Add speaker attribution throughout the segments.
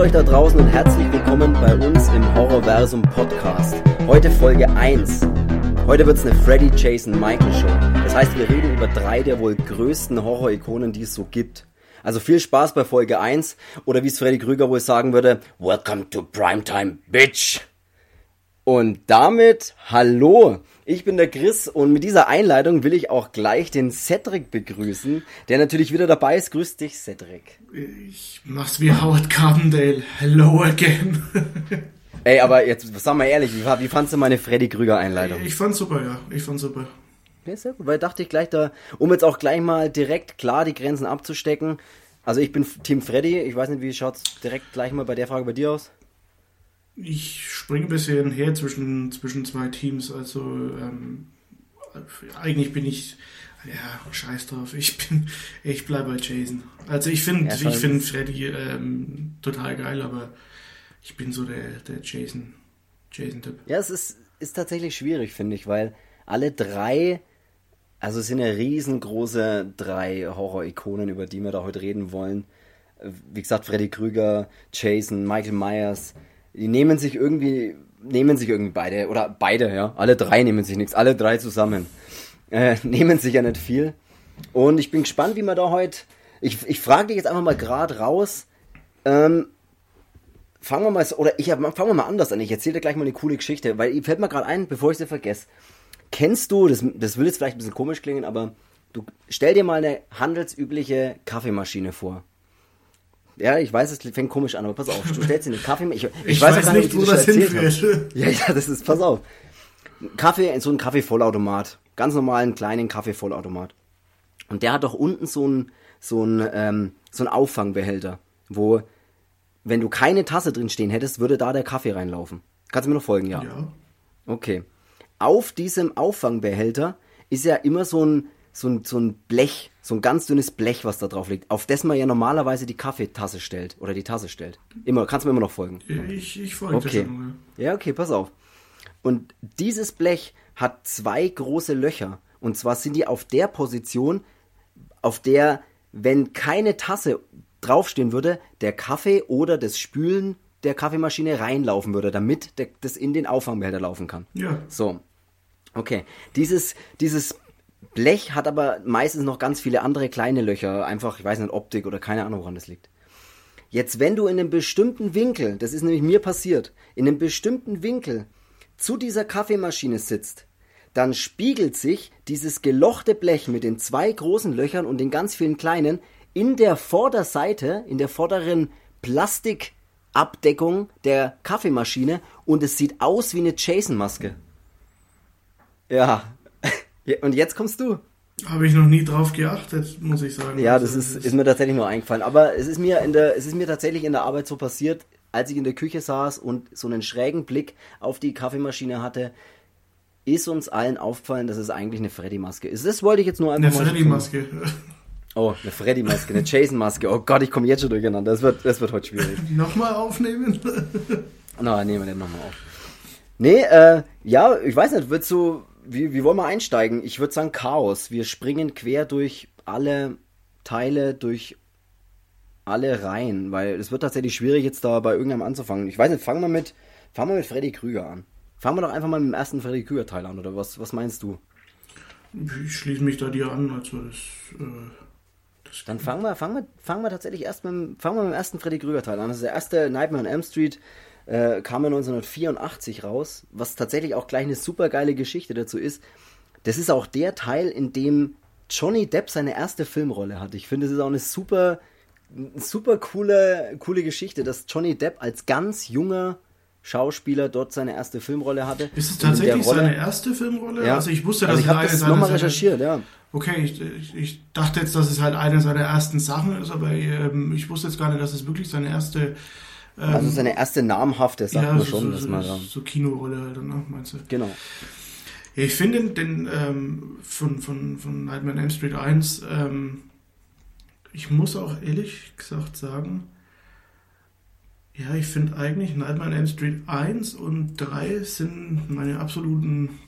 Speaker 1: euch da draußen und herzlich willkommen bei uns im Horrorversum Podcast. Heute Folge 1. Heute wird es eine Freddy Jason Michael Show. Das heißt, wir reden über drei der wohl größten Horror-Ikonen, die es so gibt. Also viel Spaß bei Folge 1 oder wie es Freddy Krüger wohl sagen würde, Welcome to Primetime, Bitch. Und damit hallo. Ich bin der Chris und mit dieser Einleitung will ich auch gleich den Cedric begrüßen, der natürlich wieder dabei ist. Grüß dich, Cedric.
Speaker 2: Ich mach's wie Howard Carbondale. Hello again.
Speaker 1: Ey, aber jetzt, sag mal ehrlich, wie, wie fandst du meine Freddy Krüger Einleitung?
Speaker 2: Ich fand's super, ja. Ich fand's super.
Speaker 1: Ja, sehr gut, weil dachte ich gleich da, um jetzt auch gleich mal direkt klar die Grenzen abzustecken. Also ich bin Team Freddy, ich weiß nicht, wie schaut's direkt gleich mal bei der Frage bei dir aus?
Speaker 2: Ich springe ein bisschen her zwischen, zwischen zwei Teams. Also ähm, eigentlich bin ich ja scheiß drauf. Ich bin ich bleibe bei Jason. Also ich finde ja, ich finde Freddy ähm, total geil, aber ich bin so der der Jason Jason Tipp.
Speaker 1: Ja, es ist ist tatsächlich schwierig finde ich, weil alle drei also es sind ja riesengroße drei Horror-Ikonen, über die wir da heute reden wollen. Wie gesagt, Freddy Krüger, Jason, Michael Myers die nehmen sich irgendwie, nehmen sich irgendwie beide, oder beide, ja, alle drei nehmen sich nichts, alle drei zusammen. Äh, nehmen sich ja nicht viel. Und ich bin gespannt, wie man da heute, ich, ich frage dich jetzt einfach mal gerade raus, ähm, fangen wir mal, oder ich fangen wir mal anders an, ich erzähle dir gleich mal eine coole Geschichte, weil fällt mir gerade ein, bevor ich sie vergesse. Kennst du, das, das will jetzt vielleicht ein bisschen komisch klingen, aber du stell dir mal eine handelsübliche Kaffeemaschine vor. Ja, ich weiß, es fängt komisch an, aber pass auf, du stellst dir einen Kaffee. Ich, ich,
Speaker 2: ich weiß, weiß gar nicht, wo das hinführt.
Speaker 1: Ja, ja, das ist, pass auf. Kaffee, so ein Kaffeevollautomat. Ganz normalen kleinen Kaffeevollautomat. Und der hat doch unten so ein, so ein, ähm, so ein Auffangbehälter, wo, wenn du keine Tasse drin stehen hättest, würde da der Kaffee reinlaufen. Kannst du mir noch folgen, ja?
Speaker 2: Ja.
Speaker 1: Okay. Auf diesem Auffangbehälter ist ja immer so ein, so ein, so ein Blech, so ein ganz dünnes Blech, was da drauf liegt, auf das man ja normalerweise die Kaffeetasse stellt oder die Tasse stellt. Immer, kannst du mir immer noch folgen?
Speaker 2: Ich, ich folge
Speaker 1: okay. Schon, ja. ja, okay, pass auf. Und dieses Blech hat zwei große Löcher. Und zwar sind die auf der Position, auf der, wenn keine Tasse draufstehen würde, der Kaffee oder das Spülen der Kaffeemaschine reinlaufen würde, damit der, das in den Auffangbehälter laufen kann.
Speaker 2: Ja.
Speaker 1: So. Okay. Dieses, dieses Blech hat aber meistens noch ganz viele andere kleine Löcher, einfach, ich weiß nicht, Optik oder keine Ahnung, woran das liegt. Jetzt, wenn du in einem bestimmten Winkel, das ist nämlich mir passiert, in einem bestimmten Winkel zu dieser Kaffeemaschine sitzt, dann spiegelt sich dieses gelochte Blech mit den zwei großen Löchern und den ganz vielen kleinen in der Vorderseite, in der vorderen Plastikabdeckung der Kaffeemaschine und es sieht aus wie eine Jason-Maske. Ja, und jetzt kommst du.
Speaker 2: Habe ich noch nie drauf geachtet, muss ich sagen.
Speaker 1: Ja, das also, ist, ist mir tatsächlich nur eingefallen. Aber es ist mir in der, es ist mir tatsächlich in der Arbeit so passiert, als ich in der Küche saß und so einen schrägen Blick auf die Kaffeemaschine hatte, ist uns allen aufgefallen, dass es eigentlich eine Freddy-Maske ist. Das wollte ich jetzt nur einfach
Speaker 2: eine mal. Eine Freddy-Maske.
Speaker 1: Oh, eine Freddy-Maske, eine Jason-Maske. Oh Gott, ich komme jetzt schon durcheinander. Das wird, das wird heute schwierig.
Speaker 2: nochmal aufnehmen?
Speaker 1: Na, nehmen wir den nochmal auf. Nee, äh, ja, ich weiß nicht, würdest du, wie, wie wollen wir einsteigen? Ich würde sagen Chaos. Wir springen quer durch alle Teile, durch alle Reihen, weil es wird tatsächlich schwierig, jetzt da bei irgendeinem anzufangen. Ich weiß nicht, fangen wir mit, fangen wir mit Freddy Krüger an. Fangen wir doch einfach mal mit dem ersten Freddy Krüger Teil an, oder was, was meinst du?
Speaker 2: Ich schließe mich da dir an, also das, äh,
Speaker 1: das Dann fangen wir, fangen wir, fangen wir tatsächlich erst mit, fangen wir mit dem ersten Freddy Krüger Teil an. Das ist der erste Nightmare on Elm Street äh, kam er 1984 raus, was tatsächlich auch gleich eine super geile Geschichte dazu ist. Das ist auch der Teil, in dem Johnny Depp seine erste Filmrolle hat. Ich finde, es ist auch eine super, super coole, coole Geschichte, dass Johnny Depp als ganz junger Schauspieler dort seine erste Filmrolle hatte.
Speaker 2: Ist es tatsächlich seine erste Filmrolle?
Speaker 1: Ja.
Speaker 2: Also ich wusste,
Speaker 1: dass
Speaker 2: also ich
Speaker 1: habe das nochmal recherchiert, ja.
Speaker 2: Okay, ich, ich, ich, dachte jetzt, dass es halt eine seiner ersten Sachen ist, aber ähm, ich wusste jetzt gar nicht, dass es wirklich seine erste
Speaker 1: ähm, also seine erste namhafte, sagt ja, man schon.
Speaker 2: So,
Speaker 1: man
Speaker 2: da so Kinorolle halt, ne, meinst du?
Speaker 1: Genau.
Speaker 2: Ja, ich finde den ähm, von, von, von Nightmare on Elm Street 1, ähm, ich muss auch ehrlich gesagt sagen, ja, ich finde eigentlich Nightmare on Elm Street 1 und 3 sind meine absoluten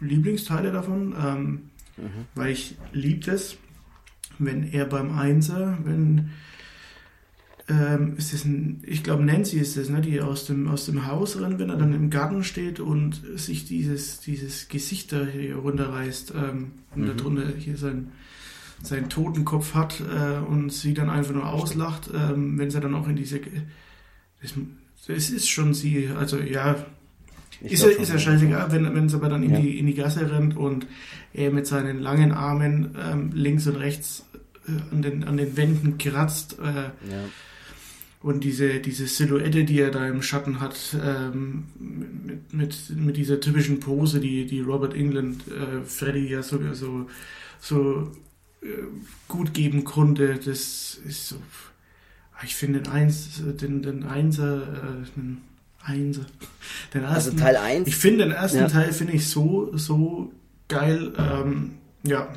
Speaker 2: Lieblingsteile davon, ähm, mhm. weil ich liebe es, wenn er beim Einser, wenn ähm, ist es ein, ich glaube Nancy ist es, ne, die aus dem, aus dem Haus rennt, wenn er dann im Garten steht und sich dieses, dieses Gesicht da hier runterreißt ähm, und
Speaker 1: Mhm.
Speaker 2: darunter hier sein, seinen Totenkopf hat äh, und sie dann einfach nur auslacht, ähm, wenn sie dann auch in diese, das, das ist schon sie, also ja,
Speaker 1: Ich
Speaker 2: ist
Speaker 1: schon,
Speaker 2: ist ja scheißegal, wenn, wenn sie aber dann in,
Speaker 1: Ja.
Speaker 2: die, in die Gasse rennt und er mit seinen langen Armen ähm, links und rechts äh, an, den, an den Wänden kratzt äh,
Speaker 1: Ja.
Speaker 2: Und diese, diese Silhouette, die er da im Schatten hat, ähm, mit, mit, mit dieser typischen Pose, die, die Robert England äh, Freddy ja so, so, so äh, gut geben konnte, das ist so. Ich finde den Eins, den, den Einser, äh, den Einser, den
Speaker 1: Also
Speaker 2: ersten,
Speaker 1: Teil 1.
Speaker 2: ich finde den ersten
Speaker 1: Ja.
Speaker 2: Teil finde ich so so geil. Ähm, ja,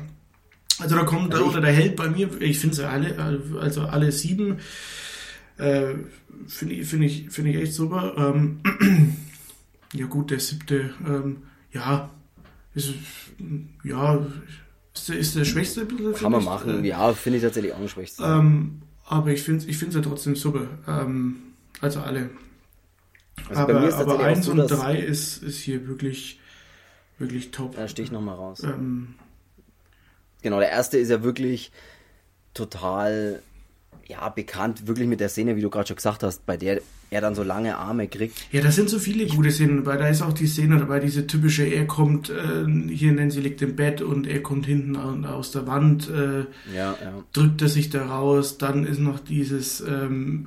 Speaker 2: also da kommt
Speaker 1: Also ich-
Speaker 2: oder der Held bei mir. Ich finde sie alle, also alle sieben. Äh, finde ich finde ich finde ich echt super. Ähm, ja gut, der siebte. Ähm, ja, ist ja ist der, ist der schwächste.
Speaker 1: Kann man
Speaker 2: ich.
Speaker 1: machen.
Speaker 2: Äh,
Speaker 1: Ja, finde ich tatsächlich auch nicht schlecht.
Speaker 2: ähm, aber ich finde ich finde sie trotzdem super. Ähm, also alle.
Speaker 1: Also
Speaker 2: aber aber
Speaker 1: tatsächlich auch
Speaker 2: eins
Speaker 1: so,
Speaker 2: und
Speaker 1: dass-
Speaker 2: drei ist, ist hier wirklich, wirklich top.
Speaker 1: Da stehe ich nochmal raus.
Speaker 2: Ähm,
Speaker 1: Genau, der erste ist ja wirklich total ja, bekannt, wirklich mit der Szene, wie du gerade schon gesagt hast, bei der er dann so lange Arme kriegt.
Speaker 2: ja, da sind so viele gute Szenen dabei. Da ist auch die Szene dabei, diese typische, er kommt, äh, hier Nancy liegt im Bett und er kommt hinten au- aus der Wand, äh,
Speaker 1: Ja, ja.
Speaker 2: drückt er sich da raus. Dann ist noch dieses, ähm,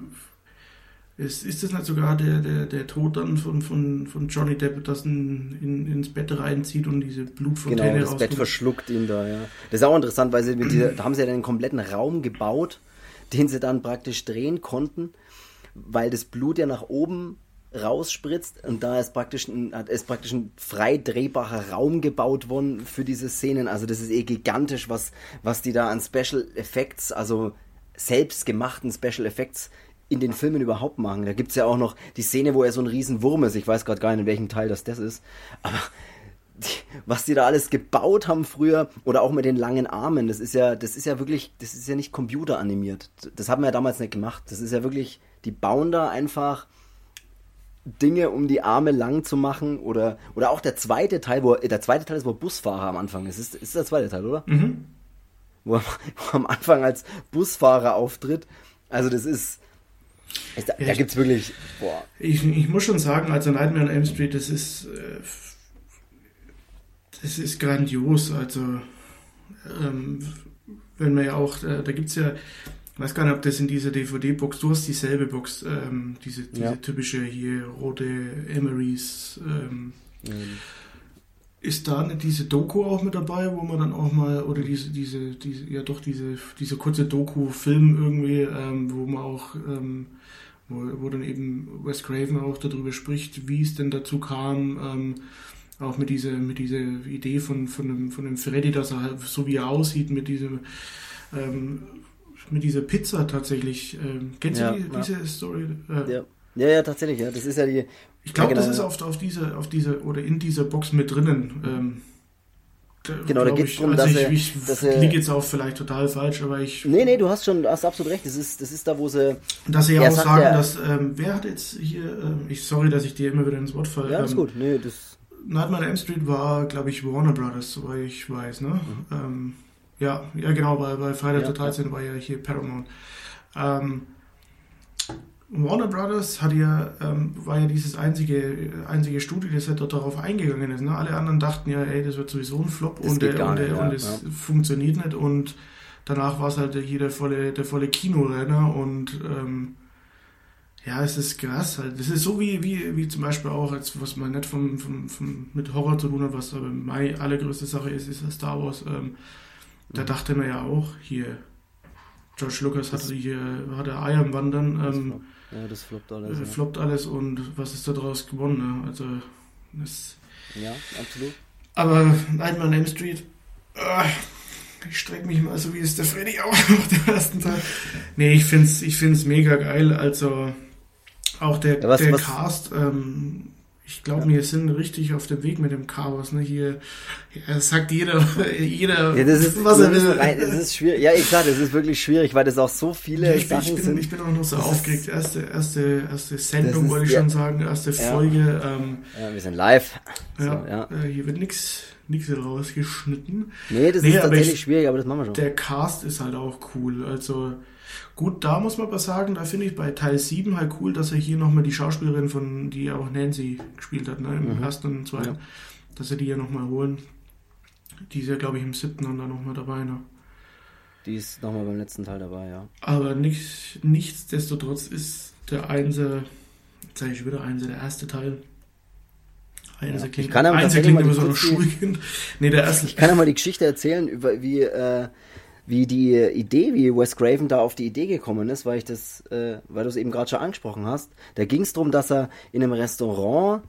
Speaker 2: ist, ist das nicht sogar der, der, der Tod dann von, von, von Johnny Depp, das in, in, ins Bett reinzieht und diese Blutfontäne
Speaker 1: Genau, das Bett
Speaker 2: rauskommt?
Speaker 1: verschluckt ihn da, ja. Das ist auch interessant, weil sie mit dieser, da haben sie ja einen kompletten Raum gebaut, den sie dann praktisch drehen konnten, weil das Blut ja nach oben rausspritzt und da ist praktisch ein, ist praktisch ein frei drehbarer Raum gebaut worden für diese Szenen. Also das ist eh gigantisch, was, was die da an Special Effects, also selbstgemachten Special Effects in den Filmen überhaupt machen. Da gibt's ja auch noch die Szene, wo er so ein Riesenwurm ist. Ich weiß gerade gar nicht, in welchem Teil das das ist. Aber was die da alles gebaut haben früher oder auch mit den langen Armen, das ist ja, das ist ja wirklich, das ist ja nicht computeranimiert. Das haben wir ja damals nicht gemacht. Das ist ja wirklich, die bauen da einfach Dinge, um die Arme lang zu machen oder oder auch der zweite Teil, wo der zweite Teil ist, wo Busfahrer am Anfang ist. Ist, ist der zweite Teil, oder?
Speaker 2: Mhm.
Speaker 1: Wo, er- wo er am Anfang als Busfahrer auftritt. Also das ist, ist da, da gibt's wirklich, boah,
Speaker 2: Ich, ich muss schon sagen, also Nightmare on Elm Street, das ist, äh, das ist grandios. Also, ähm, wenn man ja auch, äh, da gibt's ja, ich weiß gar nicht, ob das in dieser DVD-Box, du hast dieselbe Box, ähm, diese, diese
Speaker 1: Ja.
Speaker 2: typische hier rote Emerys, ähm,
Speaker 1: ähm,
Speaker 2: ist da nicht diese Doku auch mit dabei, wo man dann auch mal, oder diese, diese, diese, ja doch, diese, diese kurze Doku-Film irgendwie, ähm, wo man auch, ähm, wo, wo dann eben Wes Craven auch darüber spricht, wie es denn dazu kam, ähm, auch mit dieser, mit dieser Idee von, von dem, von dem Freddy, dass er halt so wie er aussieht, mit diesem, ähm, mit dieser Pizza tatsächlich. Ähm, kennst
Speaker 1: Ja,
Speaker 2: du die,
Speaker 1: ja.
Speaker 2: diese Story? Äh,
Speaker 1: ja. Ja, ja, tatsächlich, ja. Das ist ja die.
Speaker 2: ich glaube,
Speaker 1: genau,
Speaker 2: das ist
Speaker 1: ja.
Speaker 2: auf, dieser, auf dieser oder in dieser Box mit drinnen. Ähm, da,
Speaker 1: Genau, da geht's
Speaker 2: ich,
Speaker 1: drum,
Speaker 2: also
Speaker 1: dass
Speaker 2: ich,
Speaker 1: er-
Speaker 2: ich
Speaker 1: dass er-
Speaker 2: liege jetzt auch vielleicht total falsch, aber ich,
Speaker 1: Nee, nee, du hast schon, hast absolut recht. Das ist, das ist da, wo sie.
Speaker 2: dass sie ja auch sagen, dass, ähm, wer hat jetzt hier, ähm, ich sorry, dass ich dir immer wieder ins Wort falle.
Speaker 1: Ja, ist
Speaker 2: ähm,
Speaker 1: gut. Nee, das.
Speaker 2: Nightmare on Elm Street war, glaube ich, Warner Brothers, soweit ich weiß, ne? Ähm, ja, ja, genau, bei, bei Friday
Speaker 1: Mhm. Ja,
Speaker 2: the 13 war ja hier Paramount. Ähm, Warner Brothers hat ja, ähm, war ja dieses einzige, einzige Studio, das halt dort darauf eingegangen ist. Ne? Alle anderen dachten ja, ey, das wird sowieso ein Flop
Speaker 1: Das
Speaker 2: und,
Speaker 1: gar
Speaker 2: und,
Speaker 1: nicht, ja,
Speaker 2: und es
Speaker 1: ja.
Speaker 2: funktioniert nicht und danach war es halt hier der volle, der volle Kinorenner und ähm, ja, es ist krass halt. Das ist so wie, wie, wie zum Beispiel auch, als was man nicht vom, vom, vom, mit Horror zu tun hat, was aber meine allergrößte Sache ist, ist ja Star Wars. Ähm, da
Speaker 1: Mhm.
Speaker 2: dachte man ja auch, hier, George Lucas hatte hier, hatte Eier im Wandern, ähm,
Speaker 1: Ja, das floppt alles.
Speaker 2: äh,
Speaker 1: Ja,
Speaker 2: floppt alles und was ist da draus gewonnen? Ne? Also, das,
Speaker 1: ja absolut.
Speaker 2: aber Nightmare on Elm Street, ah, ich strecke mich mal so wie es der Freddy auch macht im ersten Teil. Nee, ich find's, ich find's mega geil. Also auch der,
Speaker 1: Ja, was-
Speaker 2: der
Speaker 1: was-
Speaker 2: Cast, ähm, ich glaube, wir sind richtig auf dem Weg mit dem Chaos. Ne? Hier ja, sagt jeder, jeder
Speaker 1: ja, das ist, was er will. Rein, das ist schwierig. Ja, ich sag, das ist wirklich schwierig, weil das auch so viele
Speaker 2: ich,
Speaker 1: Sachen
Speaker 2: ich bin,
Speaker 1: sind.
Speaker 2: Ich bin auch noch so aufgeregt. Erste, erste, erste Sendung, wollte ich schon sagen, erste Folge. Ähm,
Speaker 1: ja, wir sind live.
Speaker 2: So, ja, äh, hier wird nichts nichts rausgeschnitten.
Speaker 1: Nee, das nee, ist tatsächlich ich, schwierig, aber das machen wir schon.
Speaker 2: Der Cast ist halt auch cool. Also gut, da muss man aber sagen, da finde ich bei Teil 7 halt cool, dass er hier nochmal die Schauspielerin von, die auch Nancy gespielt hat, ne, im mhm. ersten und zweiten, ja. dass er die ja nochmal holen. Die ist ja, glaube ich, im siebten dann da nochmal dabei, ne?
Speaker 1: Die ist nochmal beim letzten Teil dabei, ja.
Speaker 2: Aber nicht, nichtsdestotrotz ist der Einser, jetzt sage ich wieder Einser, der erste Teil
Speaker 1: Einser ja. Ich kann aber Einser
Speaker 2: klingt immer so ein Schulkind. Nee, der erste.
Speaker 1: Ich kann ja mal die Geschichte erzählen, über wie, äh, wie die Idee, wie Wes Craven da auf die Idee gekommen ist, weil ich das, äh, weil du es eben gerade schon angesprochen hast. Da ging es darum, dass er in einem Restaurant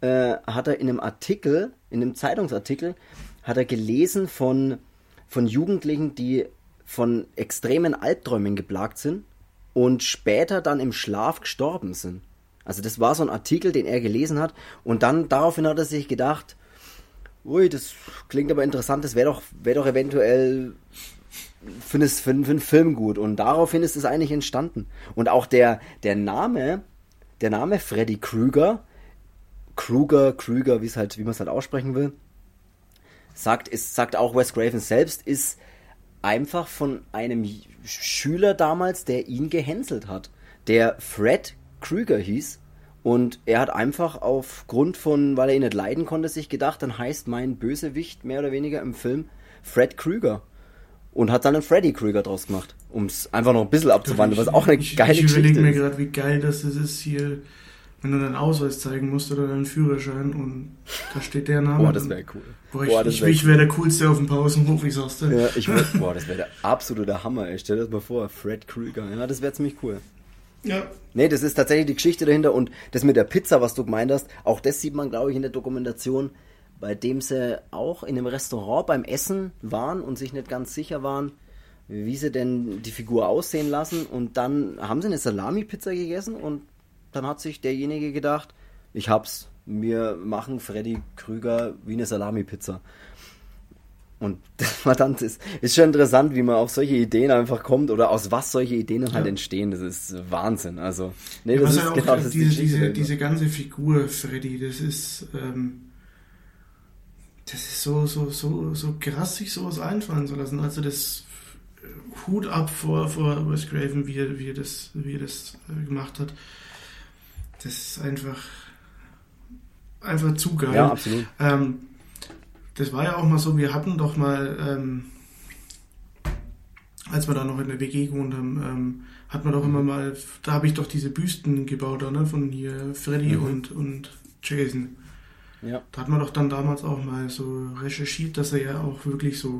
Speaker 1: äh, hat er in einem Artikel, in einem Zeitungsartikel, hat er gelesen von, von Jugendlichen, die von extremen Albträumen geplagt sind und später dann im Schlaf gestorben sind. Also das war so ein Artikel, den er gelesen hat und dann daraufhin hat er sich gedacht, ui, das klingt aber interessant, das wäre doch, wär doch eventuell das, für, für einen Film gut und daraufhin ist es eigentlich entstanden. Und auch der, der Name, der Name Freddy Krüger, Kruger, Krüger, wie es halt, wie man es halt aussprechen will, sagt, ist, sagt auch Wes Craven selbst, ist einfach von einem Schüler damals, der ihn gehänselt hat. Der Fred Krüger hieß. Und er hat einfach aufgrund von, weil er ihn nicht leiden konnte, sich gedacht, dann heißt mein Bösewicht mehr oder weniger im Film Fred Krüger. Und hat dann einen Freddy Krüger draus gemacht, um es einfach noch ein bisschen abzuwandeln, was auch eine
Speaker 2: ich,
Speaker 1: geile
Speaker 2: ich
Speaker 1: Geschichte ist.
Speaker 2: Ich überlege mir gerade, wie geil das ist hier, wenn du deinen Ausweis zeigen musst oder deinen Führerschein und da steht der Name.
Speaker 1: Boah, das wäre cool.
Speaker 2: Boah, ich, boah, ich, wär ich wäre der coolste auf dem Pausenhof, ich sag's dir.
Speaker 1: Ja, ich würd, boah, das wäre der absolute Hammer, ey. Stell dir das mal vor, Fred Krüger. Ja, das wäre ziemlich cool.
Speaker 2: Ja.
Speaker 1: Nee, das ist tatsächlich die Geschichte dahinter und das mit der Pizza, was du gemeint hast, auch das sieht man, glaube ich, in der Dokumentation, bei dem sie auch in einem Restaurant beim Essen waren und sich nicht ganz sicher waren, wie sie denn die Figur aussehen lassen und dann haben sie eine Salami-Pizza gegessen und dann hat sich derjenige gedacht, ich hab's, wir machen Freddy Krüger wie eine Salami-Pizza. Und das war dann, ist, ist schon interessant, wie man auf solche Ideen einfach kommt oder aus was solche Ideen dann halt ja. entstehen. Das ist Wahnsinn. Also,
Speaker 2: nee, ja, das ist ja genau das diese, diese, diese ganze Figur Freddy, das ist, ähm, das ist so, so, so, so krass, sich sowas einfallen zu lassen. Also das äh, Hut ab vor, vor Wes Craven, wie er, wie er das, wie er das äh, gemacht hat. Das ist einfach, einfach zu geil.
Speaker 1: Ja, absolut.
Speaker 2: Ähm, das war ja auch mal so, wir hatten doch mal, ähm, als wir da noch in der WG gewohnt haben, ähm, hat man doch immer mal, da habe ich doch diese Büsten gebaut, ne, von hier Freddy mhm. und, und Jason.
Speaker 1: Ja.
Speaker 2: Da hat man doch dann damals auch mal so recherchiert, dass er ja auch wirklich so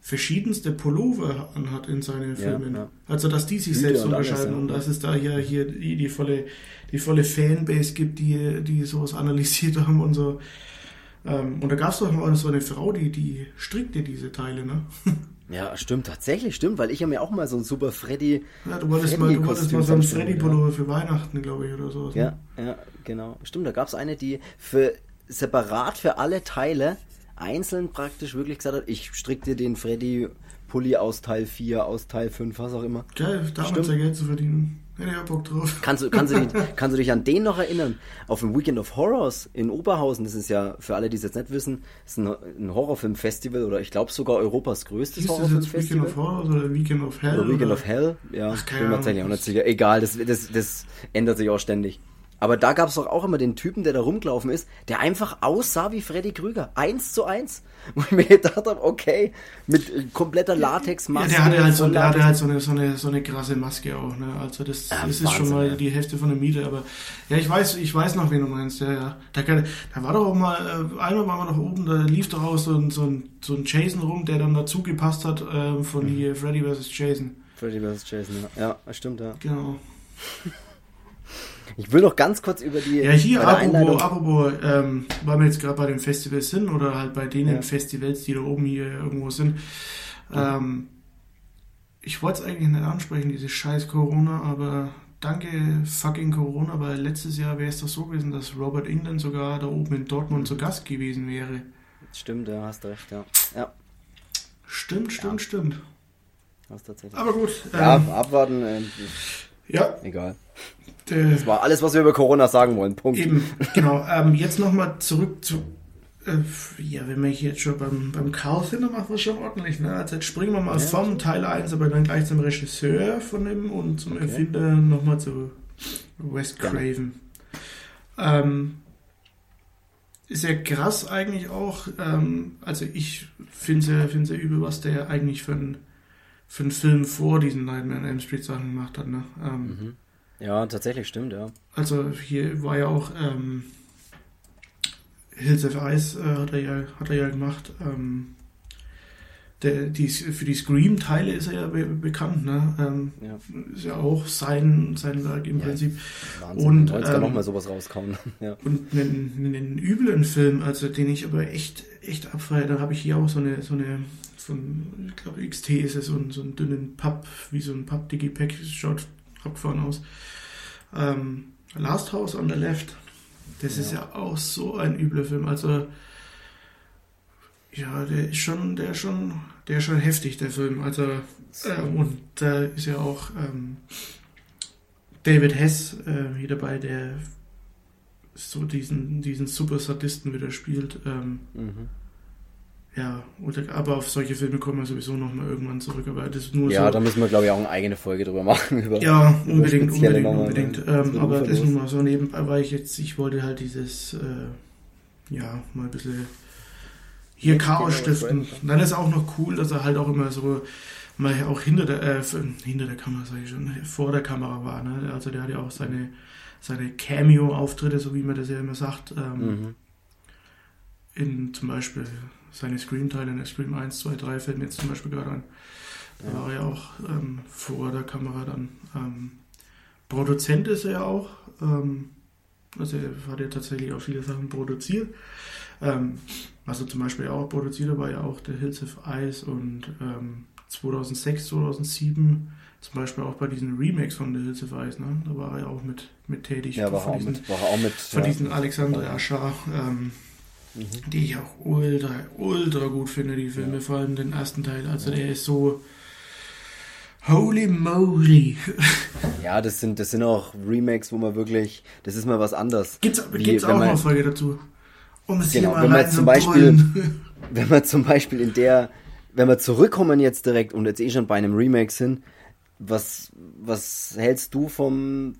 Speaker 2: verschiedenste Pullover anhat in seinen Filmen. Ja, ja. Also dass die sich Hüte selbst unterscheiden und, ja. und dass es da ja hier die, die, volle, die volle Fanbase gibt, die, die sowas analysiert haben und so. Ähm, und da gab es doch mal so eine Frau, die, die strickte diese Teile, ne?
Speaker 1: Ja, stimmt, tatsächlich, stimmt, weil ich habe mir auch mal so ein super Freddy.
Speaker 2: Ja, du wolltest mal, du wolltest mal so ein Freddy-Pullover ja. für Weihnachten, glaube ich, oder so.
Speaker 1: Ja, ne? ja, genau. Stimmt, da gab es eine, die für separat für alle Teile einzeln praktisch wirklich gesagt hat, ich strick dir den Freddy Pulli aus Teil 4, aus Teil 5, was auch immer.
Speaker 2: Geil, damals ja Geld zu verdienen. Hätte ich auch Bock drauf.
Speaker 1: Kannst du, kannst, du dich, kannst du dich an den noch erinnern? Auf dem Weekend of Horrors in Oberhausen, das ist ja, für alle, die es jetzt nicht wissen, ist ein, ein Horrorfilmfestival oder ich glaube sogar Europas größtes Horrorfilmfestival.
Speaker 2: Weekend of Horrors oder Weekend of Hell?
Speaker 1: Oder Weekend oder? of Hell, ja. Bin mir tatsächlich auch nicht sicher. Egal, das, das, das ändert sich auch ständig. Aber da gab es doch auch immer den Typen, der da rumgelaufen ist, der einfach aussah wie Freddy Krüger. Eins zu eins. Wo ich mir gedacht habe, okay, mit äh, kompletter Latexmaske.
Speaker 2: Ja, der hatte halt, so, der hatte halt so, eine, so, eine, so eine krasse Maske auch. Ne? Also das, ja, das ist schon mal ja. die Hälfte von der Miete. Aber ja, ich weiß, ich weiß noch, wen du meinst. Ja, ja. Da, da war doch auch mal, äh, einmal waren wir noch oben, da lief doch auch so ein, so ein, so ein Jason rum, der dann dazu gepasst hat äh, von mhm. hier Freddy vs. Jason.
Speaker 1: Freddy vs. Jason, ja. Ja, stimmt, ja.
Speaker 2: Genau.
Speaker 1: Ich will noch ganz kurz über die.
Speaker 2: Ja, hier, apropos, apropos ähm, weil wir jetzt gerade bei den Festivals sind oder halt bei den ja. Festivals, die da oben hier irgendwo sind. Ähm, ich wollte es eigentlich nicht ansprechen, diese scheiß Corona, aber danke fucking Corona, weil letztes Jahr wäre es doch so gewesen, dass Robert England sogar da oben in Dortmund zu Gast gewesen wäre.
Speaker 1: Stimmt, ja, hast recht, ja. Ja,
Speaker 2: Stimmt, stimmt, stimmt.
Speaker 1: hast tatsächlich.
Speaker 2: Aber gut.
Speaker 1: ja,
Speaker 2: ähm,
Speaker 1: abwarten, äh,
Speaker 2: ja,
Speaker 1: egal.
Speaker 2: äh,
Speaker 1: Das war alles, was wir über Corona sagen wollen. Punkt.
Speaker 2: Eben, genau. Ähm, jetzt nochmal zurück zu. Äh, ja, wenn wir hier jetzt schon beim, beim Carl sind, dann machen wir es schon ordentlich. Ne? Also jetzt springen wir mal
Speaker 1: Ja.
Speaker 2: vom Teil 1, aber dann gleich zum Regisseur von dem und zum
Speaker 1: Okay.
Speaker 2: Erfinder nochmal zu Wes. Craven. Ähm, ist ja krass eigentlich auch. Ähm, also ich finde es ja, find's ja übel, was der eigentlich für einen für einen Film vor diesen Nightmare on Elm Street Sachen gemacht hat. Ne? Ähm,
Speaker 1: Mhm. Ja, tatsächlich, stimmt, ja.
Speaker 2: also hier war ja auch ähm, Hills of Ice äh, hat, er ja, hat er ja gemacht. Ähm, der, die, für die Scream-Teile ist er ja be bekannt. Ne? Ähm,
Speaker 1: ja.
Speaker 2: ist ja auch sein, sein Werk im
Speaker 1: Ja.
Speaker 2: Prinzip.
Speaker 1: Wahnsinn.
Speaker 2: Und,
Speaker 1: Und, 90er
Speaker 2: ähm,
Speaker 1: nochmal sowas rauskommen. ja.
Speaker 2: Und einen, einen üblen Film, also den ich aber echt, echt abfeiere, da habe ich hier auch so eine, so eine, so ein, ich glaube XT ist es, so, einen- so einen dünnen Papp, wie so ein Papp-Digipack, schaut abgefahren aus. Ähm, Last House on the Left, das ist
Speaker 1: Ja.
Speaker 2: ja auch so ein übler Film, also ja, der ist schon, der ist schon, der ist schon heftig, der Film, also ähm, und da ist ja auch ähm, David Hess äh, hier dabei, der so diesen, diesen super Sadisten wieder spielt. Ähm,
Speaker 1: Mhm.
Speaker 2: ja, oder, aber auf solche Filme kommen wir sowieso nochmal irgendwann zurück. Aber das ist nur
Speaker 1: Ja,
Speaker 2: so.
Speaker 1: da müssen wir, glaube ich, auch eine eigene Folge drüber machen. Über,
Speaker 2: ja, unbedingt, unbedingt,
Speaker 1: Nummern,
Speaker 2: unbedingt.
Speaker 1: ne?
Speaker 2: Ähm, aber das
Speaker 1: uferlos.
Speaker 2: nur mal so nebenbei, weil ich jetzt, ich wollte halt dieses, äh, ja, mal ein bisschen hier Chaos stiften. Dann ist auch noch cool, dass er halt auch immer so mal auch hinter der, äh, hinter der Kamera, sage ich schon, vor der Kamera war. Ne? Also der hat ja auch seine, seine Cameo-Auftritte, so wie man das ja immer sagt, ähm,
Speaker 1: Mhm.
Speaker 2: in zum Beispiel seine Scream-Teile in der Scream 1, 2, 3 fällt mir jetzt zum Beispiel gerade ein. Da
Speaker 1: Ja.
Speaker 2: war er ja auch ähm, vor der Kamera dann. Ähm, Produzent ist er ja auch. Ähm, also er hat ja tatsächlich auch viele Sachen produziert. Ähm, was er zum Beispiel auch produziert hat, war ja auch der Hills of Ice und ähm, 2006, 2007 zum Beispiel auch bei diesen Remakes von The Hills of Ice, ne? Da war er ja auch mit, mit tätig.
Speaker 1: Ja, war
Speaker 2: von
Speaker 1: auch
Speaker 2: diesen,
Speaker 1: mit. War auch mit
Speaker 2: von
Speaker 1: ja.
Speaker 2: diesen Alexandre Aschar, ähm,
Speaker 1: Mhm.
Speaker 2: die ich auch ultra, ultra gut finde, die Filme,
Speaker 1: Ja.
Speaker 2: vor allem den ersten Teil. Also
Speaker 1: Ja.
Speaker 2: der ist so holy moly.
Speaker 1: Ja, das sind, das sind auch Remakes, wo man wirklich, das ist mal was anderes.
Speaker 2: Gibt's,
Speaker 1: Wie,
Speaker 2: gibt's auch eine Folge dazu? Um es
Speaker 1: Genau, wenn man zum
Speaker 2: zu
Speaker 1: Beispiel-
Speaker 2: brüllen.
Speaker 1: Wenn wir zum Beispiel in der, wenn wir zurückkommen jetzt direkt und jetzt eh schon bei einem Remake sind, was, was hältst du vom,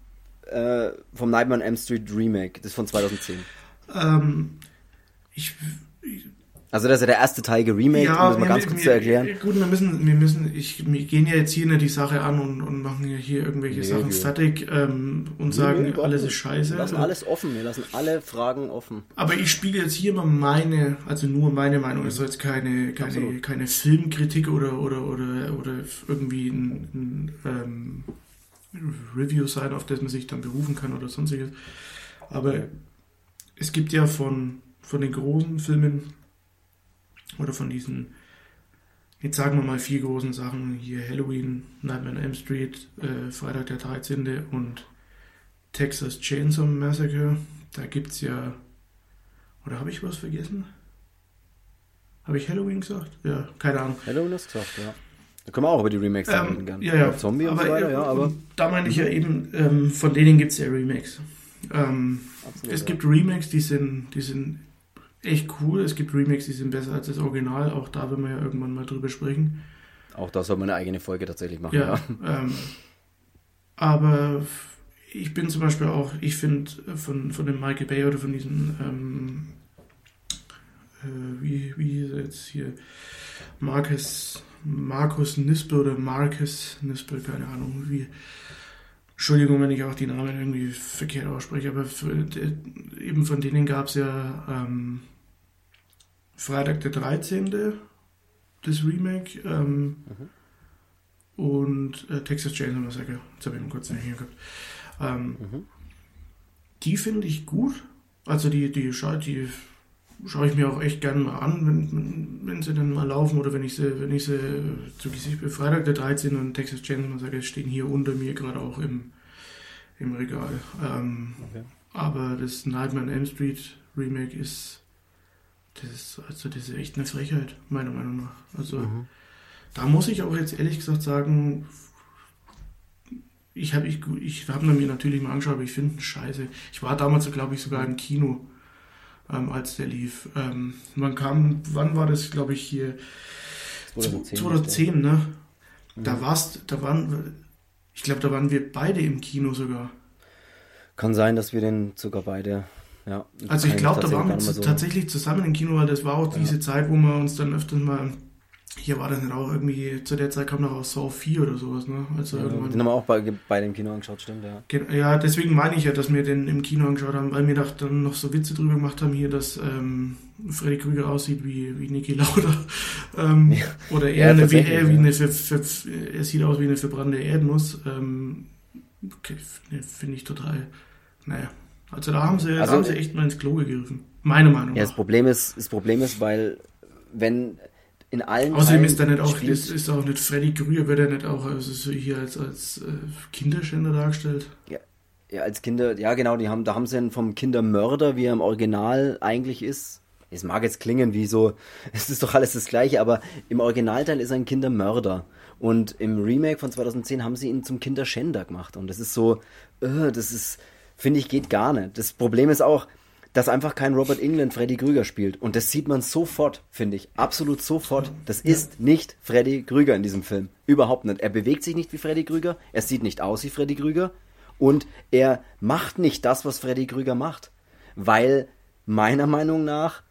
Speaker 1: äh, vom Nightmare on Elm Street Remake? Das ist von 2010.
Speaker 2: ähm, ich,
Speaker 1: Also das ist ja der erste Teil geremaked, um das mal
Speaker 2: wir-
Speaker 1: ganz
Speaker 2: wir-
Speaker 1: kurz zu erklären.
Speaker 2: Gut, wir müssen, wir müssen, ich, wir gehen ja jetzt hier nicht die Sache an und, und machen ja hier irgendwelche
Speaker 1: Nee,
Speaker 2: Sachen
Speaker 1: wir-
Speaker 2: fertig ähm, und sagen,
Speaker 1: Nee, nee,
Speaker 2: alles
Speaker 1: wir
Speaker 2: ist scheiße.
Speaker 1: Wir lassen alles offen, wir lassen alle Fragen offen.
Speaker 2: Aber ich spiele jetzt hier mal meine, also nur meine Meinung, es soll jetzt keine, keine,
Speaker 1: Absolut.
Speaker 2: keine Filmkritik oder, oder, oder, oder irgendwie ein, ein ähm, Review sein, auf das man sich dann berufen kann oder sonstiges. Aber es gibt ja von, von den großen Filmen oder von diesen, jetzt sagen wir mal vier großen Sachen, hier Halloween, Nightmare on Elm Street, äh, Freitag der 13. und Texas Chainsaw Massacre. Da gibt es ja oder habe ich was vergessen? Habe ich Halloween gesagt? Ja, keine Ahnung.
Speaker 1: Halloween hast du gesagt, ja. Da können wir auch über die Remakes reden,
Speaker 2: Ähm,
Speaker 1: gern.
Speaker 2: ja, ja.
Speaker 1: Zombie und so weiter, ja, aber Mhm.
Speaker 2: Da meine ich ja eben, ähm, von denen gibt es ja Remakes. Ähm,
Speaker 1: absolut,
Speaker 2: es
Speaker 1: ja.
Speaker 2: gibt Remakes, die sind, die sind echt cool. Es gibt Remakes, die sind besser als das Original. Auch da werden wir ja irgendwann mal drüber sprechen.
Speaker 1: Auch da soll man eine eigene Folge tatsächlich machen,
Speaker 2: Ja.
Speaker 1: ja.
Speaker 2: Ähm, aber ich bin zum Beispiel auch, ich finde von, von dem Michael Bay oder von diesen, ähm, äh, wie, wie hieß er jetzt hier, Marcus, Markus Nispel oder Marcus Nispel, keine Ahnung, wie. Entschuldigung, wenn ich auch die Namen irgendwie verkehrt ausspreche, aber für, de, eben von denen gab es ja ähm, Freitag der 13. das Remake. Ähm,
Speaker 1: Mhm.
Speaker 2: und äh, Texas Chainsaw Massacre. Jetzt habe ich mal kurz hier gehabt. Ähm,
Speaker 1: Mhm.
Speaker 2: die finde ich gut. Also die, die, scha die schaue ich mir auch echt gerne mal an, wenn, wenn, wenn sie dann mal laufen oder wenn ich sie, wenn ich sie zu Gesicht bin. Freitag der 13. und Texas Chainsaw Massacre stehen hier unter mir gerade auch im, im Regal. Ähm,
Speaker 1: Okay.
Speaker 2: Aber das Nightmare on Elm Street Remake ist, das ist, also das ist echt eine Frechheit, meiner Meinung nach. Also
Speaker 1: Mhm.
Speaker 2: da muss ich auch jetzt ehrlich gesagt sagen, ich habe ich, ich hab mir natürlich mal angeschaut, aber ich finde scheiße. Ich war damals, glaube ich, sogar im Kino, ähm, als der lief. Ähm, man kam, wann war das, glaube ich, hier?
Speaker 1: 2010.
Speaker 2: 2010, ne?
Speaker 1: Mhm.
Speaker 2: Da warst, da waren, ich glaube, da waren wir beide im Kino sogar.
Speaker 1: Kann sein, dass wir den sogar beide. Ja,
Speaker 2: Also ich glaube, da waren wir
Speaker 1: so-
Speaker 2: tatsächlich zusammen im Kino, weil das war auch
Speaker 1: Ja.
Speaker 2: diese Zeit, wo wir uns dann öfters mal, hier war das nicht auch irgendwie, zu der Zeit kam noch auch Saw 4 oder sowas, ne? Also
Speaker 1: Ja,
Speaker 2: irgendwann
Speaker 1: den haben wir auch bei, bei dem Kino angeschaut, stimmt, ja.
Speaker 2: Ja, deswegen meine ich ja, dass wir den im Kino angeschaut haben, weil wir da dann noch so Witze drüber gemacht haben hier, dass ähm, Freddy Krüger aussieht wie, wie Niki Lauda. Ähm,
Speaker 1: Ja.
Speaker 2: Oder
Speaker 1: Ja,
Speaker 2: er, eine, wie, er, wie
Speaker 1: ja.
Speaker 2: eine ver, ver, er sieht aus wie eine verbrannte Erdnuss. Ähm, okay, ne, Finde ich total. Naja. Also da haben sie, da
Speaker 1: Also-
Speaker 2: haben sie echt mal ins Klo gegriffen. Meine Meinung
Speaker 1: Ja, das
Speaker 2: nach.
Speaker 1: Problem ist, das Problem ist, weil wenn in allen
Speaker 2: Außerdem
Speaker 1: Teilen
Speaker 2: ist er nicht auch,
Speaker 1: spielt-
Speaker 2: ist, ist auch nicht Freddy Krüger, wird er nicht auch also so hier als, als äh, Kinderschänder dargestellt.
Speaker 1: ja, als Kinder, ja genau, die haben, da haben sie ihn vom Kindermörder, wie er im Original eigentlich ist. Es mag jetzt klingen wie so, es ist doch alles das Gleiche, aber im Originalteil ist er ein Kindermörder. Und im Remake von 2010 haben sie ihn zum Kinderschänder gemacht. Und das ist so, äh, das ist, finde ich, geht gar nicht. Das Problem ist auch, dass einfach kein Robert England Freddy Krüger spielt. Und das sieht man sofort, finde ich. Absolut sofort. Das ist nicht Freddy Krüger in diesem Film. Überhaupt nicht. Er bewegt sich nicht wie Freddy Krüger. Er sieht nicht aus wie Freddy Krüger. Und er macht nicht das, was Freddy Krüger macht. Weil meiner Meinung nach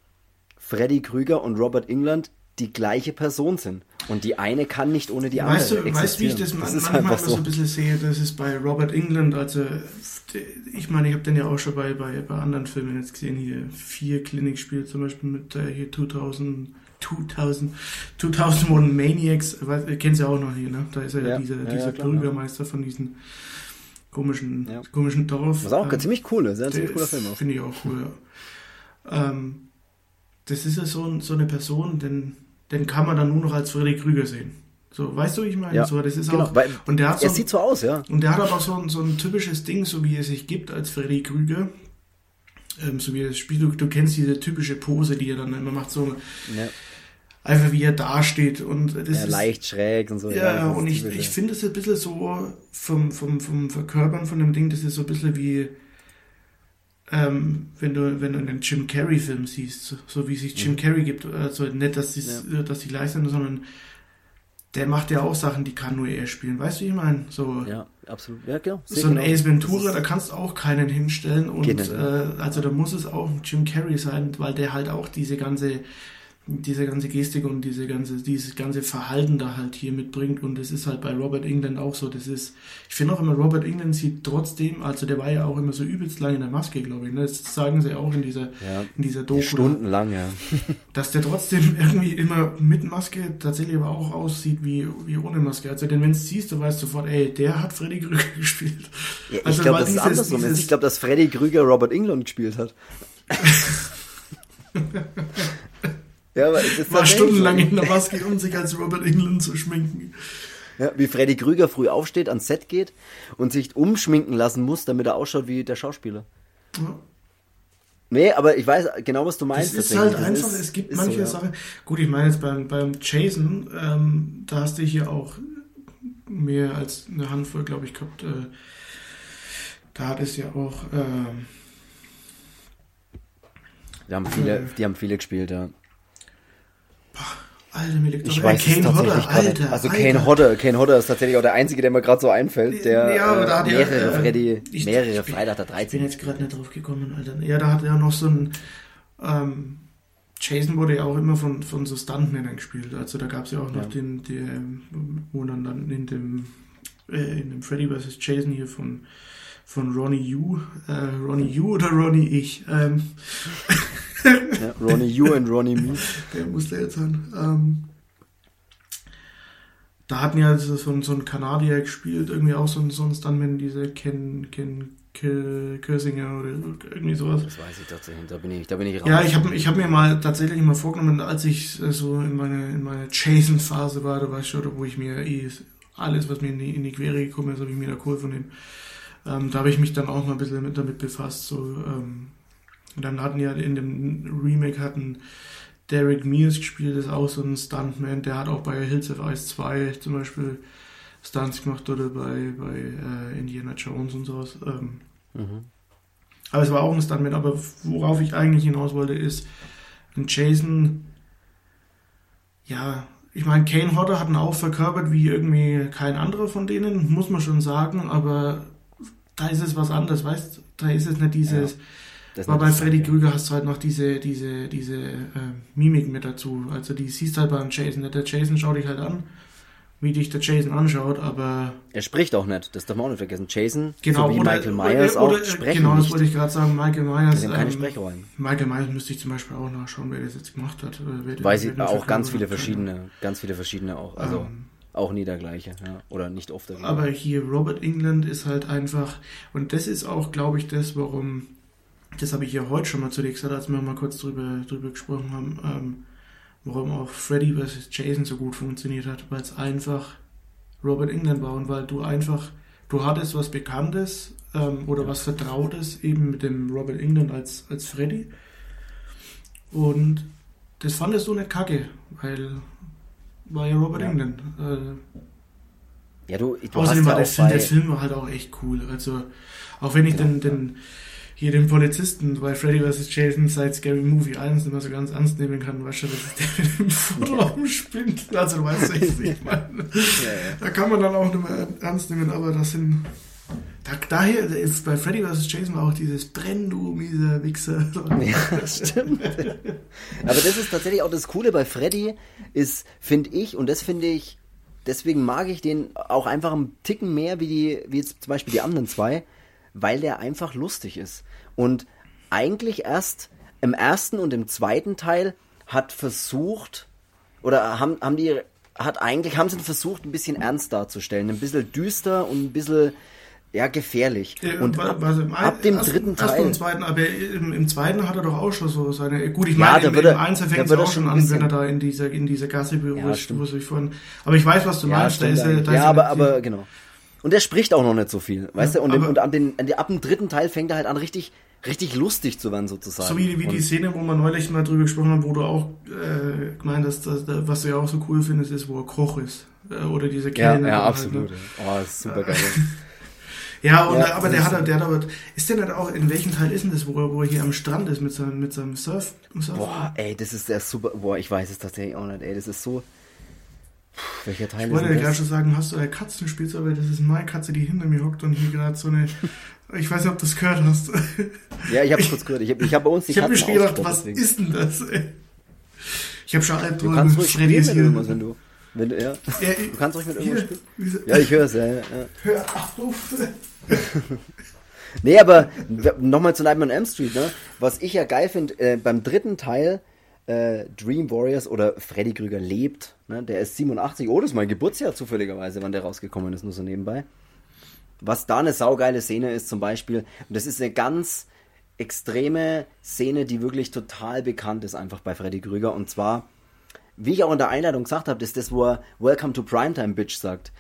Speaker 1: Freddy Krüger und Robert England die gleiche Person sind. Und die eine kann nicht ohne die andere
Speaker 2: Weißt du, weißt, wie ich das,
Speaker 1: existieren.
Speaker 2: man- manchmal so
Speaker 1: so.
Speaker 2: ein bisschen sehe? Das ist bei Robert England, also ich meine, ich habe den ja auch schon bei, bei, bei anderen Filmen jetzt gesehen, hier vier Clinic spielt zum Beispiel mit äh, hier 2000, 2000, 2001 Maniacs, weiß, ihr kennt ja auch noch hier, ne? Da ist er ja,
Speaker 1: Ja,
Speaker 2: dieser,
Speaker 1: ja,
Speaker 2: dieser
Speaker 1: ja, klar,
Speaker 2: Bürgermeister von diesem komischen, komischen Dorf.
Speaker 1: Was auch
Speaker 2: Ähm,
Speaker 1: ziemlich cool ist. Ein ziemlich cooler Film auch.
Speaker 2: Finde ich auch cool, ja. Ähm, das ist ja so, so eine Person, den, den kann man dann nur noch als Freddy Krüger sehen. So, weißt du, wie ich meine?
Speaker 1: Ja,
Speaker 2: so, das ist
Speaker 1: Genau,
Speaker 2: auch,
Speaker 1: weil
Speaker 2: und der hat so,
Speaker 1: er sieht so aus, ja.
Speaker 2: und der hat aber auch so ein, so ein typisches Ding, so wie er sich gibt als Freddy Krüger. Ähm, so wie er das spielt. Du, du kennst diese typische Pose, die er dann immer macht, so
Speaker 1: ja.
Speaker 2: einfach wie er dasteht. Und das
Speaker 1: ja
Speaker 2: ist,
Speaker 1: leicht schräg und so.
Speaker 2: ja,
Speaker 1: ist
Speaker 2: und ich, ich
Speaker 1: ja.
Speaker 2: finde es ein bisschen so vom, vom, vom Verkörpern von dem Ding, das ist so ein bisschen wie, ähm, wenn du, wenn du einen Jim Carrey-Film siehst, so, so wie sich Jim. Carrey gibt, also nicht, dass, die's, dass die gleich sind, sondern der macht ja auch Sachen, die kann nur er spielen. Weißt du, wie ich meine? So,
Speaker 1: Ja, absolut. Ja, genau.
Speaker 2: so ein
Speaker 1: genau.
Speaker 2: Ace Ventura, da kannst du auch keinen hinstellen und äh, also da muss es auch Jim Carrey sein, weil der halt auch diese ganze diese ganze Gestik und diese ganze dieses ganze Verhalten da halt hier mitbringt und das ist halt bei Robert England auch so. Das ist, ich finde auch immer Robert England sieht trotzdem, also der war ja auch immer so übelst lang in der Maske, glaube ich. Ne? Das sagen sie auch in dieser
Speaker 1: Ja,
Speaker 2: in dieser Doku,
Speaker 1: stundenlang, ja.
Speaker 2: dass der trotzdem irgendwie immer mit Maske tatsächlich aber auch aussieht wie, wie ohne Maske. Also denn wenn du siehst, du weißt sofort, ey, der hat Freddy Krüger gespielt.
Speaker 1: ja ich
Speaker 2: Also,
Speaker 1: glaube, das ist andersrum.
Speaker 2: dieses-
Speaker 1: Ich glaube, dass Freddy Krüger Robert England gespielt hat. ja, aber es ist
Speaker 2: war stundenlang
Speaker 1: so.
Speaker 2: in der Maske, um sich als Robert England zu schminken.
Speaker 1: Ja, wie Freddy Krüger früh aufsteht, ans Set geht und sich umschminken lassen muss, damit er ausschaut wie der Schauspieler.
Speaker 2: Ja.
Speaker 1: Nee, aber ich weiß genau, was du meinst.
Speaker 2: ist
Speaker 1: tatsächlich.
Speaker 2: halt einfach,
Speaker 1: ist-
Speaker 2: es gibt
Speaker 1: ist
Speaker 2: manche
Speaker 1: so, ja.
Speaker 2: Sachen. Gut, ich meine jetzt beim, beim Jason, ähm, da hast du hier auch mehr als eine Handvoll, glaube ich, gehabt. Äh, da hat es ja auch, ähm,
Speaker 1: Die haben viele, die haben viele gespielt, ja.
Speaker 2: Alter, mir liegt
Speaker 1: Ich
Speaker 2: doch-
Speaker 1: weiß
Speaker 2: Kane
Speaker 1: tatsächlich
Speaker 2: Hodder,
Speaker 1: gerade.
Speaker 2: Alter.
Speaker 1: Also
Speaker 2: Alter.
Speaker 1: Kane Hodder, Kane Hodder ist tatsächlich auch der einzige, der mir gerade so einfällt, der
Speaker 2: Ja, aber da hat
Speaker 1: äh,
Speaker 2: er,
Speaker 1: mehrere
Speaker 2: äh,
Speaker 1: Freddy,
Speaker 2: ich-
Speaker 1: mehrere
Speaker 2: ich bin-
Speaker 1: Freitag der
Speaker 2: Ich bin
Speaker 1: 13.
Speaker 2: jetzt gerade nicht drauf gekommen, Alter. Ja, da hat er noch so ein. Ähm, Jason wurde ja auch immer von, von so Stuntmännern gespielt. Also da gab es ja auch noch
Speaker 1: Ja.
Speaker 2: den, der, wo dann, dann in dem, äh, in dem Freddy vs. Jason hier von, von Ronnie Yu, äh, Ronnie Yu oder Ronnie Ich, ähm,
Speaker 1: Ja, Ronnie You und Ronnie Me.
Speaker 2: der musste jetzt sein. Ähm, da hatten ja so, so, ein- Kanadier gespielt, irgendwie auch so ein, so ein Stuntman, dieser Ken, Ken K- Kirsinger oder irgendwie sowas.
Speaker 1: Das weiß ich tatsächlich, da bin ich, da bin ich raus.
Speaker 2: Ja, ich habe ich hab mir mal tatsächlich mal vorgenommen, als ich äh, so in meiner in meine Jason-Phase war, da ich schon, wo ich mir eh alles, was mir in die, in die Quere gekommen ist, habe ich mir da cool von dem Ähm, da habe ich mich dann auch mal ein bisschen mit, damit befasst. So, ähm, und dann hatten ja in dem Remake hatten Derek Mears gespielt, ist auch so ein Stuntman, der hat auch bei Hills of Ice 2 zum Beispiel Stunts gemacht oder bei, bei äh, Indiana Jones und sowas. Ähm, mhm. Aber es war auch ein Stuntman, aber worauf ich eigentlich hinaus wollte, ist, ein Jason, ja, ich meine, Kane Hodder hat ihn auch verkörpert wie irgendwie kein anderer von denen, muss man schon sagen, aber da ist es was anderes, weißt du? Da ist es nicht dieses. Ja Aber bei Freddy Krüger hast du halt noch diese, diese, diese äh, Mimik mit dazu. Also die siehst halt beim Jason. Der Jason schaut dich halt an, wie dich der Jason anschaut, aber.
Speaker 1: Er spricht auch nicht, das darf man auch nicht vergessen. Jason,
Speaker 2: genau,
Speaker 1: so wie
Speaker 2: oder,
Speaker 1: Michael Myers oder,
Speaker 2: oder, auch sprechen. Genau, das wollte ich gerade sagen. Michael Myers.
Speaker 1: Ähm, keine Sprechrollen.
Speaker 2: Michael Myers müsste ich zum Beispiel auch nachschauen, wer das jetzt gemacht hat.
Speaker 1: Weiß ich auch ganz viele verschiedene, ganz viele verschiedene auch. Also. Ähm, auch nie der gleiche, ja. Oder nicht oft der
Speaker 2: gleiche. Aber hier Robert England ist halt einfach, und das ist auch, glaube ich, das, warum das habe ich ja heute schon mal zu dir gesagt, als wir mal kurz drüber, drüber gesprochen haben, ähm, warum auch Freddy vs. Jason so gut funktioniert hat, weil es einfach Robert England war und weil du einfach, du hattest was Bekanntes ähm, oder ja. was Vertrautes eben mit dem Robert England als, als Freddy und das fandest du nicht kacke, weil war ja Robert ja. England. Äh,
Speaker 1: ja, du, du
Speaker 2: Außerdem war der, Film, der Film war halt auch echt cool. Also, auch wenn ich ja, den, den, hier den Polizisten bei Freddy vs. Jason seit Scary Movie 1 nicht mehr so ganz ernst nehmen kann, weißt du, das ist der mit dem Fotoraum spinnt. Also, du weißt, ich nicht meine. Ja, ja. Da kann man dann auch nicht mehr ernst nehmen, aber das sind. Da, daher ist bei Freddy vs. Jason auch dieses Brenn, du mieser Wichser.
Speaker 1: Ja, stimmt. aber das ist tatsächlich auch das Coole bei Freddy, ist, finde ich, und das finde ich, deswegen mag ich den auch einfach einen Ticken mehr wie die, wie jetzt zum Beispiel die anderen zwei weil der einfach lustig ist. Und eigentlich erst im ersten und im zweiten Teil hat versucht, oder haben, haben die, hat eigentlich, haben sie versucht, ein bisschen ernst darzustellen, ein bisschen düster und ein bisschen, ja, gefährlich. Ja, und ab, ab dem ersten, dritten Teil.
Speaker 2: Im zweiten, aber im, im, zweiten hat er doch auch schon so seine, gut, ich meine, ja, im, im Einzel fängt es auch schon an, wenn er da in dieser, in dieser Gasse, wo, ja, wo ich vorhin, aber ich weiß, was du meinst,
Speaker 1: da ist er, da ja, ist aber, aber, genau. Und er spricht auch noch nicht so viel, weißt ja, du? Und, und ab, den, ab dem dritten Teil fängt er halt an, richtig, richtig lustig zu werden, sozusagen.
Speaker 2: So wie, wie die Szene, wo wir neulich mal drüber gesprochen haben, wo du auch äh, gemeint hast, dass, dass, was du ja auch so cool findest, ist, wo er Koch ist. Äh, oder diese
Speaker 1: Kellner. Ja, ja absolut. Halt, ne? Oh, das ist super geil.
Speaker 2: ja, und, ja, aber der hat, der hat aber, ist der nicht auch, in welchem Teil ist denn das, wo er, wo er hier am Strand ist mit seinem, mit seinem Surf,
Speaker 1: Surf Boah, ey, das ist der super, boah, ich weiß es tatsächlich auch nicht, ey, das ist so, welcher Teil
Speaker 2: ich wollte ja gerade schon sagen, hast du eine Katzenspielzeug, weil das ist meine Katze, die hinter mir hockt und hier gerade so eine. ich weiß nicht, ob du das gehört hast.
Speaker 1: ja, ich habe es kurz gehört. Ich habe ich hab bei uns die
Speaker 2: Ich habe mir schon gedacht, was deswegen. ist denn das? Ey? Ich habe schon
Speaker 1: Albträume. Du kannst ruhig spielen mit irgendwas, wenn du. Wenn du, ja. ja du kannst ruhig mit irgendwas spielen. Ja, ich höre es, ja, ja.
Speaker 2: Hör auf!
Speaker 1: nee, aber nochmal zu Nightmare on M Street, ne? Was ich ja geil finde, äh, beim dritten Teil äh, Dream Warriors oder Freddy Krüger lebt. Ne? Der ist 87. Oh, das ist mein Geburtsjahr zufälligerweise, wann der rausgekommen ist, nur so nebenbei. Was da eine saugeile Szene ist zum Beispiel, und das ist eine ganz extreme Szene, die wirklich total bekannt ist einfach bei Freddy Krüger. Und zwar, wie ich auch in der Einleitung gesagt habe, ist das, wo er Welcome to Primetime Bitch sagt.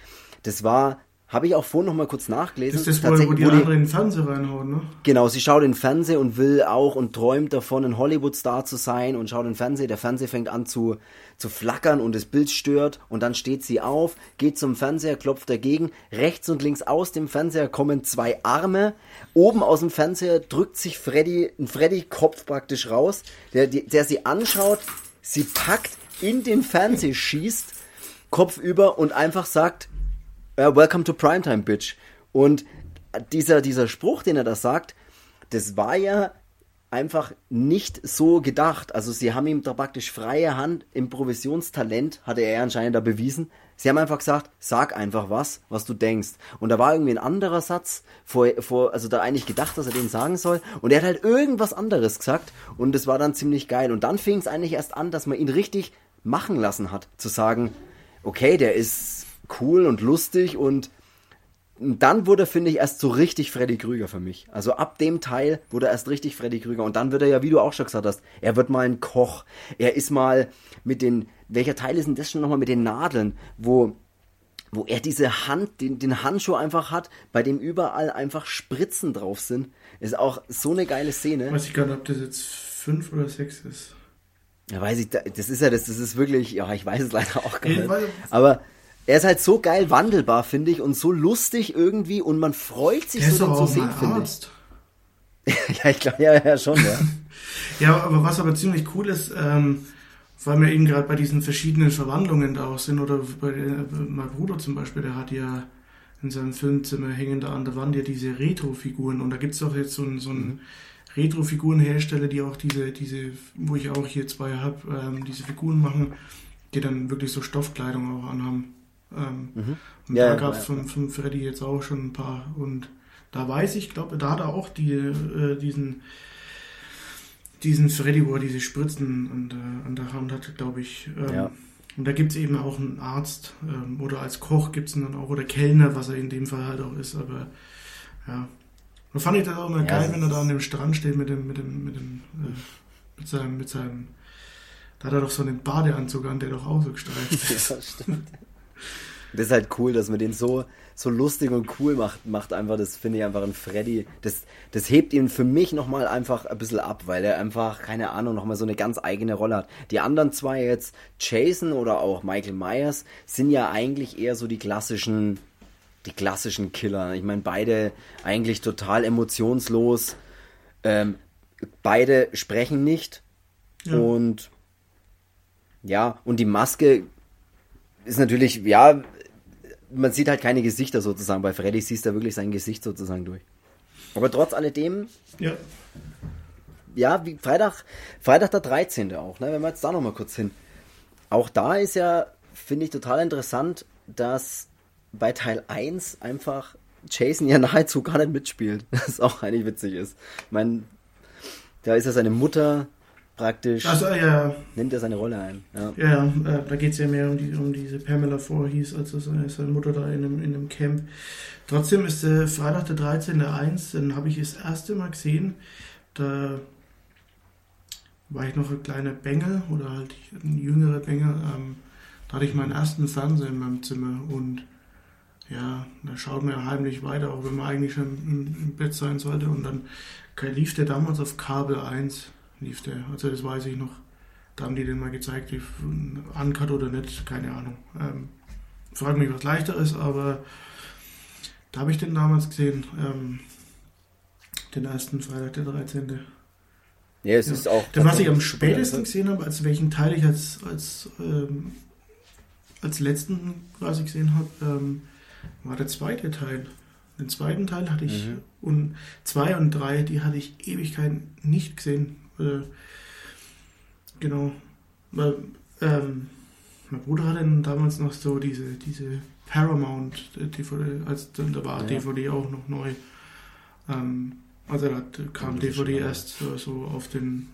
Speaker 1: Das war habe ich auch vorhin noch mal kurz nachgelesen.
Speaker 2: Das ist das, wo, wo die wo andere in den Fernseher reinhauen, ne?
Speaker 1: Genau, sie schaut in den Fernseher und will auch und träumt davon, ein Hollywood-Star zu sein und schaut in den Fernseher. Der Fernseher fängt an zu, zu flackern und das Bild stört und dann steht sie auf, geht zum Fernseher, klopft dagegen. Rechts und links aus dem Fernseher kommen zwei Arme. Oben aus dem Fernseher drückt sich Freddy, ein Freddy-Kopf praktisch raus, der, der sie anschaut, sie packt, in den Fernseher schießt, Kopf über und einfach sagt, Welcome to Primetime, Bitch. Und dieser, dieser Spruch, den er da sagt, das war ja einfach nicht so gedacht. Also sie haben ihm da praktisch freie Hand, Improvisionstalent hatte er anscheinend da bewiesen. Sie haben einfach gesagt, sag einfach was, was du denkst. Und da war irgendwie ein anderer Satz, vor, vor, also da eigentlich gedacht, dass er den sagen soll. Und er hat halt irgendwas anderes gesagt. Und das war dann ziemlich geil. Und dann fing es eigentlich erst an, dass man ihn richtig machen lassen hat. Zu sagen, okay, der ist cool und lustig und dann wurde, finde ich, erst so richtig Freddy Krüger für mich. Also ab dem Teil wurde er erst richtig Freddy Krüger. Und dann wird er ja, wie du auch schon gesagt hast, er wird mal ein Koch. Er ist mal mit den, welcher Teil ist denn das schon nochmal mit den Nadeln, wo, wo er diese Hand, den, den Handschuh einfach hat, bei dem überall einfach Spritzen drauf sind. Ist auch so eine geile Szene.
Speaker 2: Weiß ich gar nicht, ob das jetzt fünf oder sechs ist.
Speaker 1: Ja, weiß ich, das ist ja das, das ist wirklich, ja, ich weiß es leider auch gar nicht. Aber er ist halt so geil wandelbar, finde ich, und so lustig irgendwie und man freut sich
Speaker 2: Der
Speaker 1: so, den zu sehen, finde ich. Ja, ich glaube, ja, ja, schon, ja.
Speaker 2: Ja, aber was aber ziemlich cool ist, ähm, weil wir eben gerade bei diesen verschiedenen Verwandlungen da auch sind, oder bei der, mein Bruder zum Beispiel, der hat ja in seinem Filmzimmer hängen da an der Wand ja diese Retro-Figuren und da gibt's doch jetzt so einen, so einen Retro-Figurenhersteller, die auch diese, diese, wo ich auch hier zwei habe, ähm, diese Figuren machen, die dann wirklich so Stoffkleidung auch anhaben. Ähm,
Speaker 1: Mhm.
Speaker 2: Und
Speaker 1: Ja,
Speaker 2: da
Speaker 1: ja,
Speaker 2: gab's
Speaker 1: ja,
Speaker 2: von, von Freddy jetzt auch schon ein paar und da weiß ich, glaube, da hat er auch die, äh, diesen diesen Freddy, wo er diese Spritzen an der, an der Hand hat, glaube ich. Ähm,
Speaker 1: Ja.
Speaker 2: Und da gibt's eben auch einen Arzt ähm, oder als Koch gibt's ihn dann auch oder Kellner, was er in dem Fall halt auch ist. Aber ja, da fand ich das auch immer
Speaker 1: Ja,
Speaker 2: geil, wenn er da an dem Strand steht mit dem mit dem mit dem äh, mit seinem mit seinem da hat er doch so einen Badeanzug an, der doch auch so gestreift ist.
Speaker 1: Ja, stimmt. Das ist halt cool, dass man den so, so lustig und cool macht, macht einfach, das finde ich einfach ein Freddy. Das, das hebt ihn für mich nochmal einfach ein bisschen ab, weil er einfach, keine Ahnung, nochmal so eine ganz eigene Rolle hat. Die anderen zwei jetzt, Jason oder auch Michael Myers, sind ja eigentlich eher so die klassischen, die klassischen Killer. Ich meine, beide eigentlich total emotionslos. Ähm, beide sprechen nicht.
Speaker 2: Ja.
Speaker 1: Und ja, und die Maske ist natürlich, ja, man sieht halt keine Gesichter sozusagen. Bei Freddy siehst du wirklich sein Gesicht sozusagen durch. Aber trotz alledem,
Speaker 2: Ja,
Speaker 1: ja, wie Freitag, Freitag der 13. auch, ne? Wenn wir jetzt da nochmal kurz hin. Auch da ist ja, finde ich total interessant, dass bei Teil 1 einfach Jason ja nahezu gar nicht mitspielt. Das auch eigentlich witzig ist. Ich meine, da ist ja seine Mutter praktisch,
Speaker 2: also ja,
Speaker 1: nimmt er seine Rolle ein. Ja.
Speaker 2: Ja, äh, da geht's ja mehr um, die, um diese Pamela Voorhees, als seine, seine Mutter da in einem, in einem Camp. Trotzdem ist der Freitag der 13. 1, den habe ich das erste Mal gesehen. Da war ich noch ein kleiner Bengel oder halt ein jüngerer Bengel. Ähm, da hatte ich meinen ersten Fernseher in meinem Zimmer und ja, da schaut man ja heimlich weiter, auch wenn man eigentlich schon im, im Bett sein sollte. Und dann lief der damals auf Kabel 1, lief der, also das weiß ich noch. Da haben die den mal gezeigt, wie uncut oder nicht, keine Ahnung. Ähm, frag mich, was leichter ist, aber da habe ich den damals gesehen. Ähm, den ersten Freitag, der 13.
Speaker 1: Ja, es
Speaker 2: Ja.
Speaker 1: ist auch.
Speaker 2: Den, was ich am spätesten gesehen habe, als welchen Teil ich als, als, ähm, als letzten quasi gesehen habe, ähm, war der zweite Teil. Den zweiten Teil hatte ich
Speaker 1: Mhm.
Speaker 2: und zwei und drei, die hatte ich Ewigkeiten nicht gesehen. Äh, genau. Weil, ähm, mein Bruder hatte damals noch so diese, diese Paramount äh, DVD, als dann da war
Speaker 1: Ja.
Speaker 2: DVD auch noch neu. Ähm, also da hat- kam DVD erst so, so auf den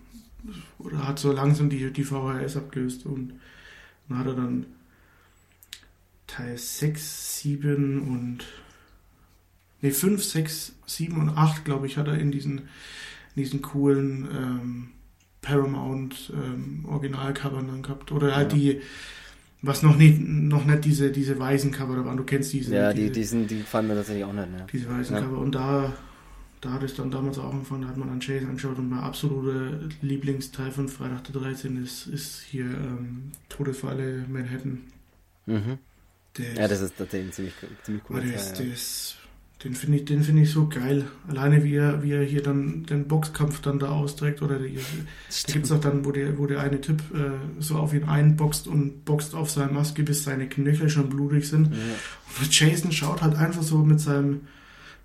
Speaker 2: oder hat so langsam die, die VHS abgelöst und dann hat er dann Teil 6, 7 und ne 5, 6, 7 und 8, glaube ich, hat er in diesen, in diesen coolen ähm, Paramount ähm, Originalcovern dann gehabt. Oder halt
Speaker 1: Ja.
Speaker 2: die, was noch nicht, noch nicht diese, diese weißen Cover da waren. Du kennst diese.
Speaker 1: Ja, die,
Speaker 2: diese,
Speaker 1: die, sind, die fallen mir tatsächlich auch nicht mehr.
Speaker 2: diese weißen
Speaker 1: Ja.
Speaker 2: Cover. Und da, da hat es dann damals auch angefangen, da hat man dann Chase angeschaut und mein absoluter Lieblingsteil von Freitag der 13. ist, ist hier ähm, Todesfalle Manhattan.
Speaker 1: Mhm.
Speaker 2: Der
Speaker 1: Ja, das ist tatsächlich ein ziemlich, ziemlich
Speaker 2: Aber
Speaker 1: cooler
Speaker 2: der ist,
Speaker 1: Teil.
Speaker 2: der ist, den finde ich, den finde ich so geil. Alleine wie er, wie er hier dann den Boxkampf dann da austrägt oder die, da gibt es auch dann, wo der, wo der eine Typ äh, so auf ihn einboxt und boxt auf seine Maske, bis seine Knöchel schon blutig sind.
Speaker 1: Ja.
Speaker 2: Und Jason schaut halt einfach so mit seinem,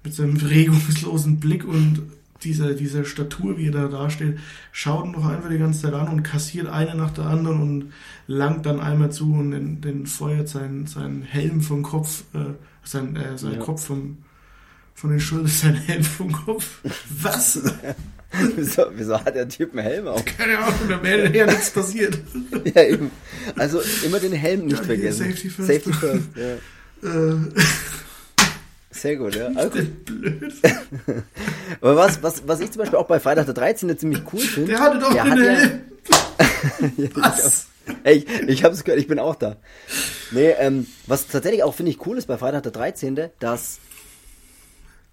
Speaker 2: mit seinem regungslosen Blick und dieser, dieser Statur, wie er da dasteht, schaut ihn doch einfach die ganze Zeit an und kassiert eine nach der anderen und langt dann einmal zu und den, den feuert seinen, seinen Helm vom Kopf, äh, sein, äh, sein
Speaker 1: Ja.
Speaker 2: Kopf vom, von den Schultern, sein Helm vom Kopf. Was?
Speaker 1: wieso, wieso hat der Typ einen Helm auf?
Speaker 2: Keine Ahnung, da wäre ja nichts passiert.
Speaker 1: ja, eben. Also immer den Helm nicht
Speaker 2: Ja,
Speaker 1: vergessen.
Speaker 2: Safety first.
Speaker 1: Safety first, ja.
Speaker 2: Äh,
Speaker 1: Sehr gut, ja. Also,
Speaker 2: blöd.
Speaker 1: aber was, was, was ich zum Beispiel auch bei Freitag der 13. ziemlich cool finde.
Speaker 2: Der hatte doch
Speaker 1: der
Speaker 2: einen Helm.
Speaker 1: Ja,
Speaker 2: Was?
Speaker 1: Ey, ich, ich hab's gehört, ich bin auch da. Nee, ähm, was tatsächlich auch, finde ich, cool ist bei Freitag der 13., dass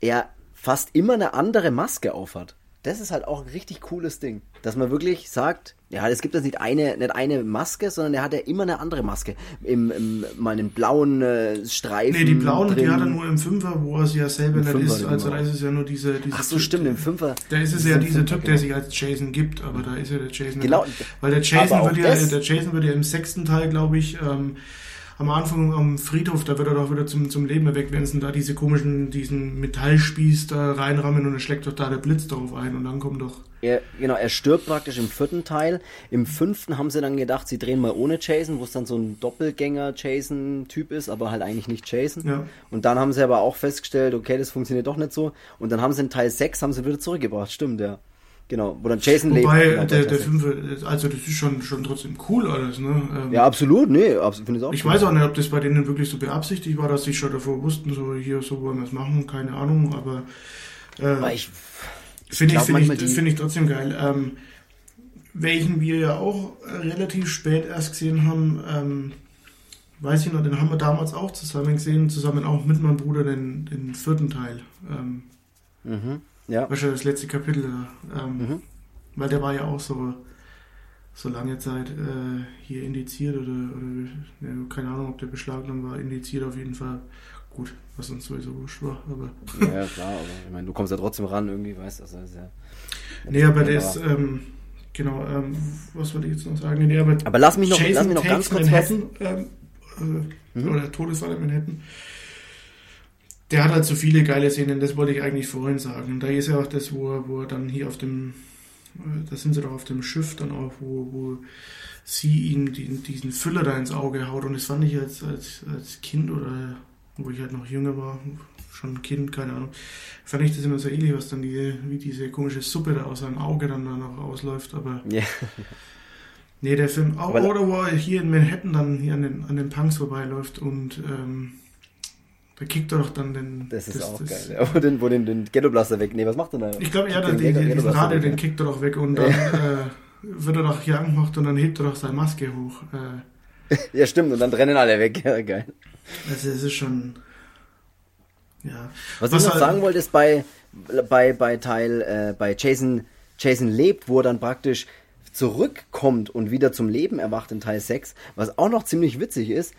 Speaker 1: er fast immer eine andere Maske aufhat. Das ist halt auch ein richtig cooles Ding. Dass man wirklich sagt, ja, es gibt jetzt nicht eine, nicht eine Maske, sondern er hat ja immer eine andere Maske. Im, im mal einen blauen äh, Streifen. Nee,
Speaker 2: die blauen, drin. die hat er nur im Fünfer, wo er sie ja selber Im nicht Fünfer, ist. Also da ist es ja nur diese. diese
Speaker 1: Ach so, stimmt, im Fünfer.
Speaker 2: Da ist es ja dieser Typ, der sich als Jason gibt, aber da ist ja der Jason. Genau. Weil der Jason wird ja, der Jason wird ja im sechsten Teil, glaube ich, ähm, am Anfang am Friedhof, da wird er doch wieder zum, zum Leben erweckt, wenn sie da diese komischen, diesen Metallspieß da reinrammen und dann schlägt doch da der Blitz darauf ein und dann kommt doch.
Speaker 1: Er, genau, er stirbt praktisch im vierten Teil. Im fünften haben sie dann gedacht, sie drehen mal ohne Jason, wo es dann so ein Doppelgänger-Jason-Typ ist, aber halt eigentlich nicht Jason. Ja. Und dann haben sie aber auch festgestellt, okay, das funktioniert doch nicht so. Und dann haben sie in Teil 6 haben sie wieder zurückgebracht, stimmt, ja. Genau, wo dann Jason
Speaker 2: Wobei,
Speaker 1: lebt. Wobei,
Speaker 2: der, der Film, also das ist schon, schon trotzdem cool alles, ne?
Speaker 1: Ähm, ja, absolut, nee, finde ich
Speaker 2: auch Ich cool. weiß auch nicht, ob das bei denen wirklich so beabsichtigt war, dass sie schon davor wussten, so hier, so wollen wir es machen, keine Ahnung, aber, äh, ich, finde ich, finde ich, find ich trotzdem geil. Ähm, welchen wir ja auch relativ spät erst gesehen haben, ähm, weiß ich noch, den haben wir damals auch zusammen gesehen, zusammen auch mit meinem Bruder den, den vierten Teil. Ähm, mhm. Ja. Wahrscheinlich das letzte Kapitel. Ähm, mhm. Weil der war ja auch so, so lange Zeit äh, hier indiziert oder, oder ja, keine Ahnung, ob der beschlagnahmt war, indiziert auf jeden Fall. Gut, was uns sowieso wurscht war, aber.
Speaker 1: Ja, klar, aber ich meine, du kommst ja trotzdem ran irgendwie, weißt du, das ist ja.
Speaker 2: Nee, aber der ist, ähm, genau, ähm, was wollte ich jetzt noch sagen? Nee, aber,
Speaker 1: aber lass mich noch, lass mich noch ganz kurz
Speaker 2: Manhattan, ähm, äh, mhm. oder Todesfall in Manhattan der hat halt so viele geile Szenen, das wollte ich eigentlich vorhin sagen. Da ist ja auch das, wo er, wo er dann hier auf dem, äh, da sind sie doch auf dem Schiff dann auch, wo, wo sie ihm die, diesen Füller da ins Auge haut. Und das fand ich als, als, als Kind oder wo ich halt noch jünger war, schon ein Kind, keine Ahnung, fand ich das immer so ähnlich, was dann die, wie diese komische Suppe da aus seinem Auge dann da noch ausläuft. Aber yeah. nee, der Film, auch, oder wo er hier in Manhattan dann hier an den, an den Punks vorbeiläuft und ähm, da kickt er doch dann den.
Speaker 1: Das ist das, auch das, geil. Ja. Wo den, wo den, den Ghetto Blaster weg. Nee, was macht er da?
Speaker 2: Ich glaube, ja, den, den, den, diesen Radio, den kickt er doch weg und dann äh, wird er doch hier angemacht und dann hebt er doch seine Maske hoch. Äh.
Speaker 1: ja, stimmt, und dann rennen alle weg. Ja, geil.
Speaker 2: Also, es ist schon. Ja.
Speaker 1: Was, was ich noch halt, sagen wollte, ist bei, bei, bei Teil, äh, bei Jason, Jason lebt, wo er dann praktisch zurückkommt und wieder zum Leben erwacht in Teil 6, was auch noch ziemlich witzig ist,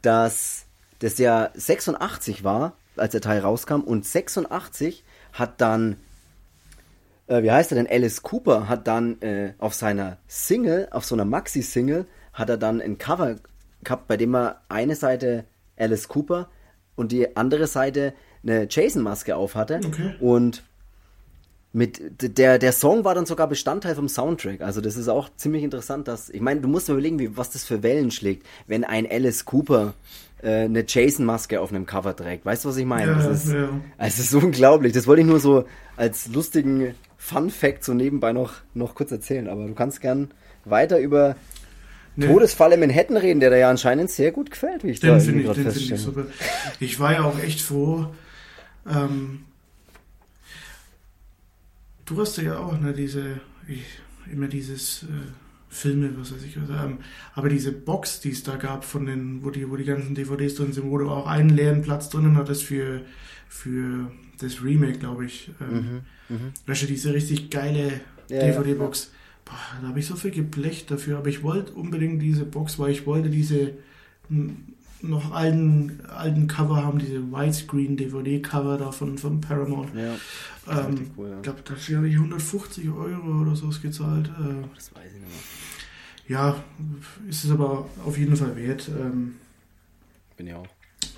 Speaker 1: dass das ja 86 war, als der Teil rauskam, und 86 hat dann, äh, wie heißt er denn, Alice Cooper hat dann äh, auf seiner Single, auf so einer Maxi-Single, hat er dann ein Cover gehabt, bei dem er eine Seite Alice Cooper und die andere Seite eine Jason-Maske auf hatte. Okay. Und mit der, der Song war dann sogar Bestandteil vom Soundtrack. Also das ist auch ziemlich interessant, dass, ich meine, du musst mir überlegen, wie, was das für Wellen schlägt, wenn ein Alice Cooper äh, eine Jason-Maske auf einem Cover trägt. Weißt du, was ich meine? Ja, das, ist, ja. das ist unglaublich. Das wollte ich nur so als lustigen Fun-Fact so nebenbei noch, noch kurz erzählen. Aber du kannst gern weiter über nee. Todesfall in Manhattan reden, der dir ja anscheinend sehr gut gefällt, wie ich den da finde ich, den find ich super.
Speaker 2: Ich war ja auch echt froh. Ähm, du hast ja auch ne, diese, ich, immer dieses äh, Filme, was weiß ich was. Ähm, aber diese Box, die es da gab, von den, wo die, wo die ganzen DVDs drin sind, wo du auch einen leeren Platz drinnen hattest für, für das Remake, glaube ich. Ähm, mhm, mh. Weißt du, diese richtig geile ja, DVD-Box. Ja, ja. Da habe ich so viel geblecht dafür, aber ich wollte unbedingt diese Box, weil ich wollte diese noch alten, alten Cover haben, diese Widescreen DVD-Cover da von, Paramount. Ja, ähm, cool, ja. Ich glaube, da habe ich 150 Euro oder so gezahlt. Äh, das weiß ich nicht mehr ja, ist es aber auf jeden Fall wert. Ähm,
Speaker 1: Bin ja auch.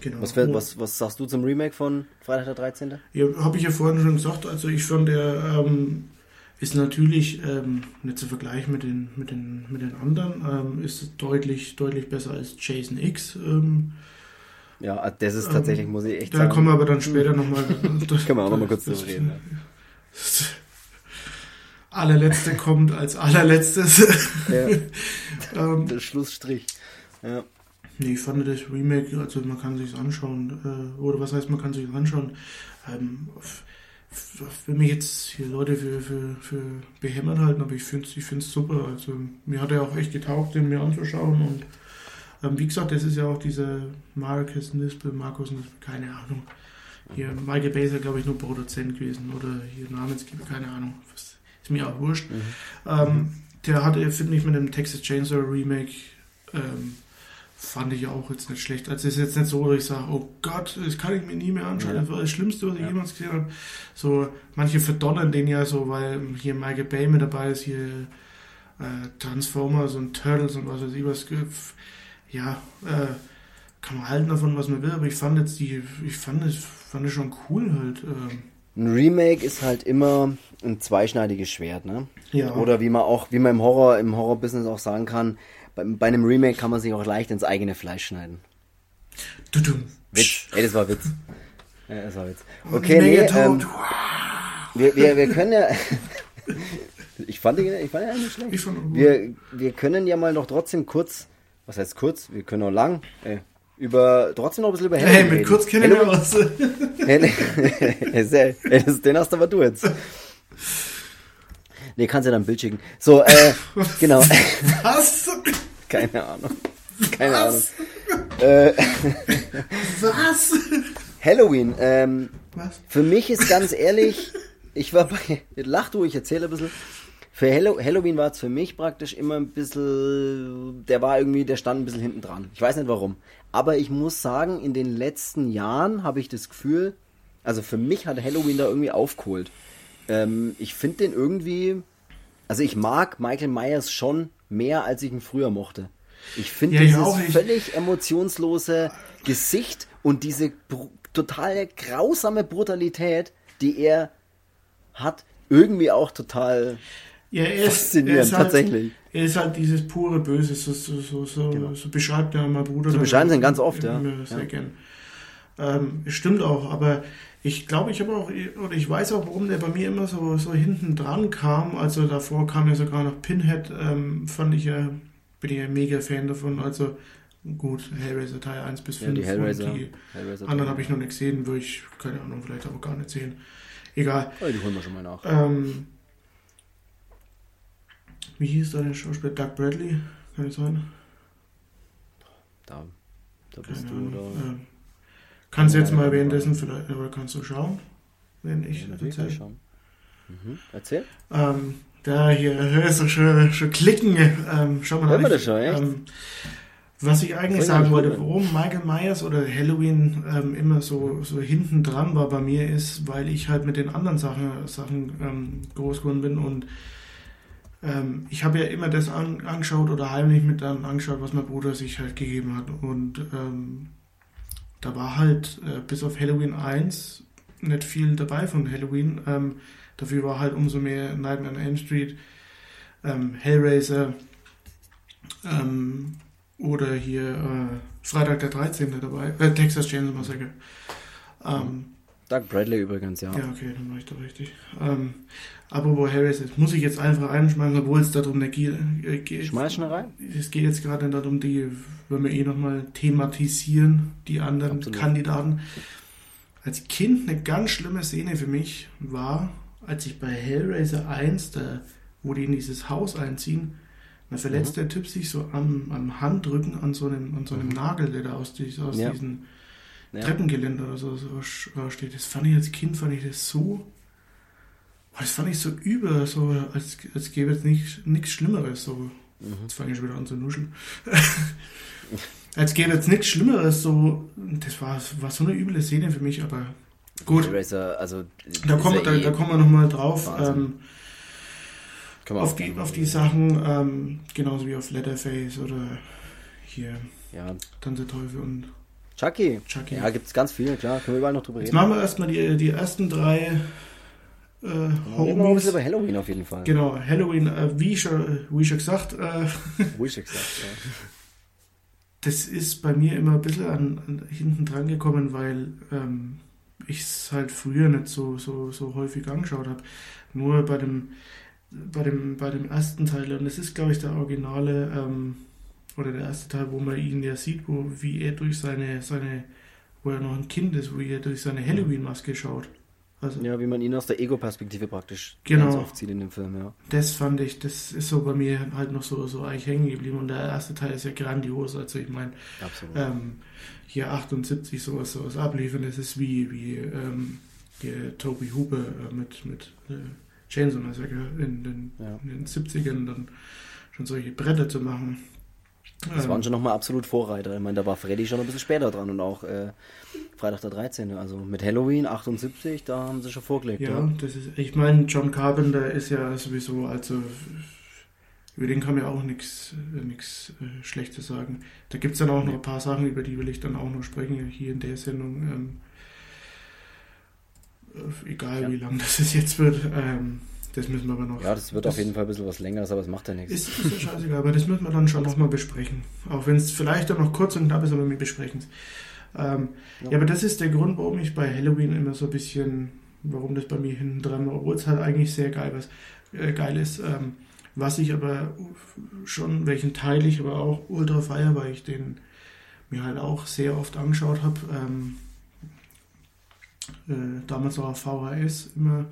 Speaker 1: Genau. Was, was, was sagst du zum Remake von Freitag der 13.?
Speaker 2: Ja, habe ich ja vorhin schon gesagt. Also ich fand, der ähm, ist natürlich ähm, nicht zu vergleichen mit den, mit den, mit den anderen. Ähm, ist deutlich, deutlich besser als Jason X. Ähm,
Speaker 1: ja, das ist tatsächlich, muss ich echt
Speaker 2: da sagen. Da kommen wir aber dann später nochmal.
Speaker 1: können wir auch nochmal kurz drüber reden.
Speaker 2: Allerletzte kommt als allerletztes. Ja.
Speaker 1: ähm, Der Schlussstrich. Ja.
Speaker 2: Nee, ich fand das Remake, also man kann sich anschauen, äh, oder was heißt, man kann sich anschauen. Ähm, wenn mich jetzt hier Leute für, für, für behämmert halten, aber ich finde es ich find's super. Also mir hat er auch echt getaugt, den mir anzuschauen und ähm, wie gesagt, das ist ja auch dieser Marcus Nispel, Markus Nispel, keine Ahnung. Hier, Michael ist glaube ich, nur Produzent gewesen oder hier Namensgeber, keine Ahnung. Ist mir auch wurscht. Mhm. Ähm, der hatte, finde ich, mit dem Texas Chainsaw Remake ähm, fand ich auch jetzt nicht schlecht. Also es ist jetzt nicht so, dass ich sage, oh Gott, das kann ich mir nie mehr anschauen. Ja. Das war das Schlimmste, was ich ja. jemals gesehen habe. So, manche verdonnern den ja so, weil hier Michael Bay mit dabei ist, hier äh, Transformers und Turtles und was weiß ich was. Ja, äh, kann man halten davon, was man will, aber ich fand jetzt die, ich fand es, fand es schon cool halt. Äh.
Speaker 1: Ein Remake ist halt immer ein zweischneidiges Schwert, ne?
Speaker 2: Ja.
Speaker 1: Oder wie man auch, wie man im Horror, im Horror-Business auch sagen kann, bei, bei einem Remake kann man sich auch leicht ins eigene Fleisch schneiden.
Speaker 2: Du, du.
Speaker 1: Witz. Ey, das war Witz. Ja, das war Witz. Okay, nee, ähm, wir, wir, wir können ja. ich fand den, ich fand den nicht schlecht. Wir, wir können ja mal noch trotzdem kurz, was heißt kurz? Wir können auch lang, ey, über, trotzdem noch ein bisschen über
Speaker 2: Halloween Hey, mit reden. kurz kennen wir was.
Speaker 1: den hast aber du jetzt. Nee, kannst du dann ein Bild schicken. So, äh, genau.
Speaker 2: Was?
Speaker 1: Keine Ahnung. Keine Was? Ahnung. Äh,
Speaker 2: Was?
Speaker 1: Halloween. Ähm, Was? Für mich ist ganz ehrlich, ich war bei. Lach du, ich erzähle ein bisschen. Für Halloween war es für mich praktisch immer ein bisschen. Der war irgendwie, der stand ein bisschen hinten dran. Ich weiß nicht warum. Aber ich muss sagen, in den letzten Jahren habe ich das Gefühl, also für mich hat Halloween da irgendwie aufgeholt. Ähm, ich finde den irgendwie. Also ich mag Michael Myers schon mehr, als ich ihn früher mochte. Ich finde ja, dieses völlig emotionslose Gesicht und diese totale grausame Brutalität, die er hat, irgendwie auch total
Speaker 2: ja, er ist, faszinierend, er ist halt, tatsächlich. Er ist halt dieses pure Böse, so, so, so, so, genau. so beschreibt er mein Bruder.
Speaker 1: So beschreiben sie ihn ganz oft, ja.
Speaker 2: Sehr
Speaker 1: ja.
Speaker 2: gern. Ähm, stimmt auch, aber ich glaube, ich habe auch, oder ich weiß auch, warum der bei mir immer so, so hinten dran kam. Also davor kam ja sogar noch Pinhead, ähm, fand ich ja, bin ich ja mega Fan davon. Also gut, Hellraiser Teil 1 bis 5 ja,
Speaker 1: die Hellraiser,
Speaker 2: die
Speaker 1: Hellraiser
Speaker 2: anderen habe ich noch nicht gesehen, würde ich, keine Ahnung, vielleicht aber gar nicht sehen. Egal.
Speaker 1: Oh, die holen wir schon mal nach.
Speaker 2: Ähm, wie hieß da der Schauspieler? Doug Bradley, kann es sein?
Speaker 1: Da, da bist keine du, oder? Ähm,
Speaker 2: Kannst du jetzt mal währenddessen vielleicht, oder kannst du schauen, wenn ich
Speaker 1: ja, erzähle? Schauen. Mhm. Erzähl.
Speaker 2: Ähm, da hier hörst du schon, schon klicken. Ähm, schau mal
Speaker 1: nach. das schon, echt?
Speaker 2: Ähm, was ich eigentlich sagen wollte, warum Michael Myers oder Halloween ähm, immer so, so hinten dran war bei mir, ist, weil ich halt mit den anderen Sachen, Sachen ähm, groß geworden bin und ähm, ich habe ja immer das an, angeschaut oder heimlich mit dann angeschaut, was mein Bruder sich halt gegeben hat. Und ähm, da war halt äh, bis auf Halloween 1 nicht viel dabei von Halloween. Ähm, dafür war halt umso mehr Nightmare on Elm Street, ähm, Hellraiser ähm, oder hier äh, Freitag der 13. dabei, äh, Texas Chainsaw Massacre. Ähm,
Speaker 1: Doug Bradley übrigens, ja.
Speaker 2: Ja, okay, dann war ich da richtig. Ähm, apropos Harris, das muss ich jetzt einfach reinschmeißen, obwohl es darum nicht geht.
Speaker 1: Äh, Schmeiß schnell rein.
Speaker 2: Es geht jetzt gerade darum, die, wenn wir eh nochmal thematisieren, die anderen Absolut. Kandidaten. Als Kind eine ganz schlimme Szene für mich war, als ich bei Hellraiser 1, da, wo die in dieses Haus einziehen, da verletzt mhm. der Typ sich so am, am Handrücken an so einem, an so einem mhm. Nagel, der da aus, aus ja. diesen ja. Treppengeländer oder so, so steht. Das fand ich als Kind, fand ich das so. Das fand ich so übel, so als, als gäbe es nichts Schlimmeres. So. Mhm. Jetzt fange ich schon wieder an zu nuscheln. als gäbe es nichts Schlimmeres. So. Das war, war so eine üble Szene für mich, aber gut.
Speaker 1: Racer, also,
Speaker 2: da, kommen, da, eh da kommen wir nochmal drauf. Ähm, auf, die, auf die Sachen, ähm, genauso wie auf Letterface oder hier
Speaker 1: ja.
Speaker 2: Tanze Teufel und
Speaker 1: Chucky.
Speaker 2: Chucky.
Speaker 1: Ja, gibt es ganz viele, klar. Können wir überall noch drüber
Speaker 2: reden.
Speaker 1: Jetzt
Speaker 2: machen wir erstmal die, die ersten drei
Speaker 1: äh, Homies. Wir über Halloween auf jeden Fall.
Speaker 2: Genau, Halloween, äh, wie, schon, wie schon gesagt. Äh,
Speaker 1: wie schon gesagt, ja.
Speaker 2: Das ist bei mir immer ein bisschen an, an hinten dran gekommen, weil ähm, ich es halt früher nicht so, so, so häufig angeschaut habe. Nur bei dem, bei, dem, bei dem ersten Teil, und das ist, glaube ich, der originale ähm, oder der erste Teil, wo man ihn ja sieht, wo, wie er durch seine, seine, wo er noch ein Kind ist, wo er durch seine Halloween-Maske schaut. Also,
Speaker 1: Ja, wie man ihn aus der Ego-Perspektive praktisch
Speaker 2: Genau.
Speaker 1: sieht in dem Film, ja.
Speaker 2: Das fand ich, das ist so bei mir halt noch so, so eigentlich hängen geblieben. Und der erste Teil ist ja grandios. Also ich meine, ähm, hier 78 sowas, sowas abliefern, das ist wie, wie ähm, Toby Hooper äh, mit, mit äh, Chainsaw Massacre in den,
Speaker 1: Ja.
Speaker 2: in den 70ern dann schon solche Bretter zu machen.
Speaker 1: Das waren schon nochmal absolut Vorreiter. Ich meine, da war Freddy schon ein bisschen später dran und auch äh, Freitag der 13. Also mit Halloween 78, da haben sie schon vorgelegt.
Speaker 2: Ja,
Speaker 1: Ja,
Speaker 2: das ist, ich meine, John Carpenter ist ja sowieso, also über den kann man ja auch nichts nichts äh, Schlechtes sagen. Da gibt es dann auch noch ein paar Sachen, über die will ich dann auch noch sprechen, hier in der Sendung. Ähm, äh, egal
Speaker 1: Ja.
Speaker 2: wie lang das jetzt wird, ähm, das müssen wir aber noch.
Speaker 1: ja das wird auf jeden Fall ein bisschen was längeres, aber es macht ja nichts.
Speaker 2: Ist, ist ja scheißegal, aber das müssen wir dann schon nochmal besprechen. Auch wenn es vielleicht dann noch kurz und knapp ist, aber wir besprechen es. Ähm,
Speaker 1: Ja.
Speaker 2: ja. aber das ist der Grund, warum ich bei Halloween immer so ein bisschen, warum das bei mir hinten dran war, obwohl es halt eigentlich sehr geil, was, äh, geil ist. Ähm, was ich aber schon, welchen Teil ich aber auch ultra feier, weil ich den mir halt auch sehr oft angeschaut habe. Ähm, äh, damals auch auf VHS immer